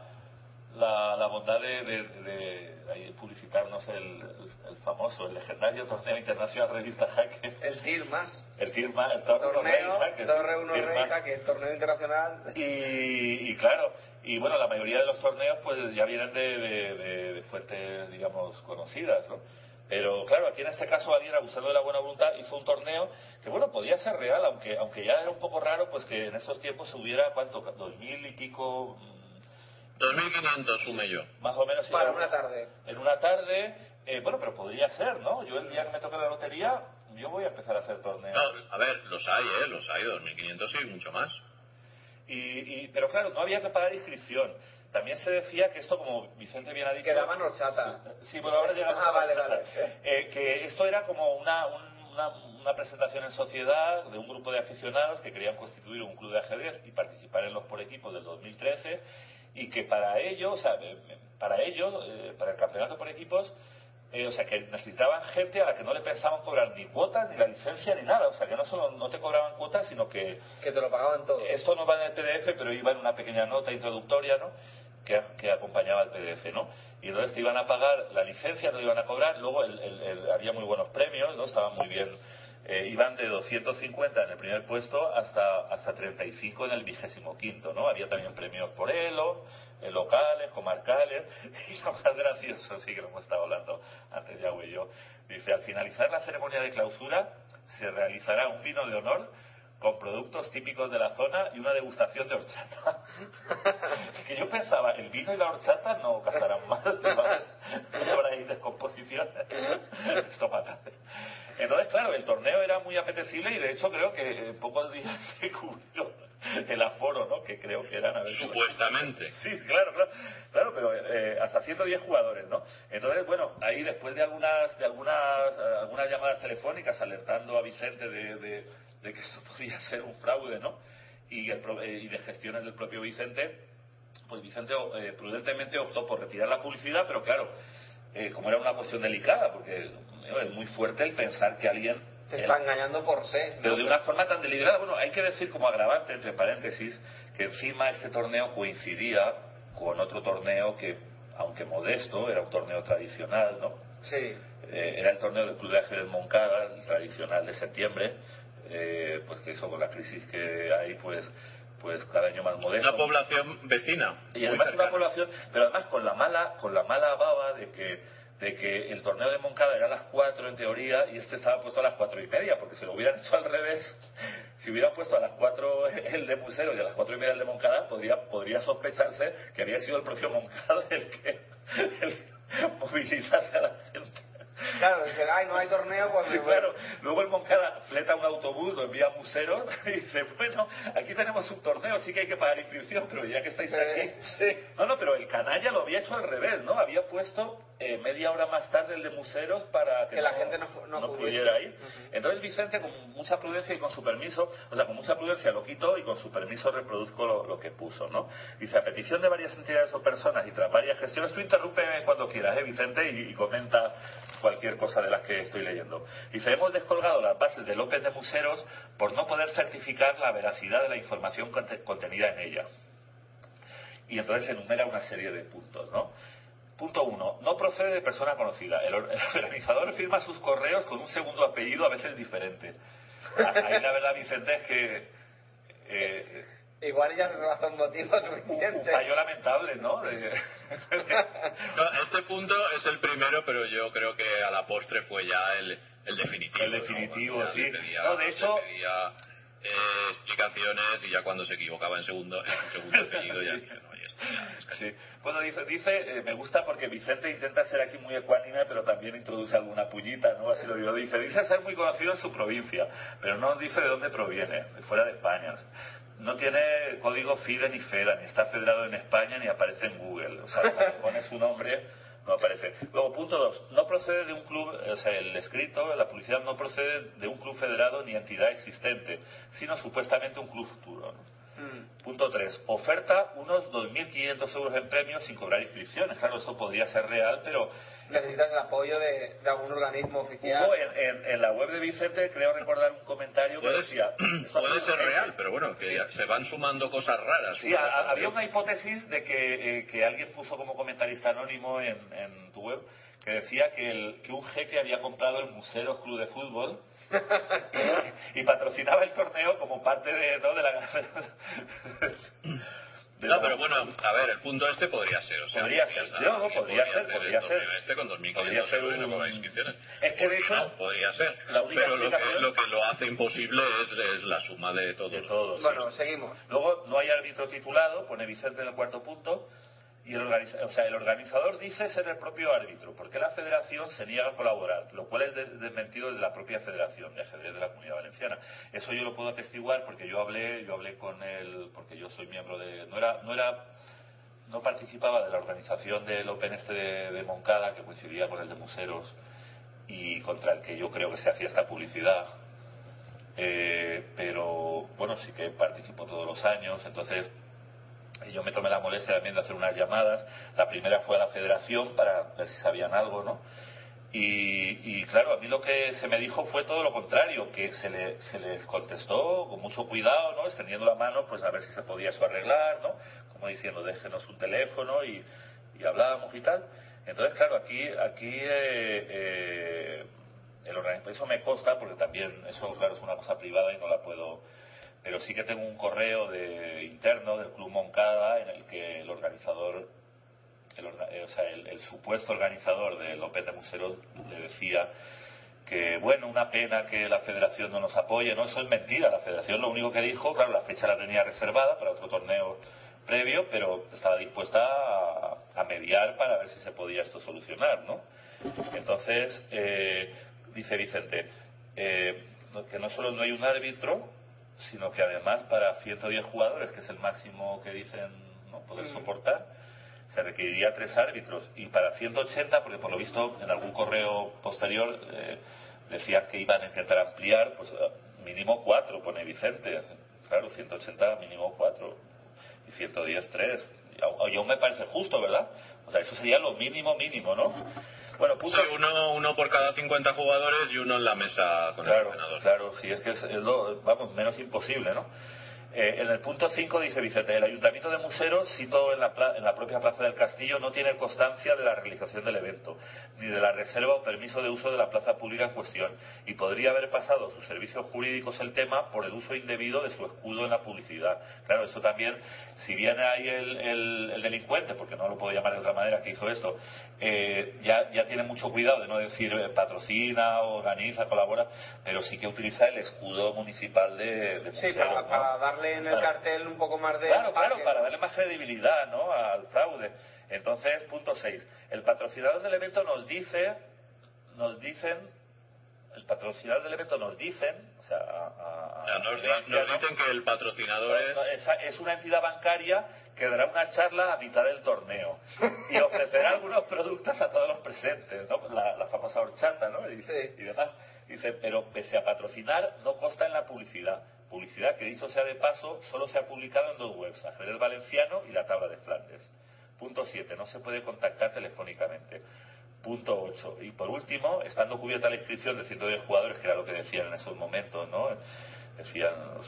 la, la bondad de, de- publicitarnos el, el- el famoso, el legendario torneo internacional revista Jaque. El TIR más. El TIRMA, el Torneo, Torneo, Rey Jaque, Torre 1 TIRMA. Rey Jaque, torneo internacional. Y, y claro, y bueno, la mayoría de los torneos pues ya vienen de, de- de- de fuentes, digamos, conocidas, ¿no? Pero claro, aquí en este caso alguien abusando de la buena voluntad hizo un torneo que bueno, podía ser real, aunque aunque ya era un poco raro pues que en esos tiempos hubiera, ¿cuánto? Dos mil y pico, mm, 2.500 sume yo. más o menos. Para una tarde. En una tarde, eh, bueno, pero podría ser, ¿no? Yo el día que me toque la lotería, yo voy a empezar a hacer torneos. No, a ver, los hay, ¿eh? Los hay, 2.500 y mucho más. Y, y- pero claro, no había que pagar inscripción. También se decía que esto, como Vicente bien ha dicho... Que daban horchata. Sí, bueno, ahora llegamos Ah, a vale, vale. Eh, que esto era como una, un- una, una presentación en sociedad de un grupo de aficionados que querían constituir un club de ajedrez y participar en los por equipos del 2013 y que para ello, o sea, para ello, eh, para el campeonato por equipos, eh, o sea, que necesitaban gente a la que no le pensaban cobrar ni cuotas, ni la licencia, ni nada. O sea, que no solo no te cobraban cuotas, sino que Que te lo pagaban todo. esto no va en el PDF, pero iba en una pequeña nota introductoria, ¿no? Que, que acompañaba el PDF, ¿no? Y entonces te iban a pagar la licencia, no iban a cobrar, luego el- el- el- había muy buenos premios, ¿no? Estaban muy bien. Eh, iban de 250 en el primer puesto hasta, hasta 35 en el vigésimo quinto, ¿no? Había también premios por ELO, eh, locales, comarcales, [LAUGHS] y lo más gracioso, sí que lo hemos estado hablando antes ya y yo, dice, al finalizar la ceremonia de clausura se realizará un vino de honor con productos típicos de la zona y una degustación de horchata. [LAUGHS] que yo pensaba, el vino y la horchata no casarán mal. [LAUGHS] No habrá ahí descomposición [LAUGHS] estomacal. Entonces, claro, el torneo era muy apetecible y de hecho creo que en pocos días se cubrió el aforo, ¿no? Que creo que eran... a ver, Supuestamente. Sí, sí, claro, claro, claro, pero eh, hasta 110 jugadores, ¿no? Entonces, bueno, ahí después de algunas de algunas eh, algunas llamadas telefónicas alertando a Vicente de, de- de que esto [LAUGHS] podía ser un fraude, ¿no? Y, el eh, y de gestiones del propio Vicente, pues Vicente eh, prudentemente optó por retirar la publicidad, pero claro, eh, como era una cuestión delicada, porque eh, es muy fuerte el pensar que alguien... Te está engañando por ser. Pero de una forma tan deliberada, bueno, hay que decir como agravante, entre paréntesis, que encima este torneo coincidía con otro torneo que, aunque modesto, era un torneo tradicional, ¿no? Sí. Eh, era el torneo del Club de Ajedrez Moncada, el tradicional de septiembre, eh, pues que eso con la crisis que hay, pues pues cada año más modesto. Una población vecina. Y además una población, pero además con la mala, con la mala baba de que de que el torneo de Moncada era a las 4 en teoría y este estaba puesto a las cuatro y media, porque si lo hubieran [LAUGHS] hecho al revés, si hubieran puesto a las 4 [LAUGHS] el de Musero y a las cuatro y media el de Moncada, podría, podría sospecharse que había sido el propio Moncada [LAUGHS] el que, el que movilizase a la gente. Claro, es que ay, no hay torneo cuando... [LAUGHS] Y claro, luego el Moncada fleta un autobús, lo envía a Museros [LAUGHS] y dice, bueno, aquí tenemos un torneo, sí que hay que pagar inscripción, pero ya que estáis aquí... No, no, pero el canalla lo había hecho al revés, ¿no? Había puesto eh, media hora más tarde el de Museros para que, Que la gente no no pudiese. pudiera ir. Entonces Vicente, con mucha prudencia y con su permiso, o sea, con mucha prudencia lo quito y con su permiso reproduzco lo, lo que puso, ¿no? Dice, a petición de varias entidades o personas y tras varias gestiones, tú interrúpeme cuando quieras, ¿eh, Vicente? Y, y comenta cualquier cosa de las que estoy leyendo. Dice, hemos descolgado las bases de López de Museros por no poder certificar la veracidad de la información conte- contenida en ella. Y entonces enumera una serie de puntos, ¿no? Punto uno, no procede de persona conocida. El [LAUGHS] organizador firma sus correos con un segundo apellido a veces diferente. Ahí la verdad, Vicente, es que eh, Igual ya se razón motivo un suficiente. fallo lamentable, ¿no? De- [LAUGHS] No, este punto es el primero, pero yo creo que a la postre fue ya el, el definitivo. El definitivo, ¿no? Sí. pedía- No, de hecho- pedía, eh, explicaciones y ya cuando se equivocaba en segundo, en segundo [LAUGHS] apellido ya Sí. dije, no, ya está, ya, es casi- Sí. Bueno, dice, dice eh, me gusta porque Vicente intenta ser aquí muy ecuánime, pero también introduce alguna pullita, ¿no? Así lo digo. Dice, dice ser muy conocido en su provincia, pero no dice de dónde proviene, de fuera de España. No tiene código FIDE ni FEDA, ni está federado en España, ni aparece en Google. O sea, cuando pone su nombre, no aparece. Luego, punto dos, no procede de un club, o sea, el escrito, la publicidad no procede de un club federado ni entidad existente, sino supuestamente un club futuro, ¿no? Mm. Punto 3. Oferta unos 2.500 euros en premios sin cobrar inscripciones. Claro, esto podría ser real, pero Necesitas el apoyo de, de algún organismo oficial. hubo en, en- en la web de Vicente, creo recordar un comentario que Puede, decía... [CLEARS THROAT] puede ser real, pero bueno, que Sí. se van sumando cosas raras. Sí, a- había una hipótesis de que, eh, que alguien puso como comentarista anónimo en, en tu web que decía que, el, que un jeque había comprado el Museo Club de Fútbol [LAUGHS] y patrocinaba el torneo como parte de, ¿no? de la... [CLEARS THROAT] [LAUGHS] No, pero bueno, a ver, el punto este podría ser. O sea, Podría ser, no, no, que podría ser, el podría ser. Este con 2.500 Podría ser un- cobrar inscripciones. Es que de ¿Por qué hecho, no? podría ser. la única pero lo que, lo que lo hace imposible es, es la suma de todos. de todos. Bueno, sí. seguimos. Luego no hay árbitro titulado, pone Vicente en el cuarto punto, y el, organiza- o sea, el organizador dice ser el propio árbitro, porque la federación se niega a colaborar, lo cual es de- desmentido de la propia federación de ajedrez de la Comunidad Valenciana. Eso yo lo puedo atestiguar porque yo hablé, yo hablé con él, porque yo soy miembro de, no era, no era, no participaba de la organización del Open este de, Moncada, que coincidía con el de Museros, y contra el que yo creo que se hacía esta publicidad. Eh, pero bueno, sí que participo todos los años, entonces yo me tomé la molestia también de hacer unas llamadas. La primera fue a la federación para ver si sabían algo, ¿no? Y, y, claro, a mí lo que se me dijo fue todo lo contrario, que se, le- se les contestó con mucho cuidado, ¿no? Extendiendo la mano, pues a ver si se podía eso arreglar, ¿no? Como diciendo, déjenos un teléfono y, y hablábamos y tal. Entonces, claro, aquí, aquí eh, eh, el organi- eso me consta porque también eso, claro, es una cosa privada y no la puedo pero sí que tengo un correo de interno del Club Moncada en el que el organizador, el, eh, o sea, el, supuesto organizador del Open de Museros le decía que, bueno, una pena que la federación no nos apoye. No, eso es mentira. La federación lo único que dijo, claro, la fecha la tenía reservada para otro torneo previo, pero estaba dispuesta a, a mediar para ver si se podía esto solucionar, ¿no? Entonces, eh, dice Vicente, eh, que no solo no hay un árbitro, sino que además para 110 jugadores, que es el máximo que dicen ¿no? poder soportar, se requeriría tres árbitros. Y para 180, porque por lo visto en algún correo posterior eh, decían que iban a intentar ampliar, pues eh, mínimo cuatro, pone Vicente. Claro, 180 mínimo cuatro. Y 110 tres. y aún me parece justo, ¿verdad? O sea, eso sería lo mínimo mínimo, ¿no? Bueno, puso... uno, uno por cada 50 jugadores y uno en la mesa con claro, el ordenador. Claro, sí, es que es, lo, vamos, menos imposible, ¿no? Eh, en el punto 5 dice Vicente, el Ayuntamiento de Museros, sito en la, en la propia Plaza del Castillo, no tiene constancia de la realización del evento, ni de la reserva o permiso de uso de la plaza pública en cuestión, y podría haber pasado sus servicios jurídicos el tema por el uso indebido de su escudo en la publicidad. Claro, eso también, si viene ahí el, delincuente, porque no lo puedo llamar de otra manera que hizo esto, eh, ya, ya tiene mucho cuidado de no decir eh, patrocina, organiza, colabora, pero sí que utiliza el escudo municipal de, de Sí, para darle en el cartel un poco más de... Claro, claro, para darle más credibilidad ¿no? al fraude. Entonces, punto 6. El patrocinador del evento nos dice, nos dicen, el patrocinador del evento nos dicen, o sea, o sea nos, dicen que el patrocinador es... es... una entidad bancaria que dará una charla a mitad del torneo [LAUGHS] y ofrecerá algunos productos a todos los presentes, ¿no? La, famosa horchata, ¿no? Y, y demás. Dice, pero pese a patrocinar, no consta en la publicidad publicidad que dicho sea de paso solo se ha publicado en dos webs, Ajedrez Valenciano y la Tabla de Flandes. Punto 7. No se puede contactar telefónicamente. Punto 8. Y por último, estando cubierta la inscripción de 110 jugadores, que era lo que decían en esos momentos, ¿no? Decían los,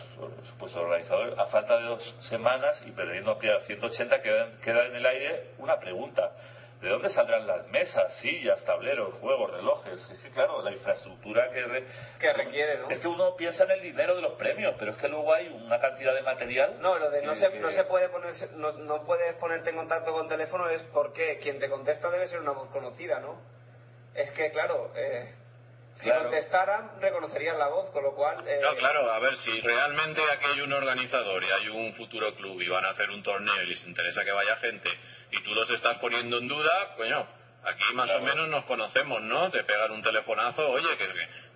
supuestos organizadores, a falta de dos semanas y perdiendo a 180, queda, queda en el aire una pregunta ¿De dónde saldrán las mesas, sillas, tableros, juegos, relojes? Es que, claro, la infraestructura que, que requiere, ¿no? Es que uno piensa en el dinero de los premios, pero es que luego hay una cantidad de material. No, lo de no, se, no se puede ponerse, no, no, puedes ponerte en contacto con teléfono es porque quien te contesta debe ser una voz conocida, ¿no? Es que, claro, eh, si contestaran, reconocerían la voz, con lo cual... Eh... No, claro, a ver, si realmente aquí hay un organizador y hay un futuro club y van a hacer un torneo y les interesa que vaya gente y tú los estás poniendo en duda, coño, aquí más o menos nos conocemos, ¿no? Te pegan un telefonazo, oye, que,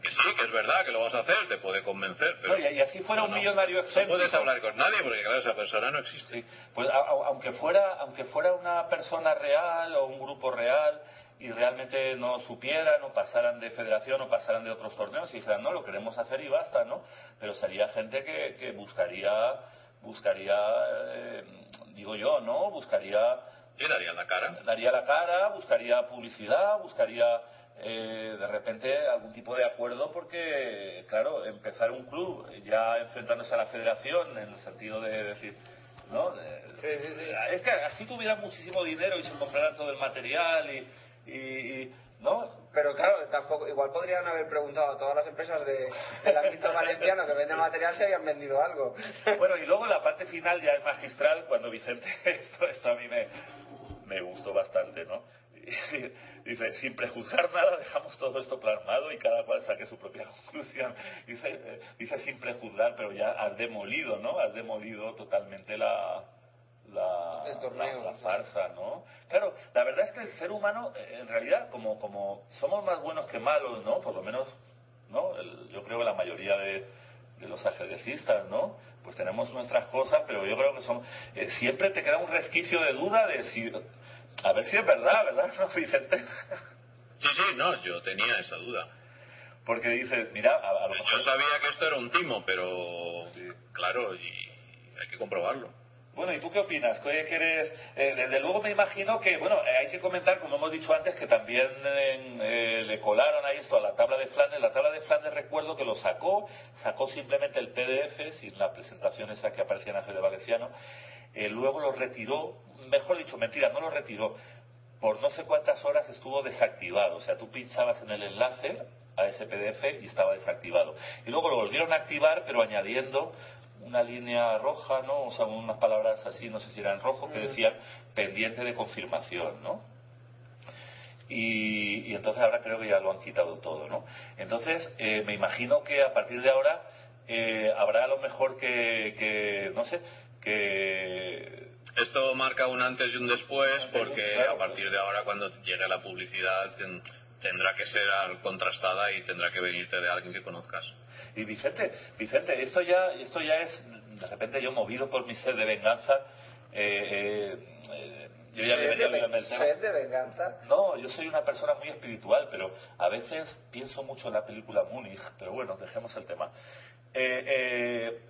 que, sí, que es verdad, que lo vas a hacer, te puede convencer. Pero y así fuera un millonario excéntrico. No puedes hablar con nadie porque, claro, esa persona no existe. Pues aunque fuera, aunque fuera una persona real o un grupo real y realmente no supieran o pasaran de federación o pasaran de otros torneos y dijeran, no, lo queremos hacer y basta, ¿no? Pero sería gente que, que buscaría, buscaría, eh, digo yo, ¿no? Buscaría Sí, daría la cara. Daría la cara, buscaría publicidad, buscaría eh, de repente algún tipo de acuerdo porque, claro, empezar un club ya enfrentándose a la federación en el sentido de decir, ¿no? sí, sí, sí. Es que así tuvieran muchísimo dinero y se compraran todo el material y, y, ¿no? Pero claro, tampoco, igual podrían haber preguntado a todas las empresas de, del ámbito valenciano que venden material si habían vendido algo. Bueno, y luego la parte final ya es magistral cuando Vicente, [LAUGHS] esto, esto a mí me, me gustó bastante, ¿no? [LAUGHS] Dice, sin prejuzgar nada, dejamos todo esto plasmado y cada cual saque su propia [LAUGHS] conclusión. Dice, eh, dice sin prejuzgar, pero ya has demolido, ¿no? Has demolido totalmente la, la, la, farsa, ¿no? Claro, la verdad es que el ser humano, eh, en realidad, como, como somos más buenos que malos, ¿no? Por lo menos, ¿no? yo creo que la mayoría de, de los ajedrecistas, ¿no? Pues tenemos nuestras cosas, pero yo creo que son... Eh, siempre te queda un resquicio de duda de si a ver si es verdad, ¿verdad, [LAUGHS] no, Vicente? Sí, sí, no, yo tenía esa duda. Porque dice, mira, a, lo mejor... Yo sabía que esto era un timo, pero claro, y hay que comprobarlo. Bueno, ¿y tú qué opinas? ¿Qué eres? Eh, desde luego me imagino que, bueno, eh, hay que comentar, como hemos dicho antes, que también eh, le colaron ahí esto a la tabla de Flandes. La tabla de Flandes recuerdo que lo sacó, sacó simplemente el PDF, sin la presentación esa que aparecía en Afe de Valenciano, luego lo retiró, mejor dicho, mentira, no lo retiró, por no sé cuántas horas estuvo desactivado. O sea, tú pinchabas en el enlace a ese PDF y estaba desactivado. Y luego lo volvieron a activar, pero añadiendo una línea roja, ¿no? O sea, unas palabras así, no sé si eran rojo, que decían pendiente de confirmación, ¿no? Y, entonces ahora creo que ya lo han quitado todo, ¿no? Entonces, eh, me imagino que a partir de ahora eh, habrá a lo mejor que, que, no sé, que esto marca un antes y un después porque a partir de ahora cuando llegue la publicidad tendrá que ser contrastada y tendrá que venirte de alguien que conozcas. Y Vicente, Vicente, esto ya, esto ya es, de repente yo movido por mi sed de venganza, eh, eh, yo ya ¿Sed, de, ¿Sed de venganza? No, yo soy una persona muy espiritual, pero a veces pienso mucho en la película Múnich, pero bueno, dejemos el tema. Eh,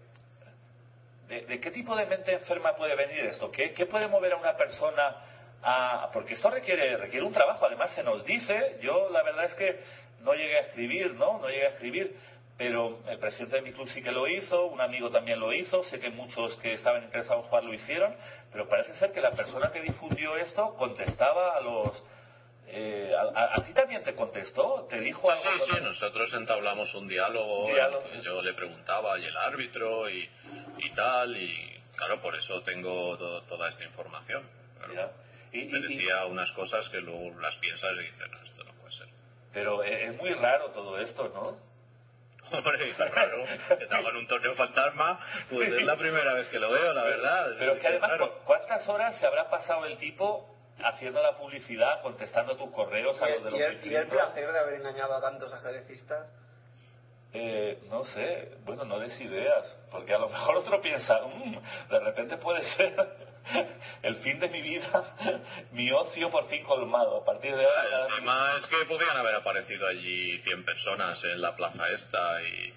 ¿De, de qué tipo de mente enferma puede venir esto? ¿Qué, qué puede mover a una persona a...? Porque esto requiere, requiere un trabajo, además se nos dice, yo la verdad es que no llegué a escribir, ¿no? No llegué a escribir, pero el presidente de mi club sí que lo hizo, un amigo también lo hizo, sé que muchos que estaban interesados en jugar lo hicieron, pero parece ser que la persona que difundió esto contestaba a los... eh, a, a- a ti también te contestó? ¿Te dijo algo? Sí, sí, nosotros entablamos un diálogo, Diálogo. yo le preguntaba y el árbitro y, y tal, y claro, por eso tengo to- toda esta información. Claro. Y- Me y- decía unas cosas que luego las piensas y dices, no, esto no puede ser. Pero eh, es muy raro todo esto, ¿no? [LAUGHS] Que te hagan un torneo fantasma, pues es la primera vez que lo veo, la verdad. Pero es que además, Claro. ¿cu- ¿cuántas horas se habrá pasado el tipo haciendo la publicidad, contestando tus correos a los de Y, los y el, y el placer de haber engañado a tantos ajedrecistas. Eh, no sé, bueno, no des ideas, porque a lo mejor otro piensa, "Mm, de repente puede ser [LAUGHS] el fin de mi vida, [LAUGHS] mi ocio por fin colmado. A partir de ahora, El tema es que podrían haber aparecido allí 100 personas en la plaza esta y,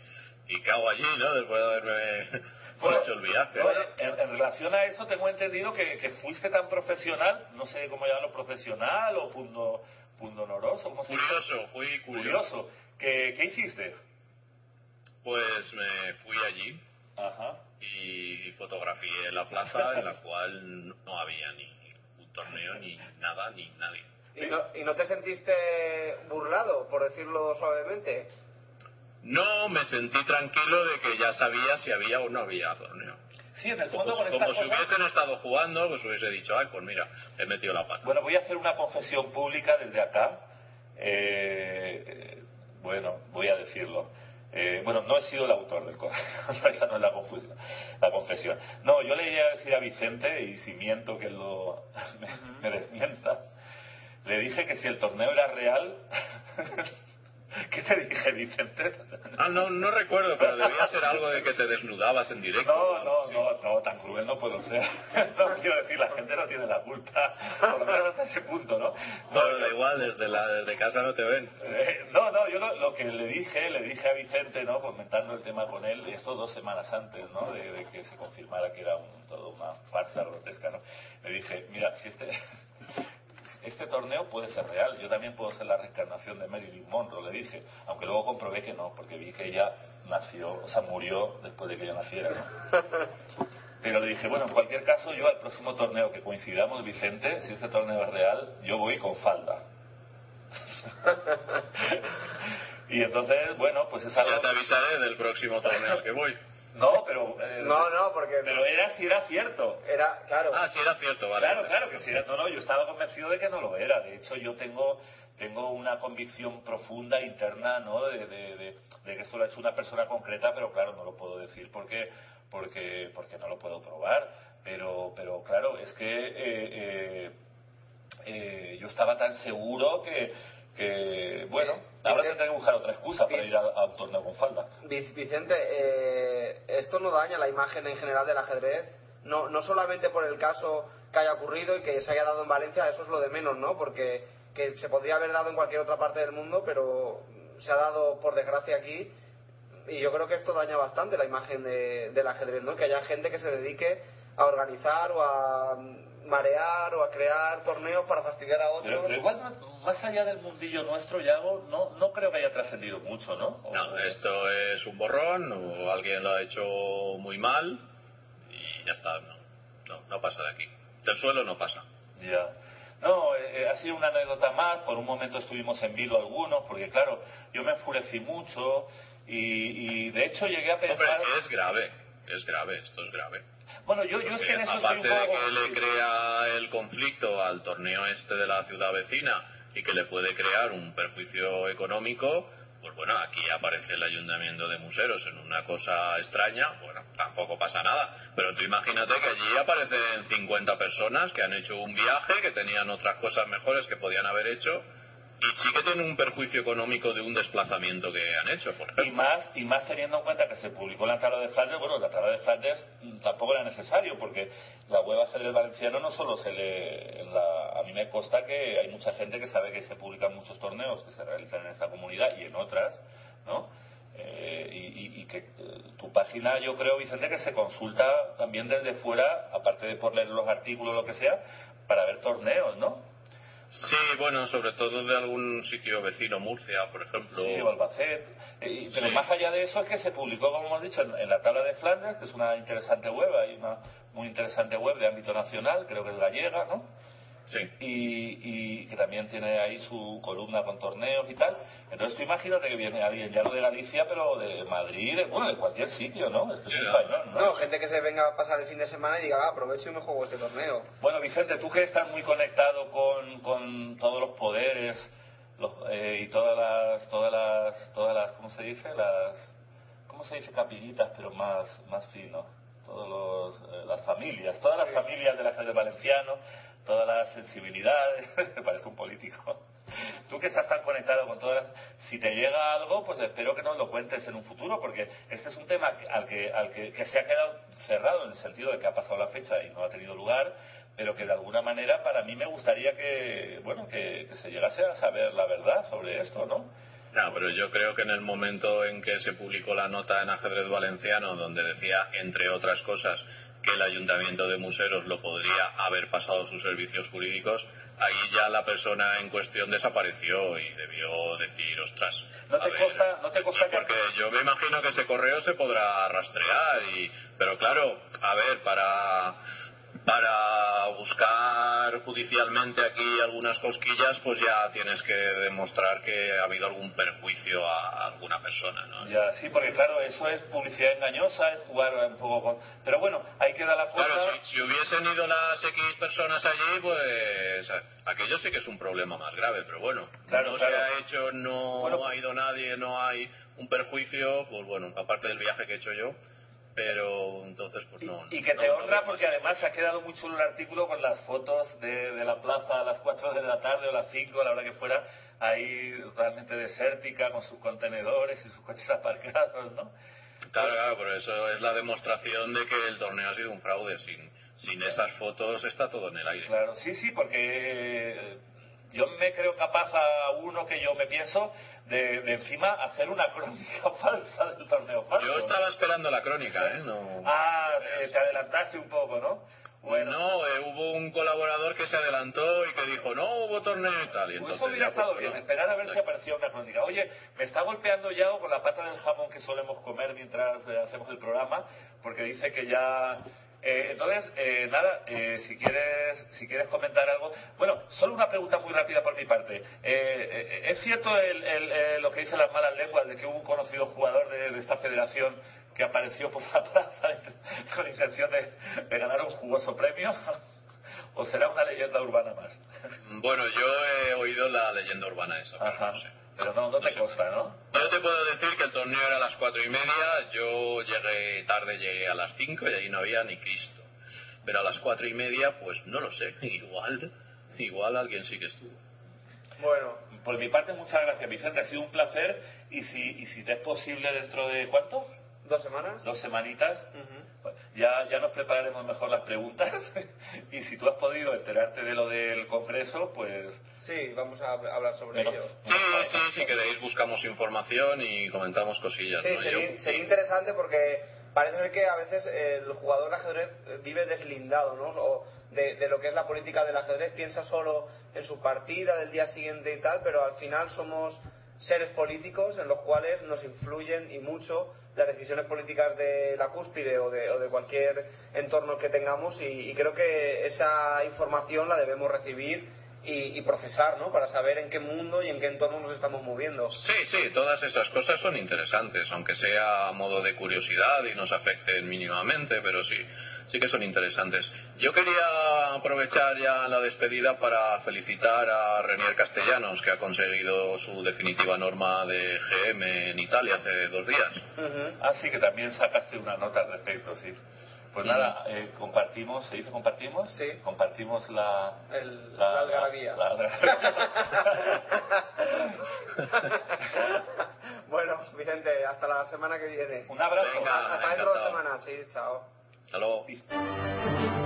y ¿qué hago allí, no? Después de haberme [LAUGHS] Bueno, hecho el viaje. no, en, en relación a eso tengo entendido que, que fuiste tan profesional, no sé cómo llamarlo, profesional o pundo, pundonoroso, ¿cómo se llama? Curioso, fui curioso. Curioso. ¿Qué, ¿Qué hiciste? Pues me fui allí Ajá. Y fotografié la plaza en la cual no había ni un torneo, ni nada, ni nadie. ¿Y no, ¿Y no te sentiste burlado, por decirlo suavemente? No me sentí tranquilo de que ya sabía si había o no había torneo. Sí, en el Como, fondo con como estas si hubiesen estado jugando, pues hubiese dicho, ay, pues mira, he metido la pata. Bueno, voy a hacer una confesión pública desde acá. Eh, eh, bueno, voy a decirlo. Eh, bueno, no he sido el autor del correo. No, esa no es la, confusión, la confesión. No, yo le iba a decir a Vicente, y si miento que él lo, [LAUGHS] me, me desmienta, le dije que si el torneo era real... [LAUGHS] ¿Qué te dije, Vicente? Ah, no, no recuerdo, pero debía ser algo de que te desnudabas en directo. No, no, no, no, tan cruel no puedo ser. [LAUGHS] No quiero decir, la gente no tiene la culpa, por lo menos hasta ese punto, ¿no? Pero da igual, desde, la, desde casa no te ven. Eh, no, no, yo lo, lo que le dije, le dije a Vicente, ¿no? Comentando el tema con él, esto dos semanas antes, ¿no? De, de que se confirmara que era un, todo una farsa grotesca, ¿no? Le dije, mira, si este, este torneo puede ser real, yo también puedo ser la reencarnación de Marilyn Monroe, le dije, aunque luego comprobé que no, porque vi que ella nació, o sea, murió después de que yo naciera, ¿no? [LAUGHS] Pero le dije, bueno, en cualquier caso, yo al próximo torneo que coincidamos, Vicente, si este torneo es real, yo voy con falda. [LAUGHS] [LAUGHS] y entonces, bueno, pues es algo... Ya te avisaré del próximo torneo que voy. No, pero... eh, No, no, porque... Pero era si era cierto. Era, claro. Ah, sí, era cierto, vale. Claro, claro que sí. era- No, no, yo estaba convencido de que no lo era. De hecho, yo tengo tengo una convicción profunda interna, ¿no? De, de- de- de que esto lo ha hecho una persona concreta, pero claro, no lo puedo decir porque porque porque no lo puedo probar. Pero pero claro, es que eh, eh, eh, yo estaba tan seguro que que bueno, ahora tendré que buscar otra excusa para ir a, a un torneo con falda. Vic- Vicente, eh, esto no daña la imagen en general del ajedrez, no, no solamente por el caso que haya ocurrido y que se haya dado en Valencia, eso es lo de menos, ¿no? Porque que se podría haber dado en cualquier otra parte del mundo, pero se ha dado por desgracia aquí y yo creo que esto daña bastante la imagen de- del ajedrez, ¿no? Que haya gente que se dedique a organizar o a marear o a crear torneos para fastidiar a otros. Pero, pero igual más, más allá del mundillo nuestro, Yago, no, no creo que haya trascendido mucho, ¿no? O- No, esto es un borrón o alguien lo ha hecho muy mal y ya está. No, no, no pasa de aquí. Del suelo no pasa. Ya. No, eh, eh, ha sido una anécdota más. Por un momento estuvimos en vilo algunos, porque claro, yo me enfurecí mucho y, y de hecho llegué a pensar. Hombre, es grave, es grave, esto es grave. Bueno, yo, yo es que en eso Aparte un de que le crea el conflicto al torneo este de la ciudad vecina y que le puede crear un perjuicio económico, pues bueno, aquí aparece el ayuntamiento de Museros en una cosa extraña, bueno, tampoco pasa nada. Pero tú imagínate que allí aparecen 50 personas que han hecho un viaje, que tenían otras cosas mejores que podían haber hecho, y sí que tienen un perjuicio económico de un desplazamiento que han hecho, Y más, y más teniendo en cuenta que se publicó la tabla de Flandes, bueno, la tabla de Flandes mm, tampoco era necesario, porque la web ajedrez valenciano no solo se en la, a mí me consta que hay mucha gente que sabe que se publican muchos torneos que se realizan en esta comunidad y en otras, ¿no? Eh, y, y, que eh, tu página, yo creo, Vicente, que se consulta también desde fuera, aparte de por leer los artículos o lo que sea, para ver torneos, ¿no? Sí, bueno, sobre todo de algún sitio vecino, Murcia, por ejemplo. Sí, o Albacete. Pero más allá de eso es que se publicó, como hemos dicho, en, la tabla de Flandes, que es una interesante web, hay una muy interesante web de ámbito nacional, creo que es gallega, ¿no? Sí. Y, que también tiene ahí su columna con torneos y tal. Entonces tú imagínate que viene alguien ya no de Galicia, pero de Madrid, de, bueno, de cualquier sitio, ¿no? es español, ¿no? gente que se venga a pasar el fin de semana y diga, ah, aprovecho y me juego este torneo. Bueno, Vicente, tú que estás muy conectado con, con todos los poderes los, eh, y todas las, todas las, todas las, ¿cómo se dice? Las, ¿cómo se dice? Capillitas, pero más, más fino. Todas eh, las familias, todas las familias de la de valenciano, todas las sensibilidades, [LAUGHS] me parece un político. Tú que estás tan conectado con todas, si te llega algo, pues espero que nos lo cuentes en un futuro, porque este es un tema al que, al que, se ha quedado cerrado en el sentido de que ha pasado la fecha y no ha tenido lugar, pero que de alguna manera para mí me gustaría que, bueno, que, que se llegase a saber la verdad sobre esto, ¿no? No, pero yo creo que en el momento en que se publicó la nota en ajedrez valenciano, donde decía, entre otras cosas, que el ayuntamiento de Museros lo podría haber pasado sus servicios jurídicos, ahí ya la persona en cuestión desapareció y debió decir, ostras. No te costa, no te costa Porque yo me imagino que ese correo se podrá rastrear, y, pero claro, a ver, para para buscar judicialmente aquí algunas cosquillas, pues ya tienes que demostrar que ha habido algún perjuicio a alguna persona, ¿no? Ya, sí, porque claro, eso es publicidad engañosa, es jugar un poco con... Pero bueno, ahí queda la cosa... Claro, si, hubiesen ido las X personas allí, pues aquello sí que es un problema más grave, pero bueno, claro, no se ha hecho, no ha ido nadie, no hay un perjuicio, pues bueno, aparte del viaje que he hecho yo, pero entonces pues no. Y, que te honra porque además se ha quedado muy chulo el artículo con las fotos de, de, la plaza a las 4 de la tarde o las 5, a la hora que fuera, ahí realmente desértica con sus contenedores y sus coches [LAUGHS] aparcados, ¿no? Claro, claro, pero eso es la demostración de que el torneo ha sido un fraude. Sin, sin esas fotos está todo en el aire. Claro, sí, sí, porque yo me creo capaz a uno que yo me pienso de, encima hacer una crónica [LAUGHS] falsa del torneo falso. Yo estaba esperando la crónica, ¿eh? No, ah, eh, te adelantaste un poco, ¿no? Bueno, no, eh, hubo un colaborador que se adelantó y que dijo, no hubo torneo y tal. Y pues eso hubiera estado bien, esperar a ver si aparecía una crónica. Oye, me está golpeando ya con la pata del jamón que solemos comer mientras eh, hacemos el programa, porque dice que ya eh, entonces, eh, nada, eh, si, quieres, si quieres comentar algo. Bueno, solo una pregunta muy rápida por mi parte. ¿Es cierto lo que dicen las malas lenguas de que hubo un conocido jugador de, esta federación que apareció por la plaza [LAUGHS] con intención de, ganar un jugoso premio? [LAUGHS] ¿O será una leyenda urbana más? Bueno, yo he oído la leyenda urbana esa. Ajá. Pero no, no te consta, ¿no? Yo te puedo decir que el torneo era a las cuatro y media, yo llegué tarde, llegué a las cinco y ahí no había ni Cristo. Pero a las cuatro y media, pues no lo sé, igual, igual alguien sí que estuvo. Bueno, por mi parte muchas gracias Vicente, ha sido un placer y si, y si te es posible dentro de cuánto? ¿Dos semanas? Dos semanitas. Ya, ya nos prepararemos mejor las preguntas. [LAUGHS] y si tú has podido enterarte de lo del Congreso, pues... Sí, vamos a hablar sobre ello. Sí, sí, si queréis buscamos información y comentamos cosillas. Sí, sería, interesante porque parece ser que a veces el jugador de ajedrez vive deslindado, ¿no? O de, de, lo que es la política del ajedrez, piensa solo en su partida del día siguiente y tal, pero al final somos seres políticos en los cuales nos influyen y mucho las decisiones políticas de la cúspide o de, o de cualquier entorno que tengamos y, creo que esa información la debemos recibir y, procesar, ¿no? Para saber en qué mundo y en qué entorno nos estamos moviendo. Sí, sí, todas esas cosas son interesantes, aunque sea a modo de curiosidad y nos afecten mínimamente, pero sí, sí que son interesantes. Yo quería aprovechar ya la despedida para felicitar a Renier Castellanos, que ha conseguido su definitiva norma de GM en Italia hace dos días. Así ah, que también sacaste una nota al respecto, sí. Pues nada, eh, compartimos, ¿se dice compartimos? Sí. Compartimos la... El, la, algarabía. [LAUGHS] bueno, Vicente, hasta la semana que viene. Un abrazo. hasta dentro de dos semanas, sí, chao. Hasta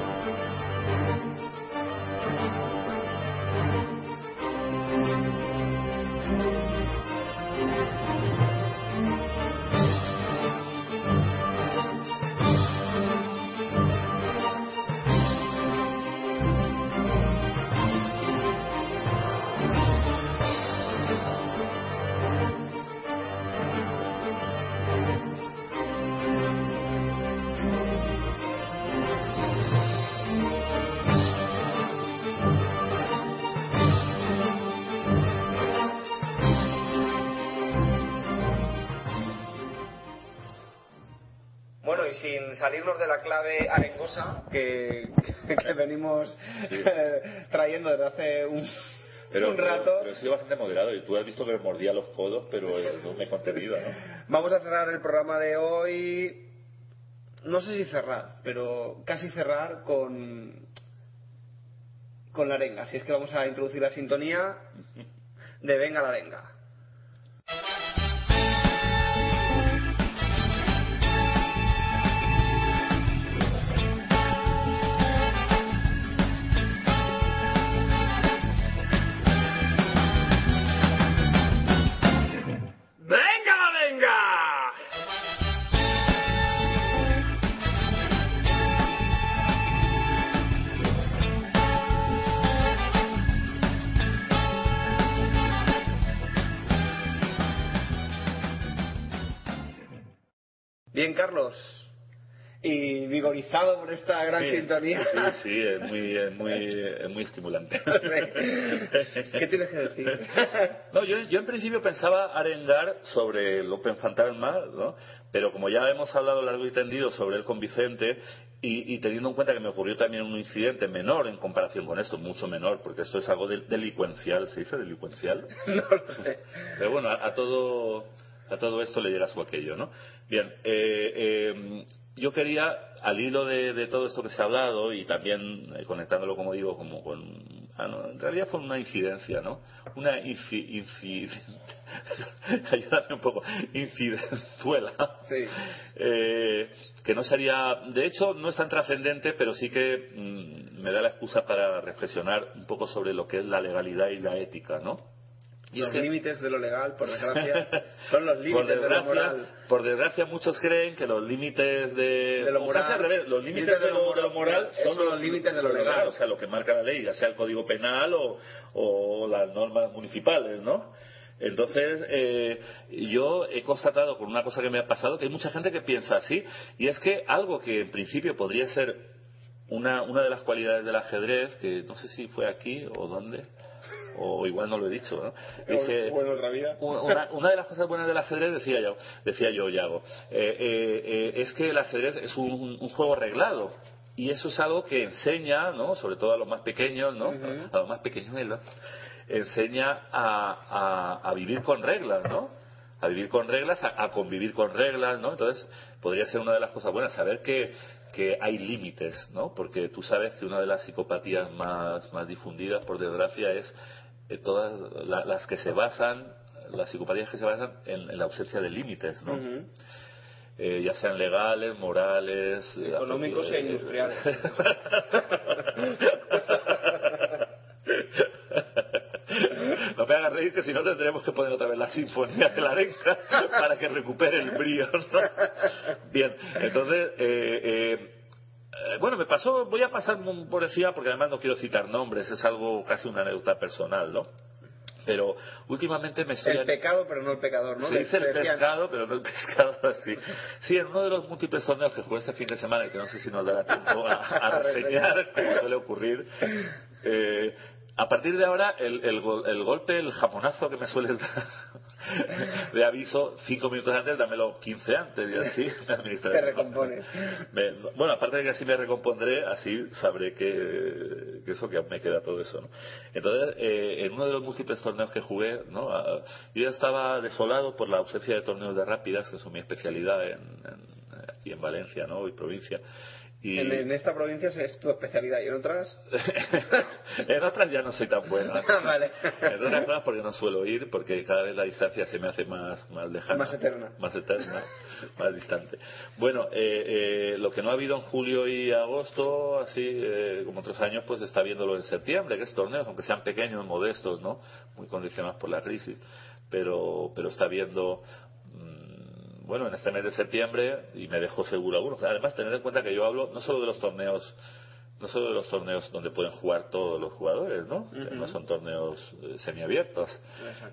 sin salirnos de la clave arengosa que, que venimos eh, trayendo desde hace un, Pero, un pero- rato. pero he sido bastante moderado y tú has visto que me mordía los codos, pero eh, no me he contenido, ¿no? Vamos a cerrar el programa de hoy. No sé si cerrar, pero casi cerrar con. con la arenga. Si es que vamos a introducir la sintonía de Venga la arenga. Y vigorizado por esta gran Sí, sintonía. Sí, sí, es muy, es muy, es muy estimulante. ¿Qué tienes que decir? [LAUGHS] No, yo, yo en principio pensaba arengar sobre el Open Fantasma, ¿no? Pero como ya hemos hablado largo y tendido sobre él con Vicente, y, y teniendo en cuenta que me ocurrió también un incidente menor en comparación con esto, mucho menor, porque esto es algo del- delincuencial, ¿se dice delincuencial? [LAUGHS] no lo sé. Pero bueno, a, a todo a todo esto le llega su aquello, ¿no? Bien, eh, eh, yo quería, al hilo de, de todo esto que se ha hablado y también eh, conectándolo, como digo, como con... ah, no, en realidad fue una incidencia, ¿no? Una inci, inci- [LAUGHS] ayúdame un poco, incidenzuela. Sí. Eh, que no sería, de hecho, no es tan trascendente, pero sí que mm, me da la excusa para reflexionar un poco sobre lo que es la legalidad y la ética, ¿no? Y es los que- límites de lo legal, por desgracia, son los límites de lo moral. por desgracia, muchos creen que los límites de, De lo moral. casi al revés, los límites de lo, de lo moral Son los límites de lo legal. o sea, lo que marca la ley, ya sea el código penal o, o las normas municipales, ¿no? Entonces, eh, yo he constatado con una cosa que me ha pasado que hay mucha gente que piensa así, y es que algo que en principio podría ser una, una de las cualidades del ajedrez, que no sé si fue aquí o dónde, o igual no lo he dicho, ¿no? Dije, O en otra vida. una, una de las cosas buenas del ajedrez, decía yo, decía yo, Yago, eh, eh, eh, es que el ajedrez es un, un juego reglado. Y eso es algo que enseña, ¿no? sobre todo a los más pequeños, ¿no? a los más pequeñuelos, enseña a, a- a vivir con reglas, ¿no? A vivir con reglas, a, a convivir con reglas, ¿no? Entonces, podría ser una de las cosas buenas, saber que, que hay límites, ¿no? Porque tú sabes que una de las psicopatías más, más difundidas, por desgracia, es todas la- las que se basan, las psicopatías que se basan en, en la ausencia de límites, ¿no? Eh, ya sean legales, morales, eh, Económicos e eh, industriales. [LAUGHS] No me hagas reír que si no tendremos que poner otra vez la sinfonía de la arenga [LAUGHS] para que recupere el brío. ¿no? Bien, entonces, eh, eh, eh, bueno, me pasó, voy a pasar por encima porque además no quiero citar nombres, es algo casi una anécdota personal, ¿no? Pero últimamente me estoy... El pecado, pero no el pecador, ¿no? Se dice el pescado, pero no el pescado [LAUGHS] así. Sí, en uno de los múltiples torneos que jugué este fin de semana, y que no sé si nos dará tiempo a, a [LAUGHS] reseñar. como suele ocurrir, eh, a partir de ahora, el, el el golpe, el jamonazo que me sueles dar [LAUGHS] de aviso cinco minutos antes, dámelo 15 antes, y así [LAUGHS] me administraré. Te recompones. Me- bueno, aparte de que así me recompondré, así sabré que, que eso que me queda todo eso. ¿no? Entonces, eh, en uno de los múltiples torneos que jugué, ¿no? Ah, yo ya estaba desolado por la ausencia de torneos de rápidas, que son mi especialidad en, en- aquí en Valencia ¿no? y provincia. Y En, en esta provincia es tu especialidad y en otras. [LAUGHS] en otras ya no soy tan bueno. [LAUGHS] Ah, vale. En otras cosas porque no suelo ir, porque cada vez la distancia se me hace más, más lejana. Más eterna. Más eterna, [LAUGHS] más distante. Bueno, eh, eh, lo que no ha habido en julio y agosto, así eh, como otros años, pues está viéndolo en septiembre, que es torneos, aunque sean pequeños, modestos, ¿no? Muy condicionados por la crisis. Pero, pero está viendo bueno, en este mes de septiembre, y me dejo seguro algunos. Además, tener en cuenta que yo hablo no solo de los torneos, no solo de los torneos donde pueden jugar todos los jugadores, ¿no? Que no son torneos eh, semiabiertos,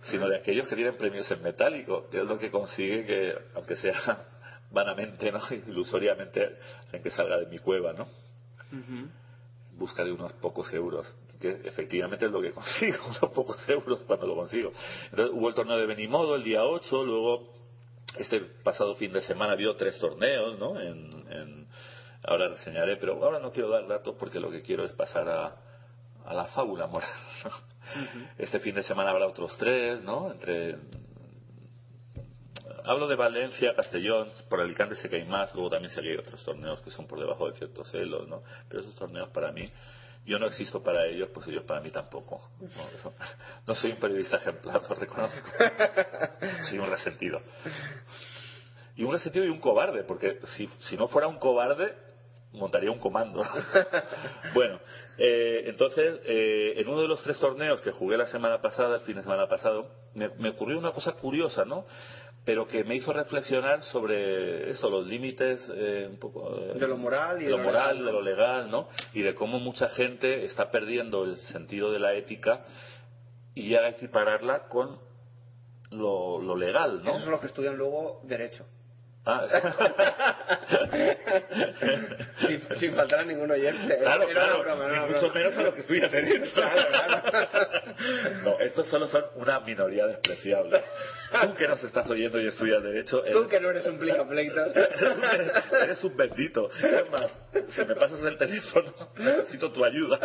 sino de aquellos que tienen premios en metálico, que es lo que consigue que, aunque sea [LAUGHS] vanamente, ¿no? Ilusoriamente, en que salga de mi cueva, ¿no? en busca de unos pocos euros, que efectivamente es lo que [LAUGHS] consigo, unos pocos euros cuando lo consigo. Entonces hubo el torneo de Benimodo el día 8, luego este pasado fin de semana habido tres torneos, ¿no? En, en- ahora reseñaré, pero ahora no quiero dar datos porque lo que quiero es pasar a, a la fábula moral. [LAUGHS] ¿no? Este fin de semana habrá otros tres, ¿no? Entre Hablo de Valencia, Castellón, por Alicante sé que hay más, luego también sé que hay otros torneos que son por debajo de ciertos celos, ¿no? Pero esos torneos para mí, yo no existo para ellos, pues ellos para mí tampoco. No, Eso- no soy un periodista ejemplar, lo reconozco. [LAUGHS] Soy un resentido. Y un resentido y un cobarde, porque si, si no fuera un cobarde, montaría un comando. [LAUGHS] bueno, eh, entonces, eh, en uno de los tres torneos que jugué la semana pasada, el fin de semana pasado, me, me ocurrió una cosa curiosa, ¿no? Pero que me hizo reflexionar sobre eso, los límites eh, un poco eh, De lo moral y de de lo lo moral, legal, de ¿no? lo legal, ¿no? Y de cómo mucha gente está perdiendo el sentido de la ética y llega a equipararla con lo, lo legal, ¿no? Esos son los que estudian luego Derecho. Ah, [LAUGHS] sin, sin faltar a ningún oyente. Claro, Era claro, broma, mucho broma. menos a los que estudian derecho. [LAUGHS] No, estos solo son una minoría despreciable. Tú que nos estás oyendo y estudias derecho, Tú que no eres un pleitos. [LAUGHS] eres un bendito. Es más, si me pasas el teléfono, necesito tu ayuda.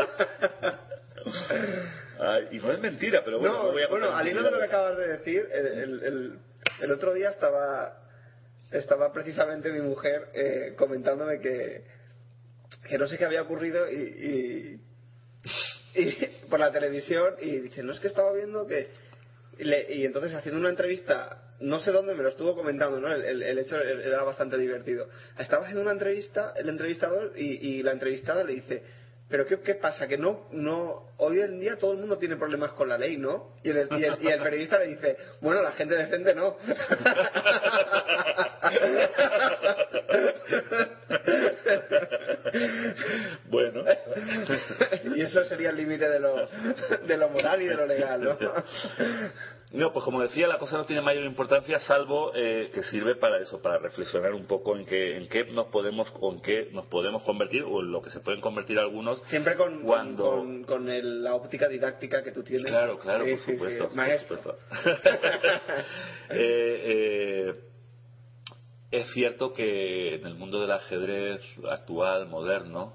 Ay, y no es mentira, pero bueno, no, no voy a bueno, al hilo de lo que acabas de decir, el, el- el- el otro día estaba estaba precisamente mi mujer eh, comentándome que, que no sé qué había ocurrido y, y, [LAUGHS] por la televisión y dice, no es que estaba viendo que... Y, le- y entonces haciendo una entrevista, no sé dónde me lo estuvo comentando, ¿no? El, el- el hecho era bastante divertido. Estaba haciendo una entrevista, el entrevistador, y, y la entrevistada le dice, pero ¿qué, qué pasa? Que no, no, hoy en día todo el mundo tiene problemas con la ley, ¿no? Y el, y el- y el periodista le dice, bueno, la gente decente no. Bueno. y eso sería el límite de lo, de lo moral y de lo legal, ¿no? No, pues como decía, la cosa no tiene mayor importancia, salvo eh, que sirve para eso, para reflexionar un poco en qué, en qué nos podemos, con qué nos podemos convertir o en lo que se pueden convertir algunos. Siempre con, Cuando- con, con el- la óptica didáctica que tú tienes. Claro, claro, Sí, por sí, sí, supuesto. por maestro. supuesto. [LAUGHS] Eh, eh, es cierto que en el mundo del ajedrez actual, moderno,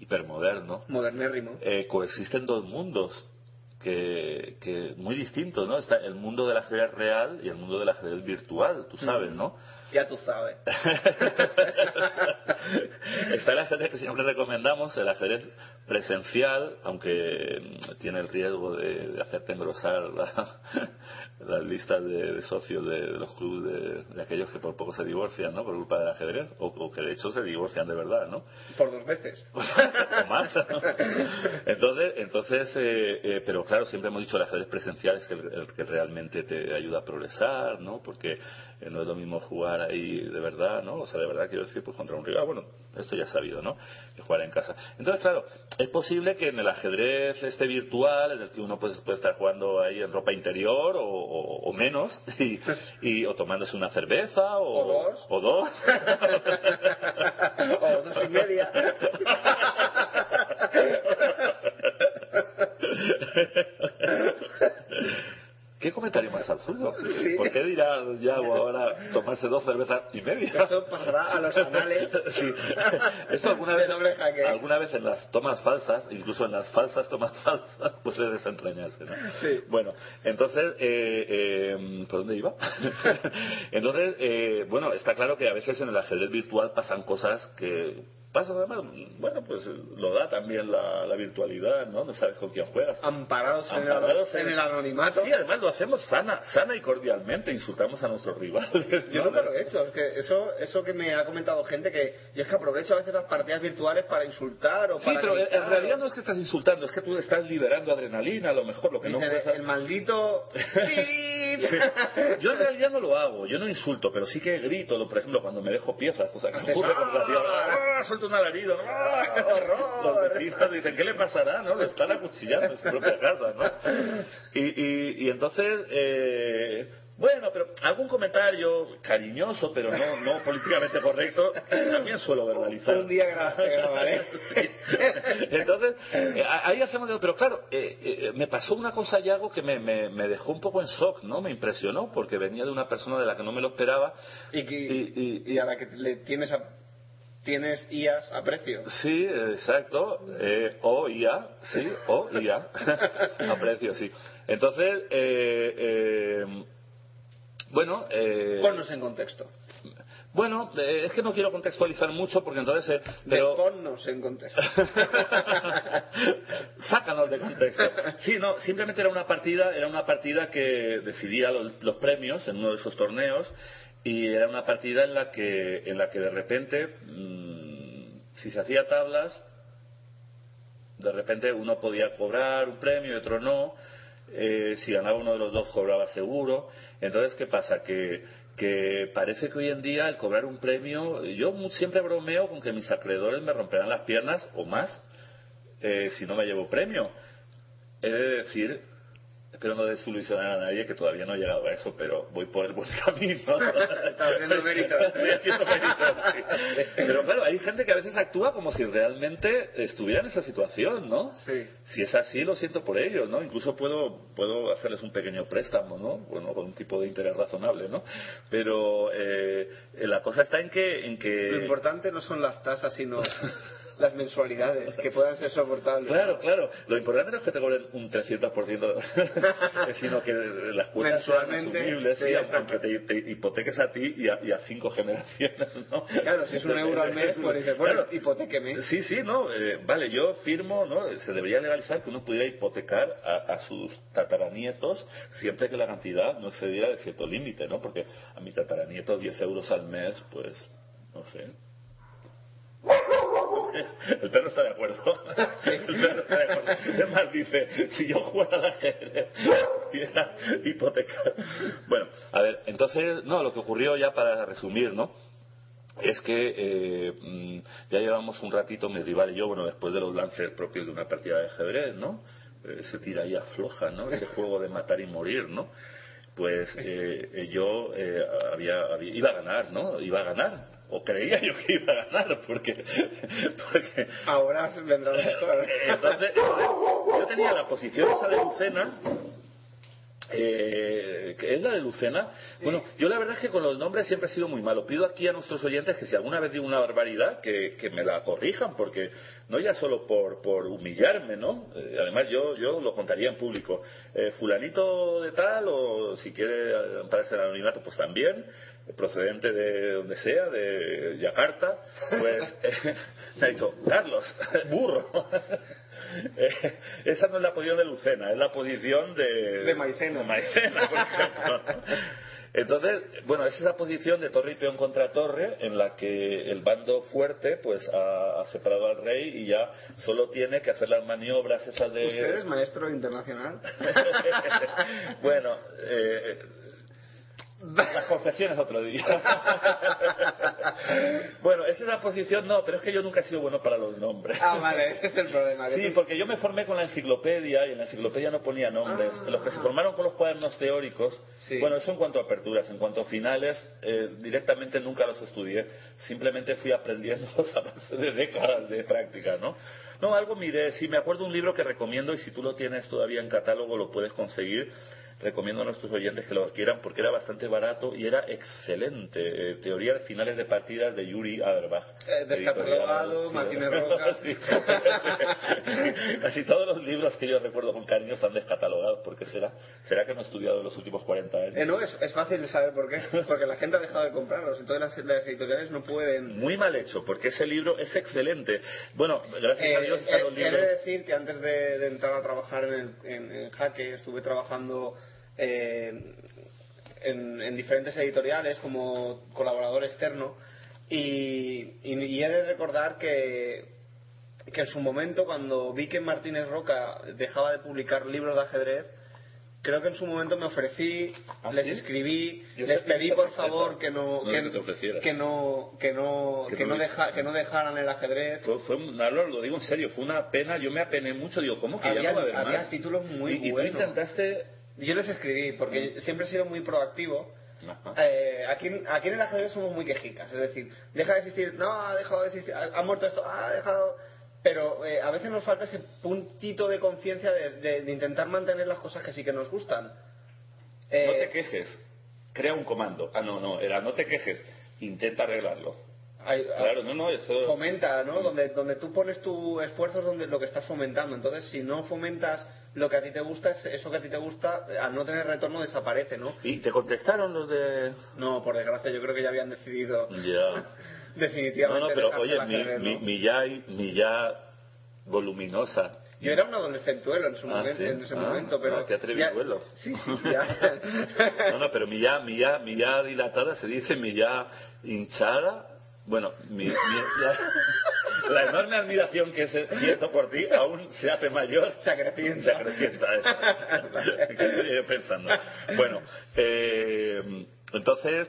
hipermoderno, Modernérrimo. eh, coexisten dos mundos que, que muy distintos, ¿no? Está el mundo del ajedrez real y el mundo del ajedrez virtual, tú sabes, ¿no? Ya tú sabes. [LAUGHS] Está el ajedrez que siempre recomendamos, el ajedrez presencial, aunque mm, tiene el riesgo de, de hacerte engrosar la- [LAUGHS] las listas de, de socios de, de los clubes de, aquellos que por poco se divorcian, ¿no? Por culpa del ajedrez, o, o que de hecho se divorcian de verdad, ¿no? Por dos veces. [LAUGHS] o más. Entonces, entonces eh, eh, pero claro, siempre hemos dicho el ajedrez presencial es el, el que realmente te ayuda a progresar, ¿no? Porque eh, no es lo mismo jugar ahí de verdad, ¿no? O sea, de verdad quiero decir, pues contra un rival, bueno, esto ya es sabido, ¿no? Que jugar en casa. Entonces, claro, es posible que en el ajedrez este virtual, en el que uno pues, puede estar jugando ahí en ropa interior o, o- o menos, [LAUGHS] y, y- o tomándose una cerveza o, O dos. o dos. [LAUGHS] o dos y media. [LAUGHS] ¿Qué comentario más absurdo? Sí. ¿Por qué dirá Yago ahora tomarse dos cervezas y media? Esto pasará a los anales Sí. Eso alguna vez, alguna vez en las tomas falsas, incluso en las falsas tomas [LAUGHS] falsas, pues puede desentrañarse, ¿no? Sí. Bueno, entonces, eh, eh, ¿por dónde iba? [LAUGHS] entonces, eh, bueno, está claro que a veces en el ajedrez virtual pasan cosas que pasan además, bueno, pues lo da también la, la virtualidad, ¿no? No sabes con quién juegas. Amparados, en, el, en el anonimato. Sí, además lo hacemos sana, sana y cordialmente, insultamos a nuestros rivales. Yo nunca lo he hecho, es que eso, eso que me ha comentado gente que yo es que aprovecho a veces las partidas virtuales para insultar o Sí, para pero en gritar, en realidad o- no es que estás insultando, es que tú estás liberando adrenalina, a lo mejor lo que no puedes el maldito [LAUGHS] Yo en realidad no lo hago, yo no insulto, pero sí que grito, por ejemplo, cuando me dejo piezas, o sea, que ocurre con la tía, ¡ah! Suelta un alarido. ¿no? Los vecinos dicen, ¿qué le pasará? ¿no? Le están acuchillando en su propia casa, ¿no? Y, y, y entonces, eh, bueno, pero algún comentario cariñoso, pero no, no políticamente correcto, también suelo verbalizar. Un día grabaré. [LAUGHS] Entonces, eh, ahí hacemos de... Pero claro, eh, eh, me pasó una cosa, Yago, que me, me, me dejó un poco en shock, ¿no? Me impresionó, porque venía de una persona de la que no me lo esperaba. Y, que- Y- y- y a la que le tienes a, tienes IAS a precio. Sí, exacto. Eh, o IA, sí, o IA. Aprecio, [LAUGHS] sí. Entonces, eh, eh, bueno, eh, Ponnos en contexto. bueno, eh, es que no quiero contextualizar mucho porque entonces, eh, pero Ponnos en contexto. [LAUGHS] sácanos de contexto. Sí, no, simplemente era una partida, era una partida que decidía los, los premios en uno de esos torneos y era una partida en la que, en la que de repente, mm, si se hacía tablas, de repente uno podía cobrar un premio y otro no. Eh, si ganaba uno de los dos cobraba seguro. Entonces, ¿qué pasa? Que, que parece que hoy en día el cobrar un premio, yo siempre bromeo con que mis acreedores me romperán las piernas o más eh, si no me llevo premio. He de decir, espero no desilusionar a nadie que todavía no he llegado a eso, pero voy por el buen [LAUGHS] camino. Haciendo méritos. [LAUGHS] Estoy haciendo méritos, sí. Pero claro, hay gente que a veces actúa como si realmente estuviera en esa situación, ¿no? Sí. Si es así, lo siento por ellos, ¿no? Incluso puedo, puedo hacerles un pequeño préstamo, ¿no? Bueno, con un tipo de interés razonable, ¿no? Pero eh, la cosa está en que... En que... Lo importante no son las tasas, sino [LAUGHS] las mensualidades, que puedan ser soportables. Claro, claro. Lo importante no es que te cobren un 300%, [LAUGHS] sino que las cuotas sean asumibles, sí, aunque te, te hipoteques a ti y a, y a cinco generaciones, ¿no? Claro, si es un euro al mes, pues dices, bueno, Claro. hipotéqueme. Sí, sí, no, eh, vale, yo firmo, ¿no? Se debería legalizar que uno pudiera hipotecar a, a sus tataranietos siempre que la cantidad no excediera de cierto límite, ¿no? Porque a mi tataranieto 10 euros al mes, pues, no sé. El perro está de acuerdo. El perro está de acuerdo. Es más, dice, si yo jugara al ajedrez, pudiera hipotecar. Bueno, a ver, entonces, no, lo que ocurrió ya para resumir, ¿no? es que eh, mm, ya llevamos un ratito mi rival y yo, bueno, después de los lances propios de una partida de ajedrez, ¿no? Eh, se tira y afloja, ¿no? Ese juego de matar y morir, ¿no? Pues eh, eh, yo eh, había, había- iba a ganar, ¿no? Iba a ganar. O creía yo que iba a ganar, porque, porque Ahora vendrá mejor. entonces, yo tenía la posición esa de Lucena, eh, que es la de Lucena. Bueno, yo la verdad es que con los nombres siempre he sido muy malo. Pido aquí a nuestros oyentes que si alguna vez digo una barbaridad, que, que me la corrijan, porque no ya solo por, por humillarme, ¿no? Eh, además, yo, yo lo contaría en público. Eh, fulanito de tal, o si quiere ampararse el anonimato, pues también procedente de donde sea, de Yakarta, pues [LAUGHS] eh, [LAUGHS] me ha dicho, Carlos, [LAUGHS] burro. Eh, esa no es la posición de Lucena, es la posición de... De Maicena. de Maicena, por ejemplo. Entonces, bueno, es esa posición de torre y peón contra torre en la que el bando fuerte pues ha, ha separado al rey y ya solo tiene que hacer las maniobras esas de... ¿Usted es maestro internacional? bueno, eh, las confesiones otro día. [LAUGHS] bueno, esa es la posición, no, pero es que yo nunca he sido bueno para los nombres. Ah, vale, ese es el problema. Sí, tú- porque yo me formé con la enciclopedia y en la enciclopedia no ponía nombres. Ah. Los que se formaron con los cuadernos teóricos, Sí. bueno, eso en cuanto a aperturas, en cuanto a finales, eh, directamente nunca los estudié. Simplemente fui aprendiendo [LAUGHS] a base de décadas de práctica, ¿no? No, algo miré, sí, me acuerdo un libro que recomiendo y si tú lo tienes todavía en catálogo lo puedes conseguir. Recomiendo a nuestros oyentes que lo adquieran porque era bastante barato y era excelente. Eh, teoría de finales de partidas de Yuri Aberbach. Eh, descatalogado, Editorial, Martínez Roca. Sí. [LAUGHS] [LAUGHS] Casi todos los libros que yo recuerdo con cariño están descatalogados. ¿Por qué será? ¿Será que no he estudiado en los últimos 40 años? Eh, no, es, es fácil de saber por qué. Porque la gente ha dejado de comprarlos. Entonces las, las editoriales no pueden... Muy mal hecho, porque ese libro es excelente. Bueno, gracias a Eh, Dios están eh, los he libros. de decir que antes de, de entrar a trabajar en, el, en, en Jaque estuve trabajando eh, en, en diferentes editoriales como colaborador externo y, y- y he de recordar que, que en su momento cuando vi que Martínez Roca dejaba de publicar libros de ajedrez Creo que en su momento me ofrecí, ¿Ah, les sí? escribí, Yo les pedí por favor que no, No que, que te ofrecieras. que no, que no, Que que no deja- que dejaran el ajedrez. Fue, fue un- no, lo, digo en serio, fue una pena, yo me apené mucho, digo, ¿cómo que Había- ya no va a haber había más? títulos muy y, y buenos. tú intentaste... Yo les escribí, porque siempre he sido muy proactivo. Eh, aquí, aquí en el ajedrez somos muy quejicas, es decir, deja de existir, no, ha dejado de existir, ha, ha muerto esto, ha dejado... Pero eh, a veces nos falta ese puntito de conciencia de, de- de intentar mantener las cosas que sí que nos gustan. Eh, No te quejes, crea un comando. Ah, no, no, era no te quejes, intenta arreglarlo. hay- Claro, no, no, eso... fomenta, ¿no? Donde, donde tú pones tu esfuerzo es donde lo que estás fomentando. Entonces, si no fomentas lo que a ti te gusta, es- eso que a ti te gusta, al no tener retorno, desaparece, ¿no? ¿Y te contestaron los de...? No, por desgracia, yo creo que ya habían decidido Ya. [LAUGHS] No, definitivamente no, pero dejarse oye, mi, ¿no? mi ya, mi ya voluminosa. Yo era un adolescentuelo en, su Ah, momen- ¿sí? en ese Ah, momento, pero... ah, qué atreviduelo. ya- Sí, sí, [LAUGHS] ya. No, no, pero mi ya, mi ya, mi ya dilatada se dice mi ya hinchada. Bueno, mi, la enorme admiración que siento por ti aún se hace mayor. Se acrecienta. Se acrecienta, eso. [LAUGHS] ¿Qué estoy pensando? Bueno, eh, entonces...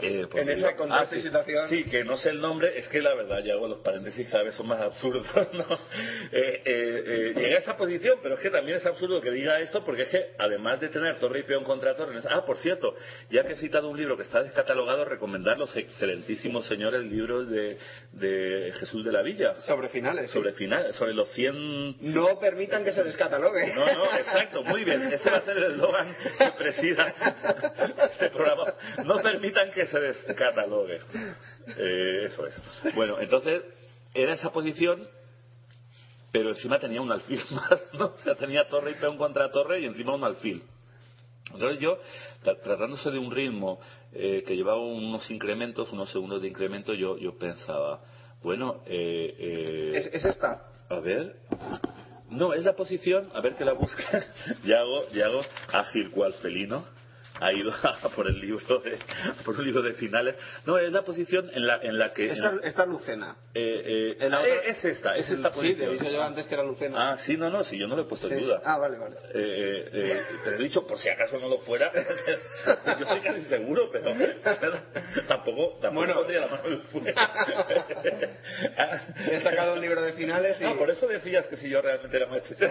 eh, En ese contexto y sí, situación- Sí, que no sé el nombre, es que la verdad, ya hago los paréntesis cada vez son más absurdos, [LAUGHS] ¿no? Eh, eh, eh, llegué a esa posición, pero es que también es absurdo que diga esto, porque es que además de tener torre y peón contra torre, ah, por cierto, ya que he citado un libro que está descatalogado, recomendar los excelentísimos señores libros de, de Jesús de la Villa. Sobre finales, sí. Sobre finales, sobre los 100 No permitan que se descatalogue. no, no, exacto, muy bien. Ese va a ser el eslogan que presida [LAUGHS] este programa. No permitan que se descatalogue. Eh, eso es. Bueno, entonces, era esa posición, pero encima tenía un alfil [LAUGHS] más, ¿no? O sea, tenía torre y peón contra torre y encima un alfil. Entonces yo, tra- tratándose de un ritmo eh, que llevaba unos incrementos, unos segundos de incremento, yo, yo pensaba, bueno, eh, eh, Es, es esta. a ver. No, es la posición, a ver que la busca. [LAUGHS] Yago, Yago, ágil cual felino, ha ido [LAUGHS] a por el libro de, por un libro de finales. No, es la posición en la, en la que. en Esta, la- esta Lucena. eh, eh, En ah, otra- es esta, es esta Sí, posición. te he dicho yo antes que era Lucena. Ah, sí, no, no, sí, yo no lo he puesto en Sí, duda. sí. Ah, vale, vale. Eh, eh, eh, te he dicho por si acaso no lo fuera. [LAUGHS] Yo estoy casi seguro, pero tampoco, tampoco Bueno. pondría la mano en el fuego. [LAUGHS] He sacado un libro de finales y... Ah, por eso decías que si yo realmente era maestro.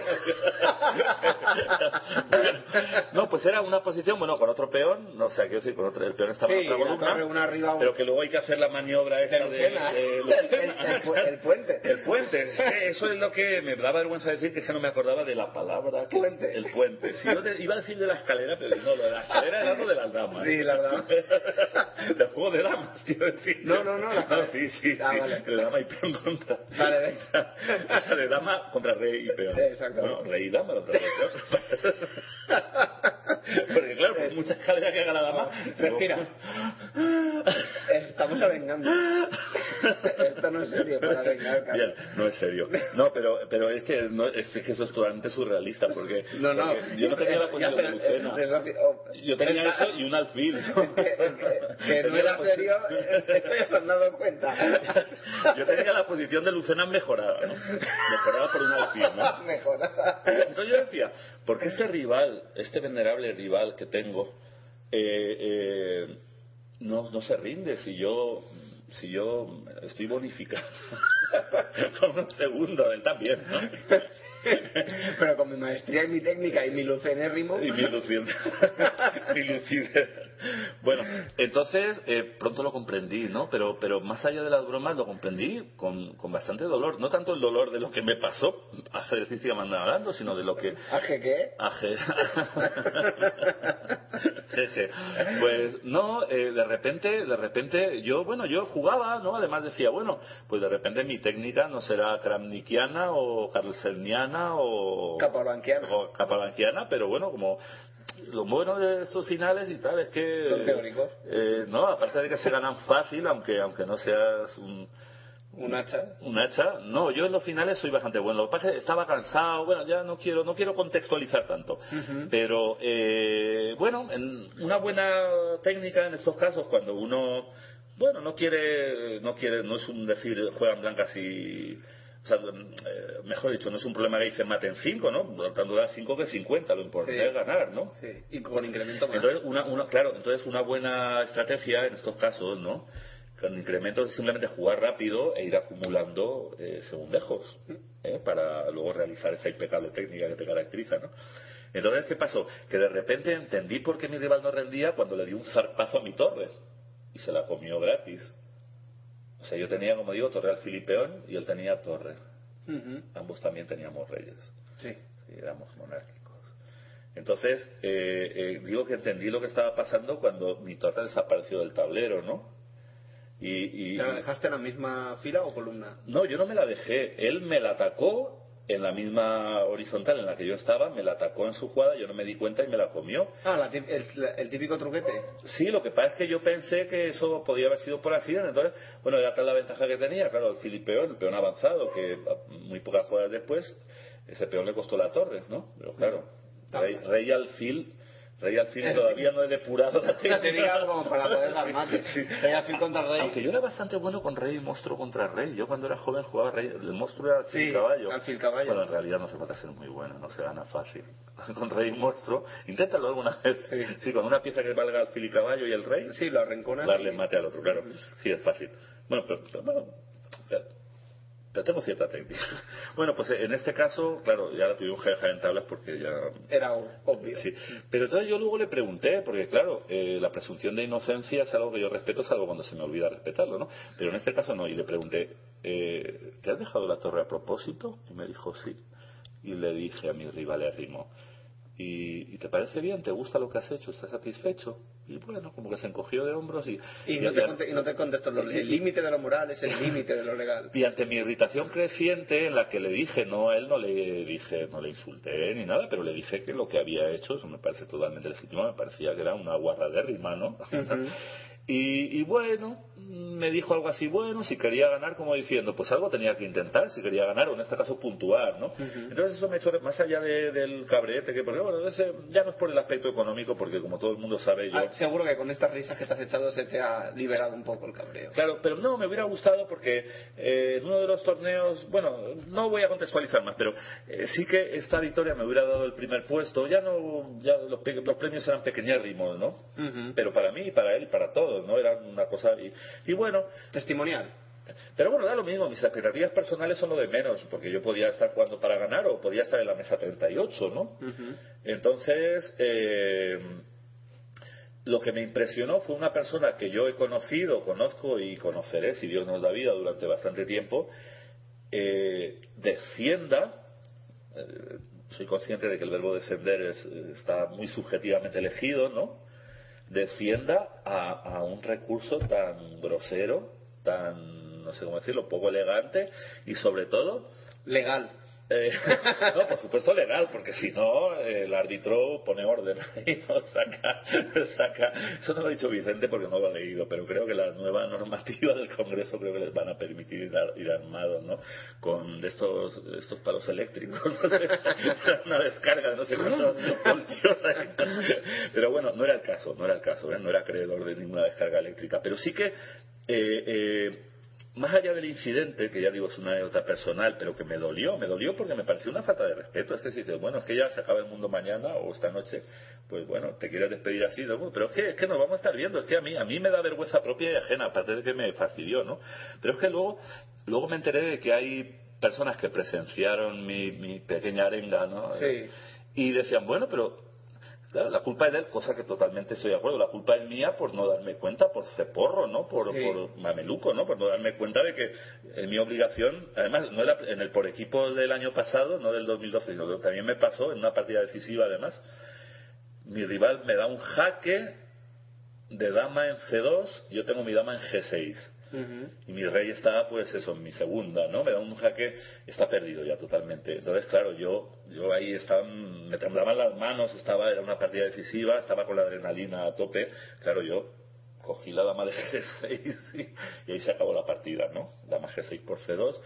No, pues era una posición, bueno, con otro peón, no, o sea, quiero decir, con otro, el peón estaba Sí, en otra columna, una arriba, pero que luego hay que hacer la maniobra esa de, de [LAUGHS] El- el- el pu- el puente. El puente, eso es lo que me da vergüenza decir, que es que no me acordaba de la palabra. que- Puente. El puente. Si yo de- iba a decir de la escalera, pero no, lo de la escalera era lo de las damas. Sí, las damas. [LAUGHS] Del juego de damas, quiero decir. No, no, no, la- No, sí, sí, Ah, sí. vale. De dama y peón contra. Vale, venga. O sea, de dama contra rey y peón. Exacto. Bueno, rey y dama contra rey y peón. [LAUGHS] Porque claro, por mucha escalera que haga la dama, Respira. Estamos avengando. Esto no es serio para vengar, cara. Bien, no es serio. No, pero, pero es, que, no, es que eso es totalmente surrealista, porque, No, no. porque yo no tenía la Es- ya posición de Lucena. es rápido. Oh, Yo tenía es- eso y un alfil. Es que, es que- que no era la serio, eso ya se han dado cuenta. Yo tenía la posición de Lucena mejorada, ¿no? Mejorada por un alfil, ¿no? [LAUGHS] Mejorada. Entonces yo decía, ¿por qué este rival, este venerable rival que tengo, eh, eh, no, no se rinde si yo, si yo estoy bonificado [LAUGHS] con un segundo, él también, ¿no? [LAUGHS] Pero con mi maestría y mi técnica y mi lucenérrimo. Y mi lucidez. [LAUGHS] mi lucidez. Bueno, entonces eh, pronto lo comprendí, ¿no? Pero, pero más allá de las bromas lo comprendí con, con bastante dolor. No tanto el dolor de lo que me pasó, [LAUGHS] ajedrecísticamente hablando, sino de lo que ¿Aje qué? Aje. Jeje. Pues no, eh, de repente, de repente, yo, bueno, yo jugaba, ¿no? Además decía, bueno, pues de repente mi técnica no será kramnikiana o carlseniana o Capablanquiana. o capablanquiana, pero bueno, como lo bueno de estos finales y tal es que Son teóricos. eh, no, aparte de que se ganan fácil, aunque aunque no seas un Un hacha. un hacha. No, yo en los finales soy bastante bueno. Lo que pasa es que estaba cansado, bueno, ya no quiero, no quiero contextualizar tanto. Pero, eh, bueno, en una buena técnica en estos casos, cuando uno, bueno, no quiere, no quiere, no es un decir juegan blancas y o sea, eh, mejor dicho, no es un problema que dice maten 5, ¿no? Tanto da 5 que 50, lo importante Sí. es ganar, ¿no? Sí, y con incremento más. Entonces, una, una, claro, entonces una buena estrategia en estos casos, ¿no? Con incremento es simplemente jugar rápido e ir acumulando eh, segundejos, ¿eh? Para luego realizar esa impecable técnica que te caracteriza, ¿no? Entonces, ¿qué pasó? Que de repente entendí por qué mi rival no rendía cuando le di un zarpazo a mi torre y se la comió gratis. O sea, yo tenía, como digo, torre al filipeón y él tenía torre. Ujú. Ambos también teníamos reyes. Sí. Sí, éramos monárquicos. Entonces, eh, eh, digo que entendí lo que estaba pasando cuando mi torre desapareció del tablero, ¿no? Y, y- ¿Te la dejaste en la misma fila o columna? no, yo no me la dejé. Él me la atacó en la misma horizontal en la que yo estaba, me la atacó en su jugada, yo no me di cuenta y me la comió. Ah, la el, el típico truquete. Sí, lo que pasa es que yo pensé que eso podía haber sido por accidente. Entonces, bueno, era tal la ventaja que tenía, claro, el filipeón, el peón avanzado, que muy pocas jugadas después, ese peón le costó la torre, ¿no? Pero claro, rey, rey alfil, rey alfil todavía no he depurado la [LAUGHS] técnica. técnica como para poder dar mate. Sí. Rey alfil contra rey. Aunque yo era bastante bueno con rey y monstruo contra rey. Yo cuando era joven jugaba rey, el monstruo era alfil Sí, caballo. alfil caballo. Bueno, en realidad no se falta ser muy bueno, no se gana fácil. [LAUGHS] Con rey y monstruo, inténtalo alguna vez. Sí. con una pieza que valga alfil y caballo y el rey, Sí, lo arrinconas. darle y- mate al otro, claro. Sí, es fácil. Bueno, pero, pero, bueno, pero- pero tengo cierta técnica. [LAUGHS] Bueno, pues en este caso, claro, ya la tuvimos que dejar en tablas porque ya Era obvio. Sí, pero entonces yo luego le pregunté, porque claro, eh, la presunción de inocencia es algo que yo respeto, salvo cuando se me olvida respetarlo, ¿no? Pero en este caso no, y le pregunté, eh, ¿te has dejado la torre a propósito? Y me dijo sí. Y le dije a mi rival ¿y, ¿y te parece bien? ¿Te gusta lo que has hecho? ¿Estás satisfecho? Y bueno, como que se encogió de hombros y... Y no, te, conte- y no te contestó, lo- el límite de lo moral es el límite de lo legal. Y ante mi irritación creciente, en la que le dije, no, a él no le dije, no le insulté ni nada, pero le dije que lo que había hecho, eso me parece totalmente legítimo, me parecía que era una guarradérrima, ¿no? [LAUGHS] y, y bueno, me dijo algo así, bueno, si quería ganar, como diciendo, pues algo tenía que intentar, si quería ganar, o en este caso puntuar, ¿no? Entonces eso me echó, más allá de- del cabrete, que porque, bueno, ese ya no es por el aspecto económico, porque como todo el mundo sabe, yo... Ah, seguro que con estas risas que te has echado se te ha liberado un poco el cabreo. Claro, pero no, me hubiera gustado porque eh, en uno de los torneos, bueno, no voy a contextualizar más, pero eh, sí que esta victoria me hubiera dado el primer puesto. Ya no, ya los, premios eran pequeñérrimos, ¿no? Pero para mí, para él para todos, ¿no? Era una cosa. Y, y bueno. Testimonial. Pero bueno, da lo mismo, mis expectativas personales son lo de menos, porque yo podía estar jugando para ganar o podía estar en la mesa 38, ¿no? Entonces, eh, lo que me impresionó fue una persona que yo he conocido, conozco y conoceré, si Dios nos da vida, durante bastante tiempo, eh, defienda, eh, soy consciente de que el verbo descender es- está muy subjetivamente elegido, ¿no? Defienda a, a un recurso tan grosero, tan, no sé cómo decirlo, poco elegante y sobre todo Legal. Eh, [LAUGHS] no, por supuesto legal, porque si no, el árbitro pone orden [LAUGHS] y no saca, saca. Eso no lo ha dicho Vicente porque no lo ha leído, pero creo que la nueva [LAUGHS] normativa del Congreso creo que les van a permitir ir, ar- ir armados, ¿no? Con estos, estos palos eléctricos, no una descarga de no sé cuántos. Pero bueno, no era el caso, no era el caso, ¿eh? no era acreedor de ninguna descarga eléctrica, pero sí que. eh, eh, más allá del incidente, que ya digo es una anécdota personal, pero que me dolió, me dolió porque me pareció una falta de respeto. Es que si dices, bueno, es que ya se acaba el mundo mañana o esta noche, pues bueno, te quieres despedir así, ¿no? pero es que, es que nos vamos a estar viendo, es que a mí, a mí me da vergüenza propia y ajena, aparte de que me fastidió, ¿no? Pero es que luego, luego me enteré de que hay personas que presenciaron mi, mi pequeña arenga, ¿no? Sí. Y decían, bueno, pero Claro, la culpa es de él, cosa que totalmente estoy de acuerdo. La culpa es mía por no darme cuenta, por ceporro, ¿no? Por, Sí. por mameluco, ¿no? Por no darme cuenta de que es mi obligación. Además, no era en el por equipo del año pasado, no del 2012, sino que también me pasó en una partida decisiva, además. Mi rival me da un jaque de dama en C2, yo tengo mi dama en G6. Y mi rey está, pues eso, en mi segunda, ¿no? Me da un jaque, está perdido ya totalmente. Entonces, claro, yo, yo ahí estaba, me temblaban las manos, estaba, era una partida decisiva, estaba con la adrenalina a tope. Claro, yo cogí la dama de G6 [LAUGHS] y, ahí se acabó la partida, ¿no? Dama G6 por C2.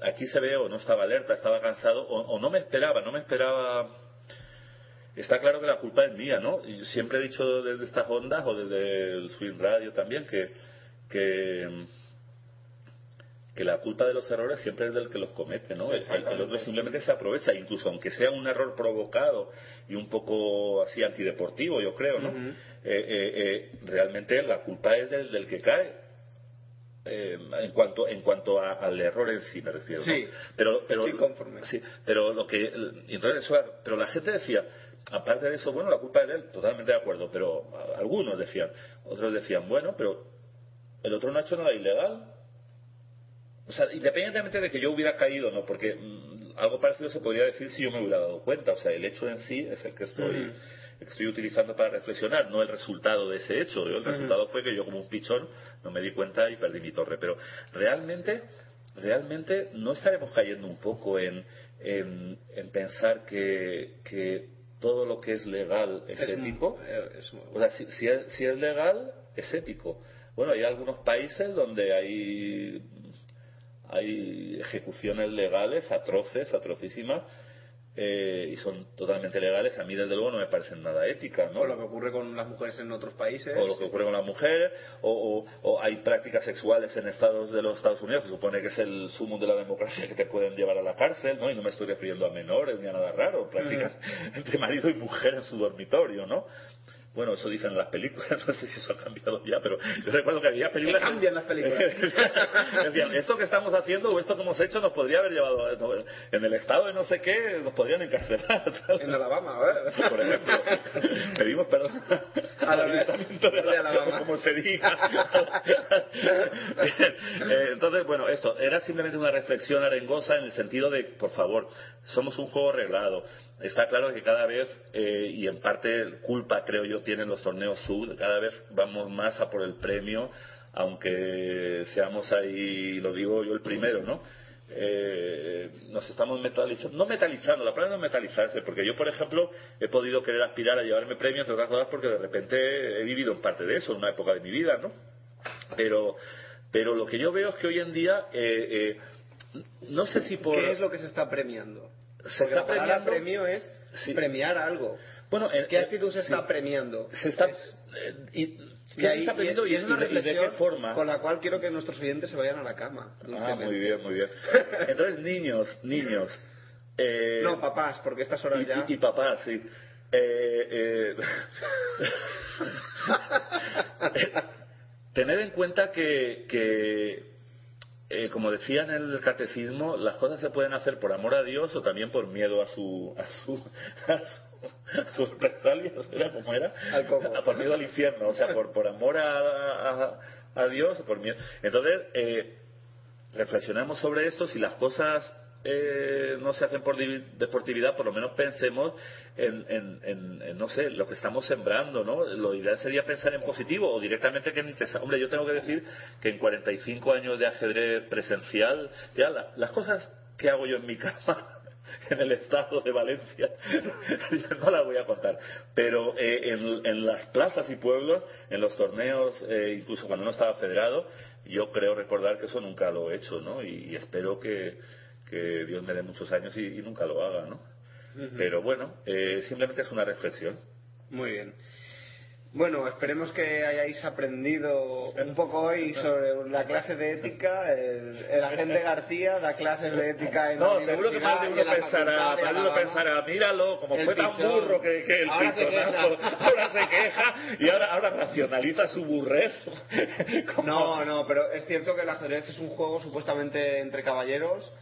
Aquí se ve o no estaba alerta, estaba cansado, o, o no me esperaba, no me esperaba Está claro que la culpa es mía, ¿no? Yo siempre he dicho desde estas ondas o desde el Swing Radio también que, que, que la culpa de los errores siempre es del que los comete, ¿no? El, el otro simplemente se aprovecha, incluso aunque sea un error provocado y un poco así antideportivo, yo creo, ¿no? Ujú. Eh, eh, eh, realmente la culpa es del, del que cae. Eh, en cuanto en cuanto a- al error en sí me refiero ¿no? Sí, pero pero estoy conforme. sí pero lo que entonces pero la gente decía aparte de eso bueno la culpa es de él totalmente de acuerdo pero algunos decían otros decían bueno pero el otro no ha hecho nada ilegal o sea, independientemente de que yo hubiera caído, ¿no? Porque mm, algo parecido se podría decir si yo me hubiera dado cuenta. O sea, el hecho en sí es el que estoy, el que estoy utilizando para reflexionar, no el resultado de ese hecho. Yo, el resultado fue que yo como un pichón no me di cuenta y perdí mi torre. Pero realmente, realmente no estaremos cayendo un poco en, en, en pensar que, que todo lo que es legal es, Es ético. muy- es muy O sea, si, si es, si es legal, es ético. Bueno, hay algunos países donde hay hay ejecuciones legales atroces, atrocísimas, eh, y son totalmente legales. A mí, desde luego, no me parecen nada éticas, ¿no? O lo que ocurre con las mujeres en otros países. o lo que ocurre con las mujeres, o, o- o hay prácticas sexuales en estados de los Estados Unidos, que supone que es el sumo de la democracia que te pueden llevar a la cárcel, ¿no? Y no me estoy refiriendo a menores ni a nada raro, prácticas entre [LAUGHS] marido y mujer en su dormitorio, ¿no? Bueno, eso dicen en las películas, [LAUGHS] no sé si eso ha cambiado ya, pero yo recuerdo que había películas... Que cambian las películas. [LAUGHS] Decían, esto que estamos haciendo o esto que hemos hecho nos podría haber llevado en el estado de no sé qué, nos podrían encarcelar. tal. [LAUGHS] En Alabama, ¿eh? Por ejemplo, pedimos perdón A la- al Ayuntamiento de, de Alabama. como se diga. Bien, eh, entonces, bueno, esto era simplemente una reflexión arengosa en el sentido de, por favor, somos un juego arreglado. Está claro que cada vez, eh, y en parte culpa, creo yo, tienen los torneos sub, cada vez vamos más a por el premio, aunque seamos ahí, lo digo yo el primero, ¿no? eh, nos estamos metalizando, no metalizando, la palabra no es metalizarse, porque yo, por ejemplo, he podido querer aspirar a llevarme premio, entre otras cosas, porque de repente he vivido en parte de eso, en una época de mi vida, ¿no? Pero, pero lo que yo veo es que hoy en día, eh, eh, no sé si por... ¿Qué es lo que se está premiando? Se está la palabra premiando- premio es Sí. premiar algo. Bueno, en- ¿Qué eh, actitud se está sí. premiando? Se está... Es- eh, y- ¿Qué ahí- se está premiando y- y, y es una de- de reflexión qué forma? con la cual quiero que nuestros oyentes se vayan a la cama. Ah, muy bien, muy bien. [LAUGHS] Entonces, niños, niños... eh, No, papás, porque estas horas y, ya... y- y papá, sí. Eh, eh, [LAUGHS] [LAUGHS] Tened en cuenta que, que, eh, como decía en el catecismo, las cosas se pueden hacer por amor a Dios o también por miedo a su a su [LAUGHS] a su, a sus represalias, [LAUGHS] ¿era como era? Al. Por miedo al infierno, o sea, por, por amor a, a, a Dios o por miedo. Entonces, eh, reflexionemos sobre esto, si las cosas eh, no se hacen por deportividad, por lo menos pensemos en, en- en- no sé, lo que estamos sembrando, ¿no? Lo ideal sería pensar en positivo o directamente que ni te Hombre, yo tengo que decir que en 45 años de ajedrez presencial, ya la- las cosas que hago yo en mi [LAUGHS] cama en el estado de Valencia, [LAUGHS] no las voy a contar, pero eh, en, las plazas y pueblos, en los torneos, eh, incluso cuando no estaba federado, yo creo recordar que eso nunca lo he hecho, ¿no? Y espero que, que Dios me dé muchos años y, y nunca lo haga, ¿no? Ujú. Pero bueno, eh, simplemente es una reflexión. Muy bien. Bueno, esperemos que hayáis aprendido un poco hoy sobre la clase de ética. El, el agente García da clases de ética en No, la seguro que más de uno pensará, más de uno pensará, míralo, como El fue tan pichón. burro que, que el Ahora se pichonazo, queja. [LAUGHS] ahora se queja y ahora, ahora racionaliza su burrez. [LAUGHS] Como- No, no, pero es cierto que el ajedrez es un juego supuestamente entre caballeros.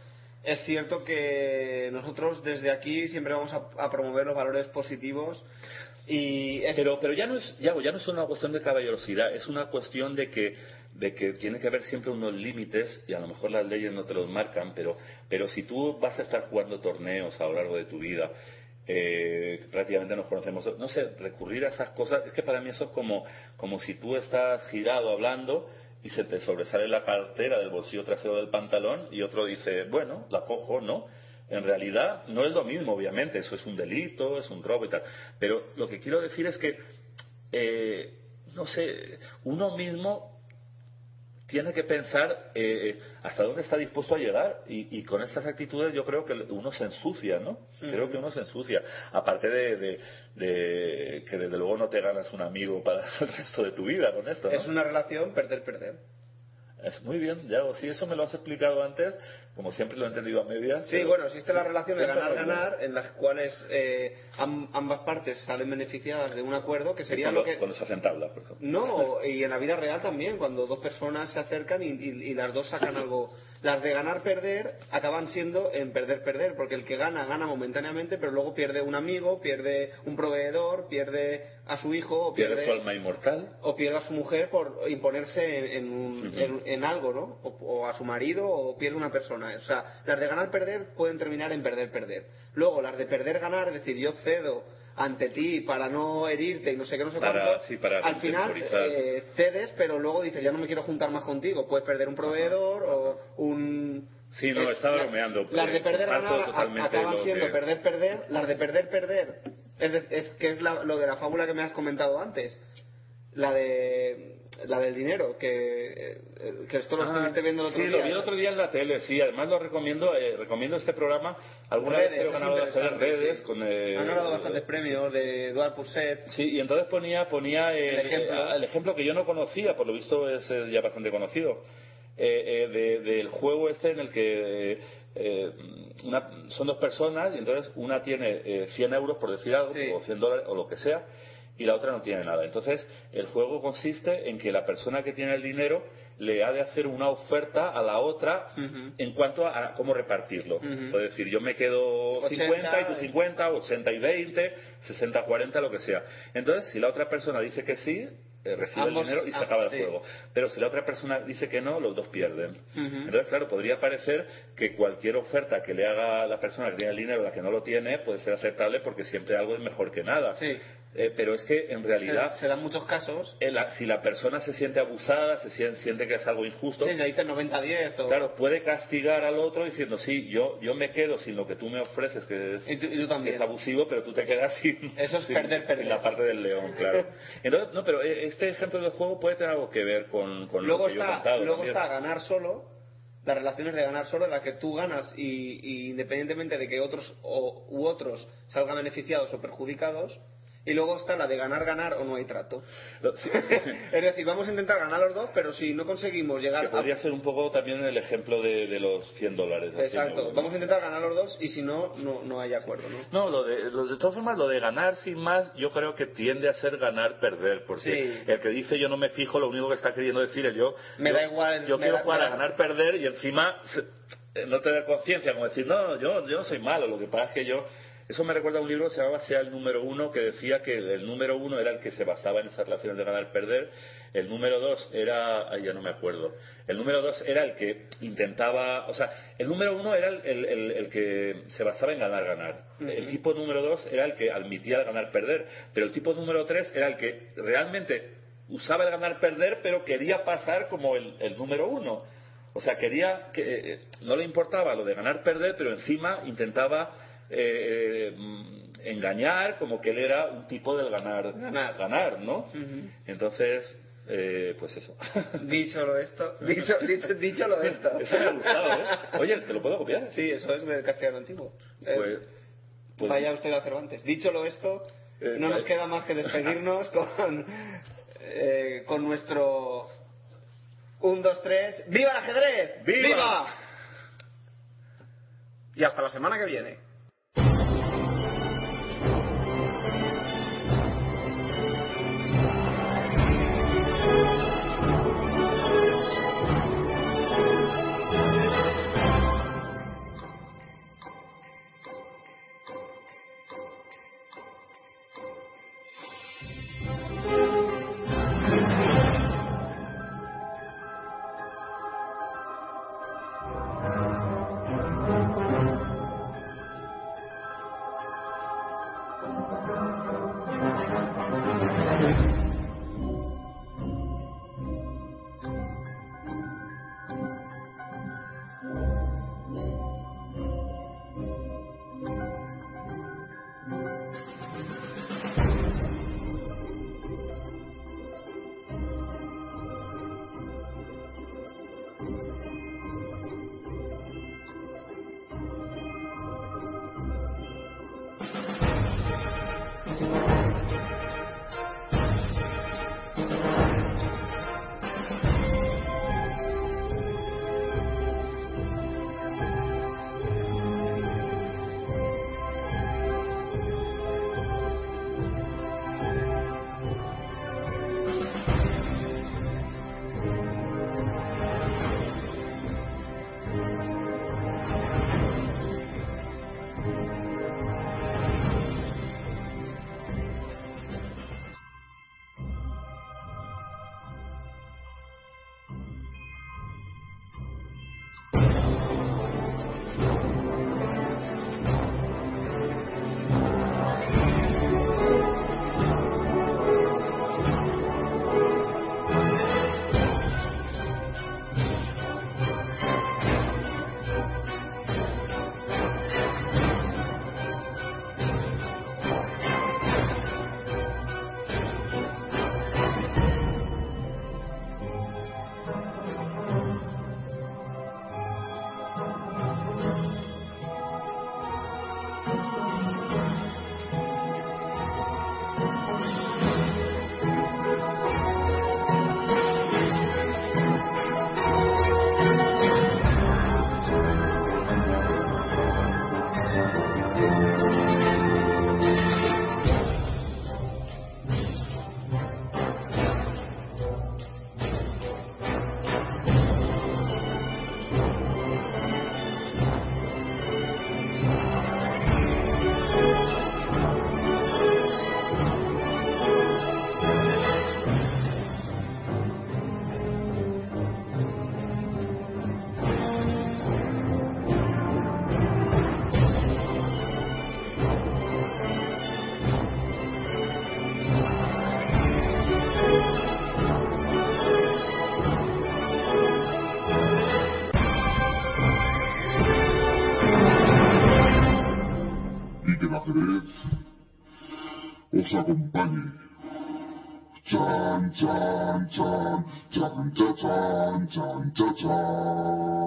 Es cierto que nosotros desde aquí siempre vamos a, promover los valores positivos y Pero, pero ya no es, ya, ya no es una cuestión de caballerosidad, es una cuestión de que, de que tiene que haber siempre unos límites y a lo mejor las leyes no te los marcan, pero, pero si tú vas a estar jugando torneos a lo largo de tu vida, eh, prácticamente nos conocemos, no sé, recurrir a esas cosas, es que para mí eso es como, como si tú estás girado hablando y se te sobresale la cartera del bolsillo trasero del pantalón y otro dice, bueno, la cojo, ¿no? En realidad no es lo mismo, obviamente, eso es un delito, es un robo y tal. Pero lo que quiero decir es que, eh, no sé, uno mismo tiene que pensar eh, hasta dónde está dispuesto a llegar y, y con estas actitudes yo creo que uno se ensucia, ¿no? Creo que uno se ensucia. Aparte de, de- de que desde luego no te ganas un amigo para [LAUGHS] el resto de tu vida con esto, ¿no? es una relación perder-perder. Es muy bien, ya, si eso me lo has explicado antes, como siempre lo he entendido a medias. Sí, bueno, existe la relación de ganar-ganar en las cuales eh, am- ambas partes salen beneficiadas de un acuerdo que sería cuando, lo que... cuando se hacen tablas, por ejemplo. No, y en la vida real también, cuando dos personas se acercan y, y- y las dos sacan algo. Las de ganar-perder acaban siendo en perder-perder, porque el que gana, gana momentáneamente, pero luego pierde un amigo, pierde un proveedor, pierde a su hijo, o Pierde pierde, su alma inmortal. o pierde a su mujer por imponerse en, en un- en- en algo, ¿no? O, o a su marido, o pierde una persona. O sea, las de ganar-perder pueden terminar en perder-perder. Luego, las de perder-ganar, es decir, yo cedo ante ti para no herirte y no sé qué, no sé Para- cuánto. sí, para al final eh, cedes, pero luego dices, ya no me quiero juntar más contigo. Puedes perder un proveedor o un... Sí, no, eh, estaba la- bromeando. Las de perder a- acaban siendo que- perder perder. Las de perder perder es, de- es que es la- lo de la fábula que me has comentado antes. La de la del dinero, que, eh, que esto lo Ah, estuviste viendo el otro sí, día. lo vi el otro día en la tele, sí. Además lo recomiendo, eh, recomiendo este programa. Alguna Redes, vez he ganado las redes sí. con... eh, Han ganado bastantes premios de Eduard Pousset. Sí, y entonces ponía, ponía eh, El ejemplo. eh, el ejemplo que yo no conocía, por lo visto es ya bastante conocido, eh, eh, de- del juego este en el que eh, eh, una- son dos personas y entonces una tiene eh, 100 euros, por decir algo, Sí. o 100 dólares, o lo que sea, y la otra no tiene nada. Entonces, el juego consiste en que la persona que tiene el dinero le ha de hacer una oferta a la otra en cuanto a, a cómo repartirlo. Ujú. Es decir, yo me quedo 80, 50 y tú 50, 80 y 20, 60, 40, lo que sea. Entonces, si la otra persona dice que sí, eh, recibe Ambos- el dinero y se ah, acaba el sí. juego. Pero si la otra persona dice que no, los dos pierden. Entonces, claro, podría parecer que cualquier oferta que le haga la persona que tiene el dinero a la que no lo tiene puede ser aceptable porque siempre algo es mejor que nada. Sí. Eh, pero es que en realidad, se, se dan muchos casos. eh, la- si la persona se siente abusada, se siente, siente que es algo injusto, Sí, se dice 90-10 o... Claro, puede castigar al otro diciendo, sí, yo, yo me quedo sin lo que tú me ofreces, que es, Y tú- y tú también. es abusivo, pero tú te quedas sin, Eso es sin- perder, perder. sin la parte del león, claro. [LAUGHS] Entonces, no, pero eh, este ejemplo del juego puede tener algo que ver con, con luego lo que yo he está, contado. luego también. está ganar solo, las relaciones de ganar solo, en las que tú ganas y, y independientemente de que otros o, u otros salgan beneficiados o perjudicados. Y luego está la de ganar, ganar o no hay trato. [LAUGHS] Sí. Es decir, vamos a intentar ganar los dos, pero si no conseguimos llegar que a... podría ser un poco también el ejemplo de, de los 100 dólares. de 100 Exacto, vamos a intentar ganar los dos y si no, no, no hay acuerdo, ¿no? No, lo de, lo- de todas formas, lo de ganar sin más, yo creo que tiende a ser ganar-perder, porque Sí. el que dice yo no me fijo, lo único que está queriendo decir es yo. Me yo- da igual, Yo quiero da- jugar me a da- ganar-perder y encima se- eh, no te da conciencia, como decir, no, yo, yo no soy malo, lo que pasa es que yo. Eso me recuerda a un libro que se llamaba Sea el número uno, que decía que el número uno era el que se basaba en esas relaciones de ganar-perder, el número dos era, ay, ya no me acuerdo, el número dos era el que intentaba, o sea, el número uno era el, el- el- el que se basaba en ganar-ganar, el tipo número dos era el que admitía el ganar-perder, pero el tipo número tres era el que realmente usaba el ganar-perder, pero quería pasar como el, el número uno. O sea, quería que eh, no le importaba lo de ganar-perder, pero encima intentaba eh, mm, engañar como que él era un tipo del ganar, Ganar. ganar ¿no? Entonces, eh, pues eso. [LAUGHS] Dicho lo esto, [LAUGHS] dicho, dicho, dicho lo esto. Eso me ha gustado, ¿eh? Oye, ¿te lo puedo copiar? Sí, eso es del castellano antiguo. Eh, Pues, pues- Vaya usted a Cervantes. Dicho lo esto, Eh, no nos queda más que despedirnos [LAUGHS] con, eh, con nuestro 1, 2, 3. ¡Viva el ajedrez! ¡Viva! Y hasta la semana que viene. 짠짠 짠짠짠짠짠짠